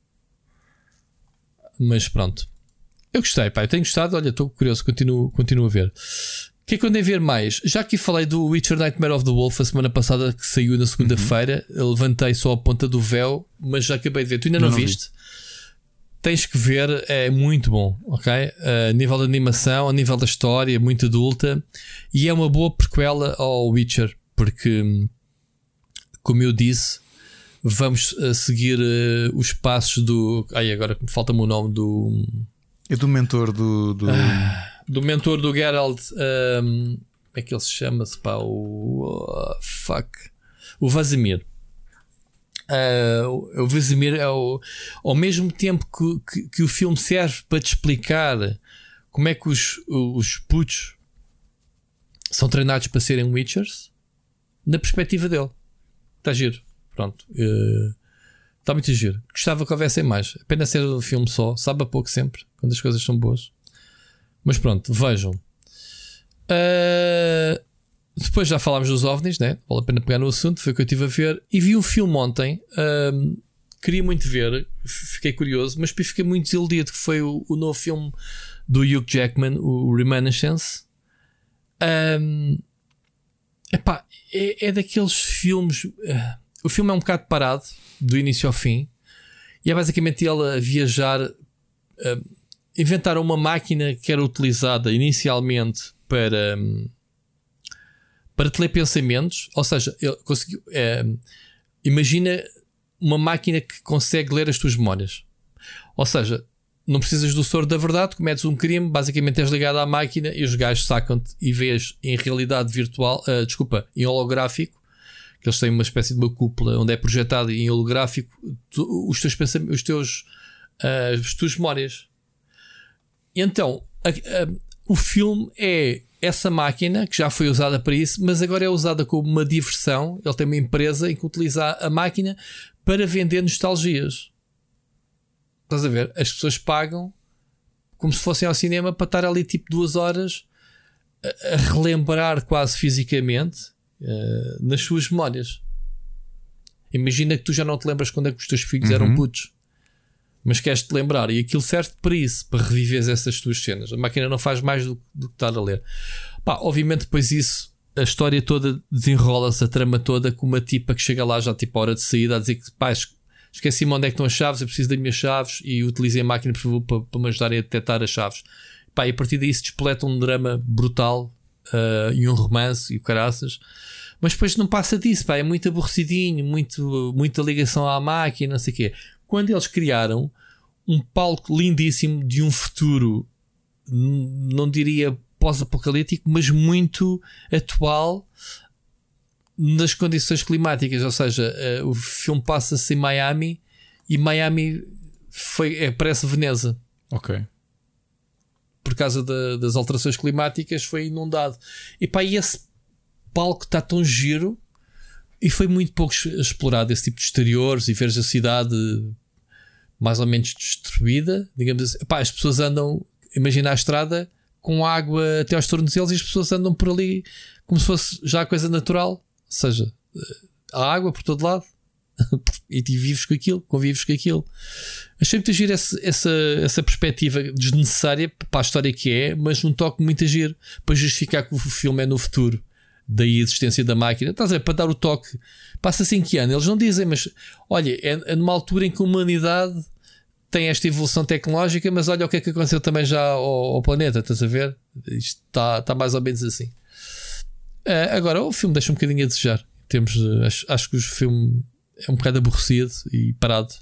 Mas pronto. Eu gostei, pá, eu tenho gostado. Olha, estou curioso, continuo, continuo a ver. O que é que eu andei a ver mais? Já que falei do Witcher Nightmare of the Wolf a semana passada que saiu na segunda-feira, uhum. levantei só a ponta do véu, mas já acabei de ver. Tu ainda não, não viste? Vi tens que ver, é muito bom, ok? A nível da animação, a nível da história, muito adulta e é uma boa prequela ao Witcher, porque, como eu disse, vamos eh, seguir uh, os passos do. Ai, agora falta-me o nome do. É do mentor do. Do, ah, do mentor do Geralt. Um, como é que ele se chama-se? Pá, o. Uh, fuck. O Vazimir. Uh, o Vesemir é o, ao mesmo tempo que, que, que, o filme serve para te explicar como é que os, os putos são treinados para serem Witchers, na perspectiva dele. Está giro. Pronto. Uh, está muito giro. Gostava que houvessem mais. Apenas ser um filme só. Sabe a pouco sempre, quando as coisas são boas. Mas pronto, vejam. Uh, depois já falámos dos OVNIs, né? vale a pena pegar no assunto, foi o que eu estive a ver. E vi um filme ontem, um, queria muito ver, fiquei curioso, mas fiquei muito desiludido, que foi o, o novo filme do Hugh Jackman, o Reminiscence. Um, epá, é, é daqueles filmes. Uh, o filme é um bocado parado, do início ao fim, e é basicamente ele a viajar. Uh, inventaram uma máquina que era utilizada inicialmente para. Um, para te ler pensamentos, ou seja, ele conseguiu. É, imagina uma máquina que consegue ler as tuas memórias. Ou seja, não precisas do soro da verdade, cometes um crime, basicamente és ligado à máquina e os gajos sacam-te e vês em realidade virtual, uh, desculpa, em holográfico, que eles têm uma espécie de uma cúpula onde é projetado em holográfico tu, os teus pensamentos, os teus, uh, as tuas memórias. Então, a, a, o filme é essa máquina, que já foi usada para isso, mas agora é usada como uma diversão. Ele tem uma empresa em que utiliza a máquina para vender nostalgias. Estás a ver? As pessoas pagam como se fossem ao cinema para estar ali tipo duas horas a, a relembrar quase fisicamente uh, nas suas memórias. Imagina que tu já não te lembras quando é que os teus filhos uhum. eram putos mas queres-te lembrar e aquilo serve para isso, para reviver essas tuas cenas. A máquina não faz mais do, do que estar a ler. Pá, obviamente, depois isso, a história toda desenrola-se, a trama toda, com uma tipa que chega lá já tipo a hora de saída a dizer que pá, esqueci-me onde é que estão as chaves, eu preciso das minhas chaves e utilizei a máquina favor para, para me ajudarem a detectar as chaves. Pá, e a partir daí se despleta um drama brutal uh, e um romance e o caraças. Mas depois não passa disso, pá, é muito aborrecidinho, muito, muita ligação à máquina, não sei o quê quando eles criaram um palco lindíssimo de um futuro, não diria pós-apocalíptico, mas muito atual nas condições climáticas. Ou seja, uh, o filme passa-se em Miami e Miami foi, é, parece Veneza. Ok. Por causa da, das alterações climáticas, foi inundado. E pá, e esse palco está tão giro e foi muito pouco explorado esse tipo de exteriores e veres a cidade mais ou menos destruída. Digamos assim, pá, as pessoas andam, imagina a estrada com água até aos tornozelos e as pessoas andam por ali como se fosse já coisa natural, ou seja, a água por todo lado. e vives com aquilo, convives com aquilo. Achei muito agir essa, essa, essa perspectiva desnecessária para a história que é, mas um toque muito agir para justificar que o filme é no futuro. Daí a existência da máquina, estás a ver, para dar o toque. Passa 5 anos, eles não dizem, mas olha, é, é numa altura em que a humanidade tem esta evolução tecnológica, mas olha o que é que aconteceu também já ao, ao planeta, estás a ver? Isto está, está mais ou menos assim. Uh, agora, o filme deixa um bocadinho a desejar. Temos, acho, acho que o filme é um bocado aborrecido e parado.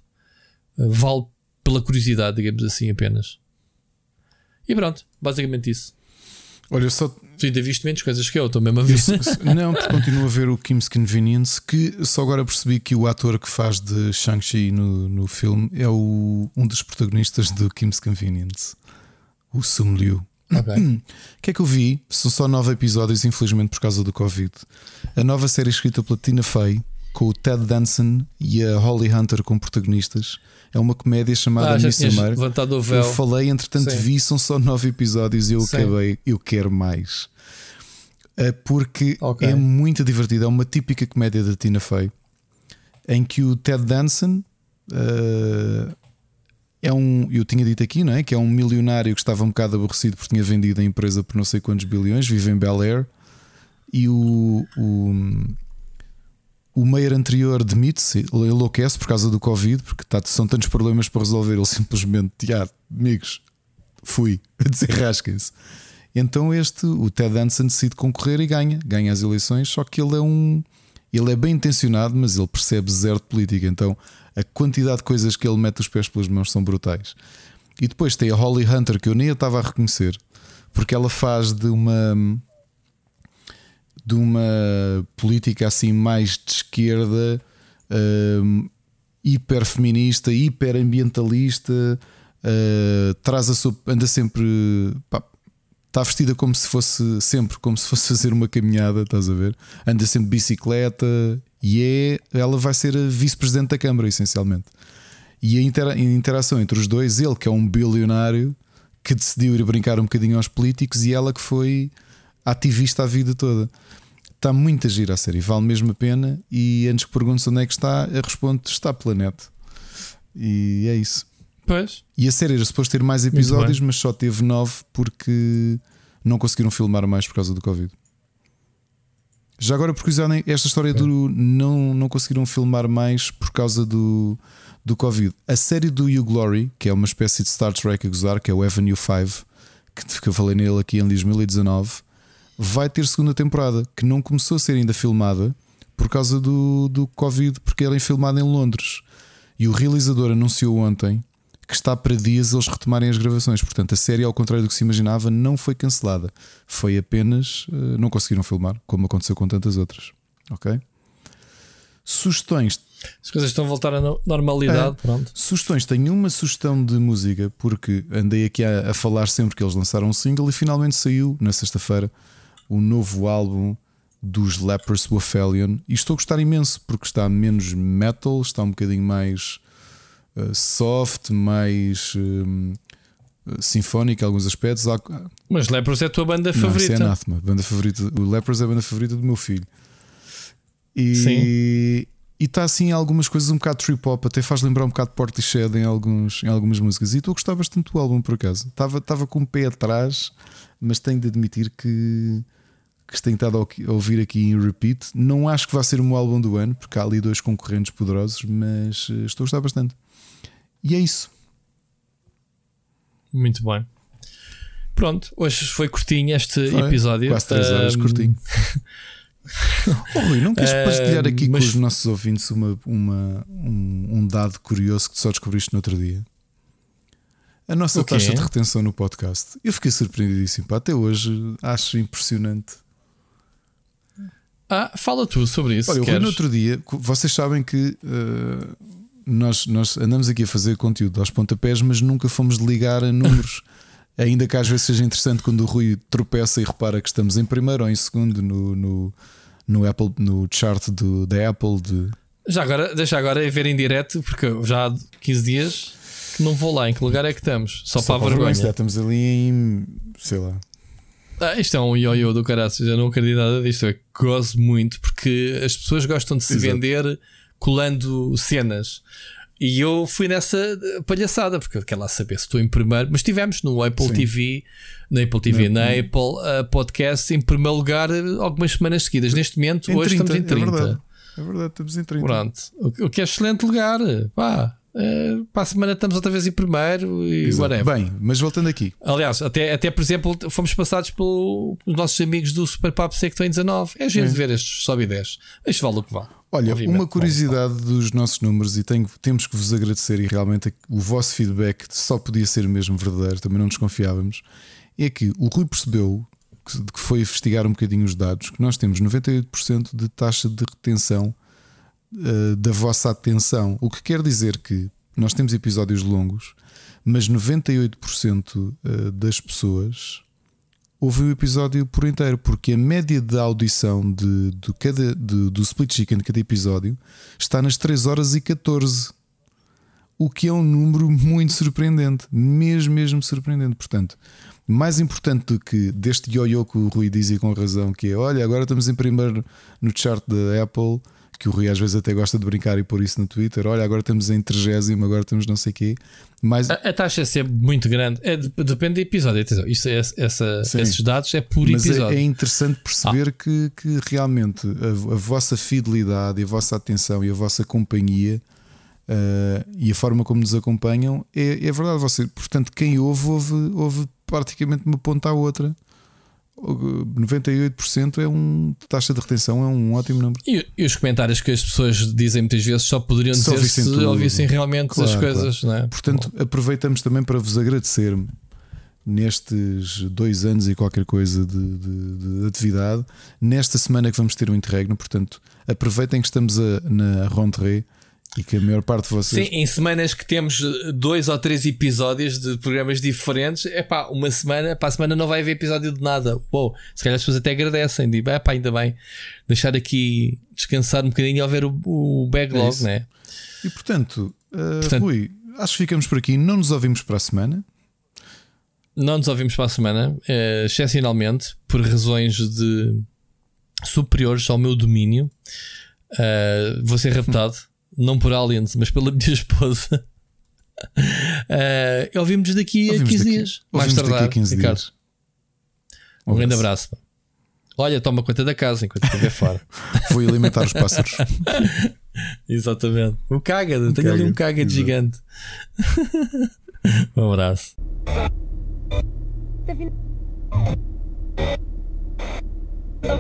Uh, vale pela curiosidade, digamos assim, apenas. E pronto, basicamente isso. Olha, só. Tu ainda viste menos coisas que eu, estou mesmo a ver. não, porque continuo a ver o Kim's Convenience, que só agora percebi que o ator que faz de Shang-Chi no, no filme é o, um dos protagonistas do Kim's Convenience, o Sum Liu. O que é que eu vi? São só nove episódios, infelizmente por causa do Covid. A nova série escrita pela Tina Fey com o Ted Danson e a Holly Hunter como protagonistas. É uma comédia chamada ah, véu. Eu falei, entretanto, Sim. vi, são só nove episódios e eu Sim. acabei, eu quero mais. Eh, porque okay. é muito divertido. É uma típica comédia da Tina Fey em que o Ted Danson uh, é um, eu tinha dito aqui, não é? Que é um milionário que estava um bocado aborrecido porque tinha vendido a empresa por não sei quantos bilhões, vive em Bel Air. E o, o o mayor anterior demite-se, enlouquece por causa do Covid, porque tá, são tantos problemas para resolver. Ele simplesmente, ah, amigos, fui, desenrasquem-se. Então este, o Ted Danson, decide concorrer e ganha, ganha as eleições, só que ele é um. Ele é bem intencionado, mas ele percebe zero de política. Então a quantidade de coisas que ele mete os pés pelas mãos são brutais. E depois tem a Holly Hunter, que eu nem estava a reconhecer, porque ela faz de uma de uma política assim mais de esquerda, hiper feminista, hiper ambientalista, uh, traz a sua, anda sempre pá, está vestida como se fosse sempre como se fosse fazer uma caminhada, estás a ver? Anda sempre de bicicleta e é ela vai ser a vice-presidente da Câmara, essencialmente. E a, intera a interação entre os dois, ele que é um bilionário que decidiu ir brincar um bocadinho aos políticos e ela que foi ativista a vida toda. Está muito a gira a série, vale mesmo a pena. E antes que perguntes onde é que está, eu respondo: está planeta. E é isso. Pois. E a série era suposto ter mais episódios, mas só teve nove porque não conseguiram filmar mais por causa do Covid. Já agora, por curiosidade, esta história do não, não conseguiram filmar mais por causa do, do Covid. A série do You Glory, que é uma espécie de Star Trek a gozar, que é o Avenue 5, que eu falei nele aqui em 2019 vai ter segunda temporada, que não começou a ser ainda filmada por causa do, do Covid, porque era filmada em Londres. E o realizador anunciou ontem que está para dias eles retomarem as gravações. Portanto, a série, ao contrário do que se imaginava, não foi cancelada. Foi apenas. Eh, não conseguiram filmar, como aconteceu com tantas outras. Ok? Sugestões. As coisas estão a voltar à normalidade. É. Pronto. Sugestões. Tenho uma sugestão de música, porque andei aqui a, a falar sempre que eles lançaram um single e finalmente saiu na sexta-feira o novo álbum dos Lepers Waphelion e estou a gostar imenso porque está menos metal, está um bocadinho mais uh, soft, mais uh, sinfónico em alguns aspectos. Mas Lepers é a tua banda favorita? Não, é Anathema, banda favorita. O Lepers é a banda favorita do meu filho. E, Sim. E está assim algumas coisas um bocado trip hop, até faz lembrar um bocado de Portishead em, alguns, em algumas músicas. E estou a gostar bastante do álbum por acaso. Estava, estava com o um pé atrás, mas tenho de admitir que que tenho estado a ouvir aqui em repeat. Não acho que vá ser o meu álbum do ano, porque há ali dois concorrentes poderosos, mas eh, estou a gostar bastante. E é isso. Muito bem. Pronto, hoje foi curtinho este foi, episódio. Quase 3 horas, um... curtinho. oh, Rui, não queres partilhar aqui mas... com os nossos ouvintes uma, uma, um, um, dado curioso que só descobriste no outro dia? A nossa taxa de retenção no podcast. Eu fiquei surpreendidíssimo. Pá. Até hoje acho impressionante. Ah, fala tu sobre isso. Olha, eu no outro dia, vocês sabem que uh, nós, nós andamos aqui a fazer conteúdo aos pontapés, mas nunca fomos ligar a números. Ainda que às vezes seja interessante quando o Rui tropeça e repara que estamos em primeiro ou em segundo no, no, no, Apple, no chart do, da Apple. De... Já agora, deixa agora ver em direto, porque já há 15 dias não vou lá. Em que lugar é que estamos? Só, Só para a vergonha. vergonha. Estamos ali em. sei lá. Ah, isto é um ioiô do caralho, já não acredito nada disto. Eu gosto muito porque as pessoas gostam de se Exato. vender colando cenas. E eu fui nessa palhaçada, porque eu quero lá saber se estou em primeiro. Mas tivemos no Apple Sim. TV, na Apple TV, na não. Apple uh, Podcast, em primeiro lugar algumas semanas seguidas. Neste momento, em hoje 30, estamos em 30. É verdade. é verdade, estamos em 30. Pronto, o que é excelente lugar. Pá, Uh, para a semana estamos outra vez em primeiro e Exato. whatever. Bem, mas voltando aqui. Aliás, até, até por exemplo, fomos passados pelos nossos amigos do Super Papo Seco que estão em 19. É gente é. ver estes sobe e 10. Mas vale o que vale. Olha, Obviamente, uma curiosidade dos nossos números e tenho, temos que vos agradecer e realmente o vosso feedback só podia ser mesmo verdadeiro, também não desconfiávamos. É que o Rui percebeu que, que foi investigar um bocadinho os dados que nós temos 98% de taxa de retenção uh, da vossa atenção. O que quer dizer que nós temos episódios longos, mas 98% eh, das pessoas ouvem o episódio por inteiro, porque a média de audição de, de cada, de, do Split Chicken de cada episódio está nas 3 horas e 14. O que é um número muito surpreendente, mesmo, mesmo surpreendente. Portanto, mais importante do que deste ioiô que o Rui dizia com razão, que é: olha, agora estamos em primeiro no chart da Apple que o Rui às vezes até gosta de brincar e pôr isso no Twitter. Olha, agora estamos em 30, agora temos não sei o quê. Mas... A, a, taxa é sempre muito grande, é, depende do episódio. Isso, é, essa, esses dados é por Mas é, episódio. É, é interessante perceber ah. que, que realmente a, a, vossa fidelidade a vossa atenção e a vossa companhia uh, e a forma como nos acompanham é, é verdade. Você, portanto, quem ouve, ouve, ouve praticamente uma ponta à outra. 98% é um taxa de retenção, é um ótimo número. E, e, os comentários que as pessoas dizem muitas vezes só poderiam dizer se tudo. ouvissem realmente claro, as coisas, claro. não é? Portanto, Bom. aproveitamos também para vos agradecer nestes dois anos e qualquer coisa de, de, de, atividade. Nesta semana que vamos ter um interregno, portanto, aproveitem que estamos a, na Rentrée e que a maior parte de vocês. Sim, em semanas que temos eh, dois ou três episódios de programas diferentes, é pá, uma semana, para a semana não vai haver episódio de nada. Uou, se calhar as pessoas até agradecem, digo, é pá, ainda bem, deixar aqui descansar um bocadinho e ao ver o, o backlog, é né? E portanto, uh, portanto, Rui, acho que ficamos por aqui, não nos ouvimos para a semana. Não nos ouvimos para a semana, uh, excepcionalmente, por razões de superiores ao meu domínio. Uh, vou ser raptado não por aliens, mas pela minha esposa. Uh, ouvimos daqui ouvimos a 15 daqui, dias. Mais tardar, daqui a 15 Ricardo. dias. Um, um grande abraço. abraço. Olha, toma conta da casa enquanto estiver fora. Fui alimentar os pássaros. Exatamente. O cágado, um tenho cágado. ali um cágado Exato. gigante. um abraço. Tá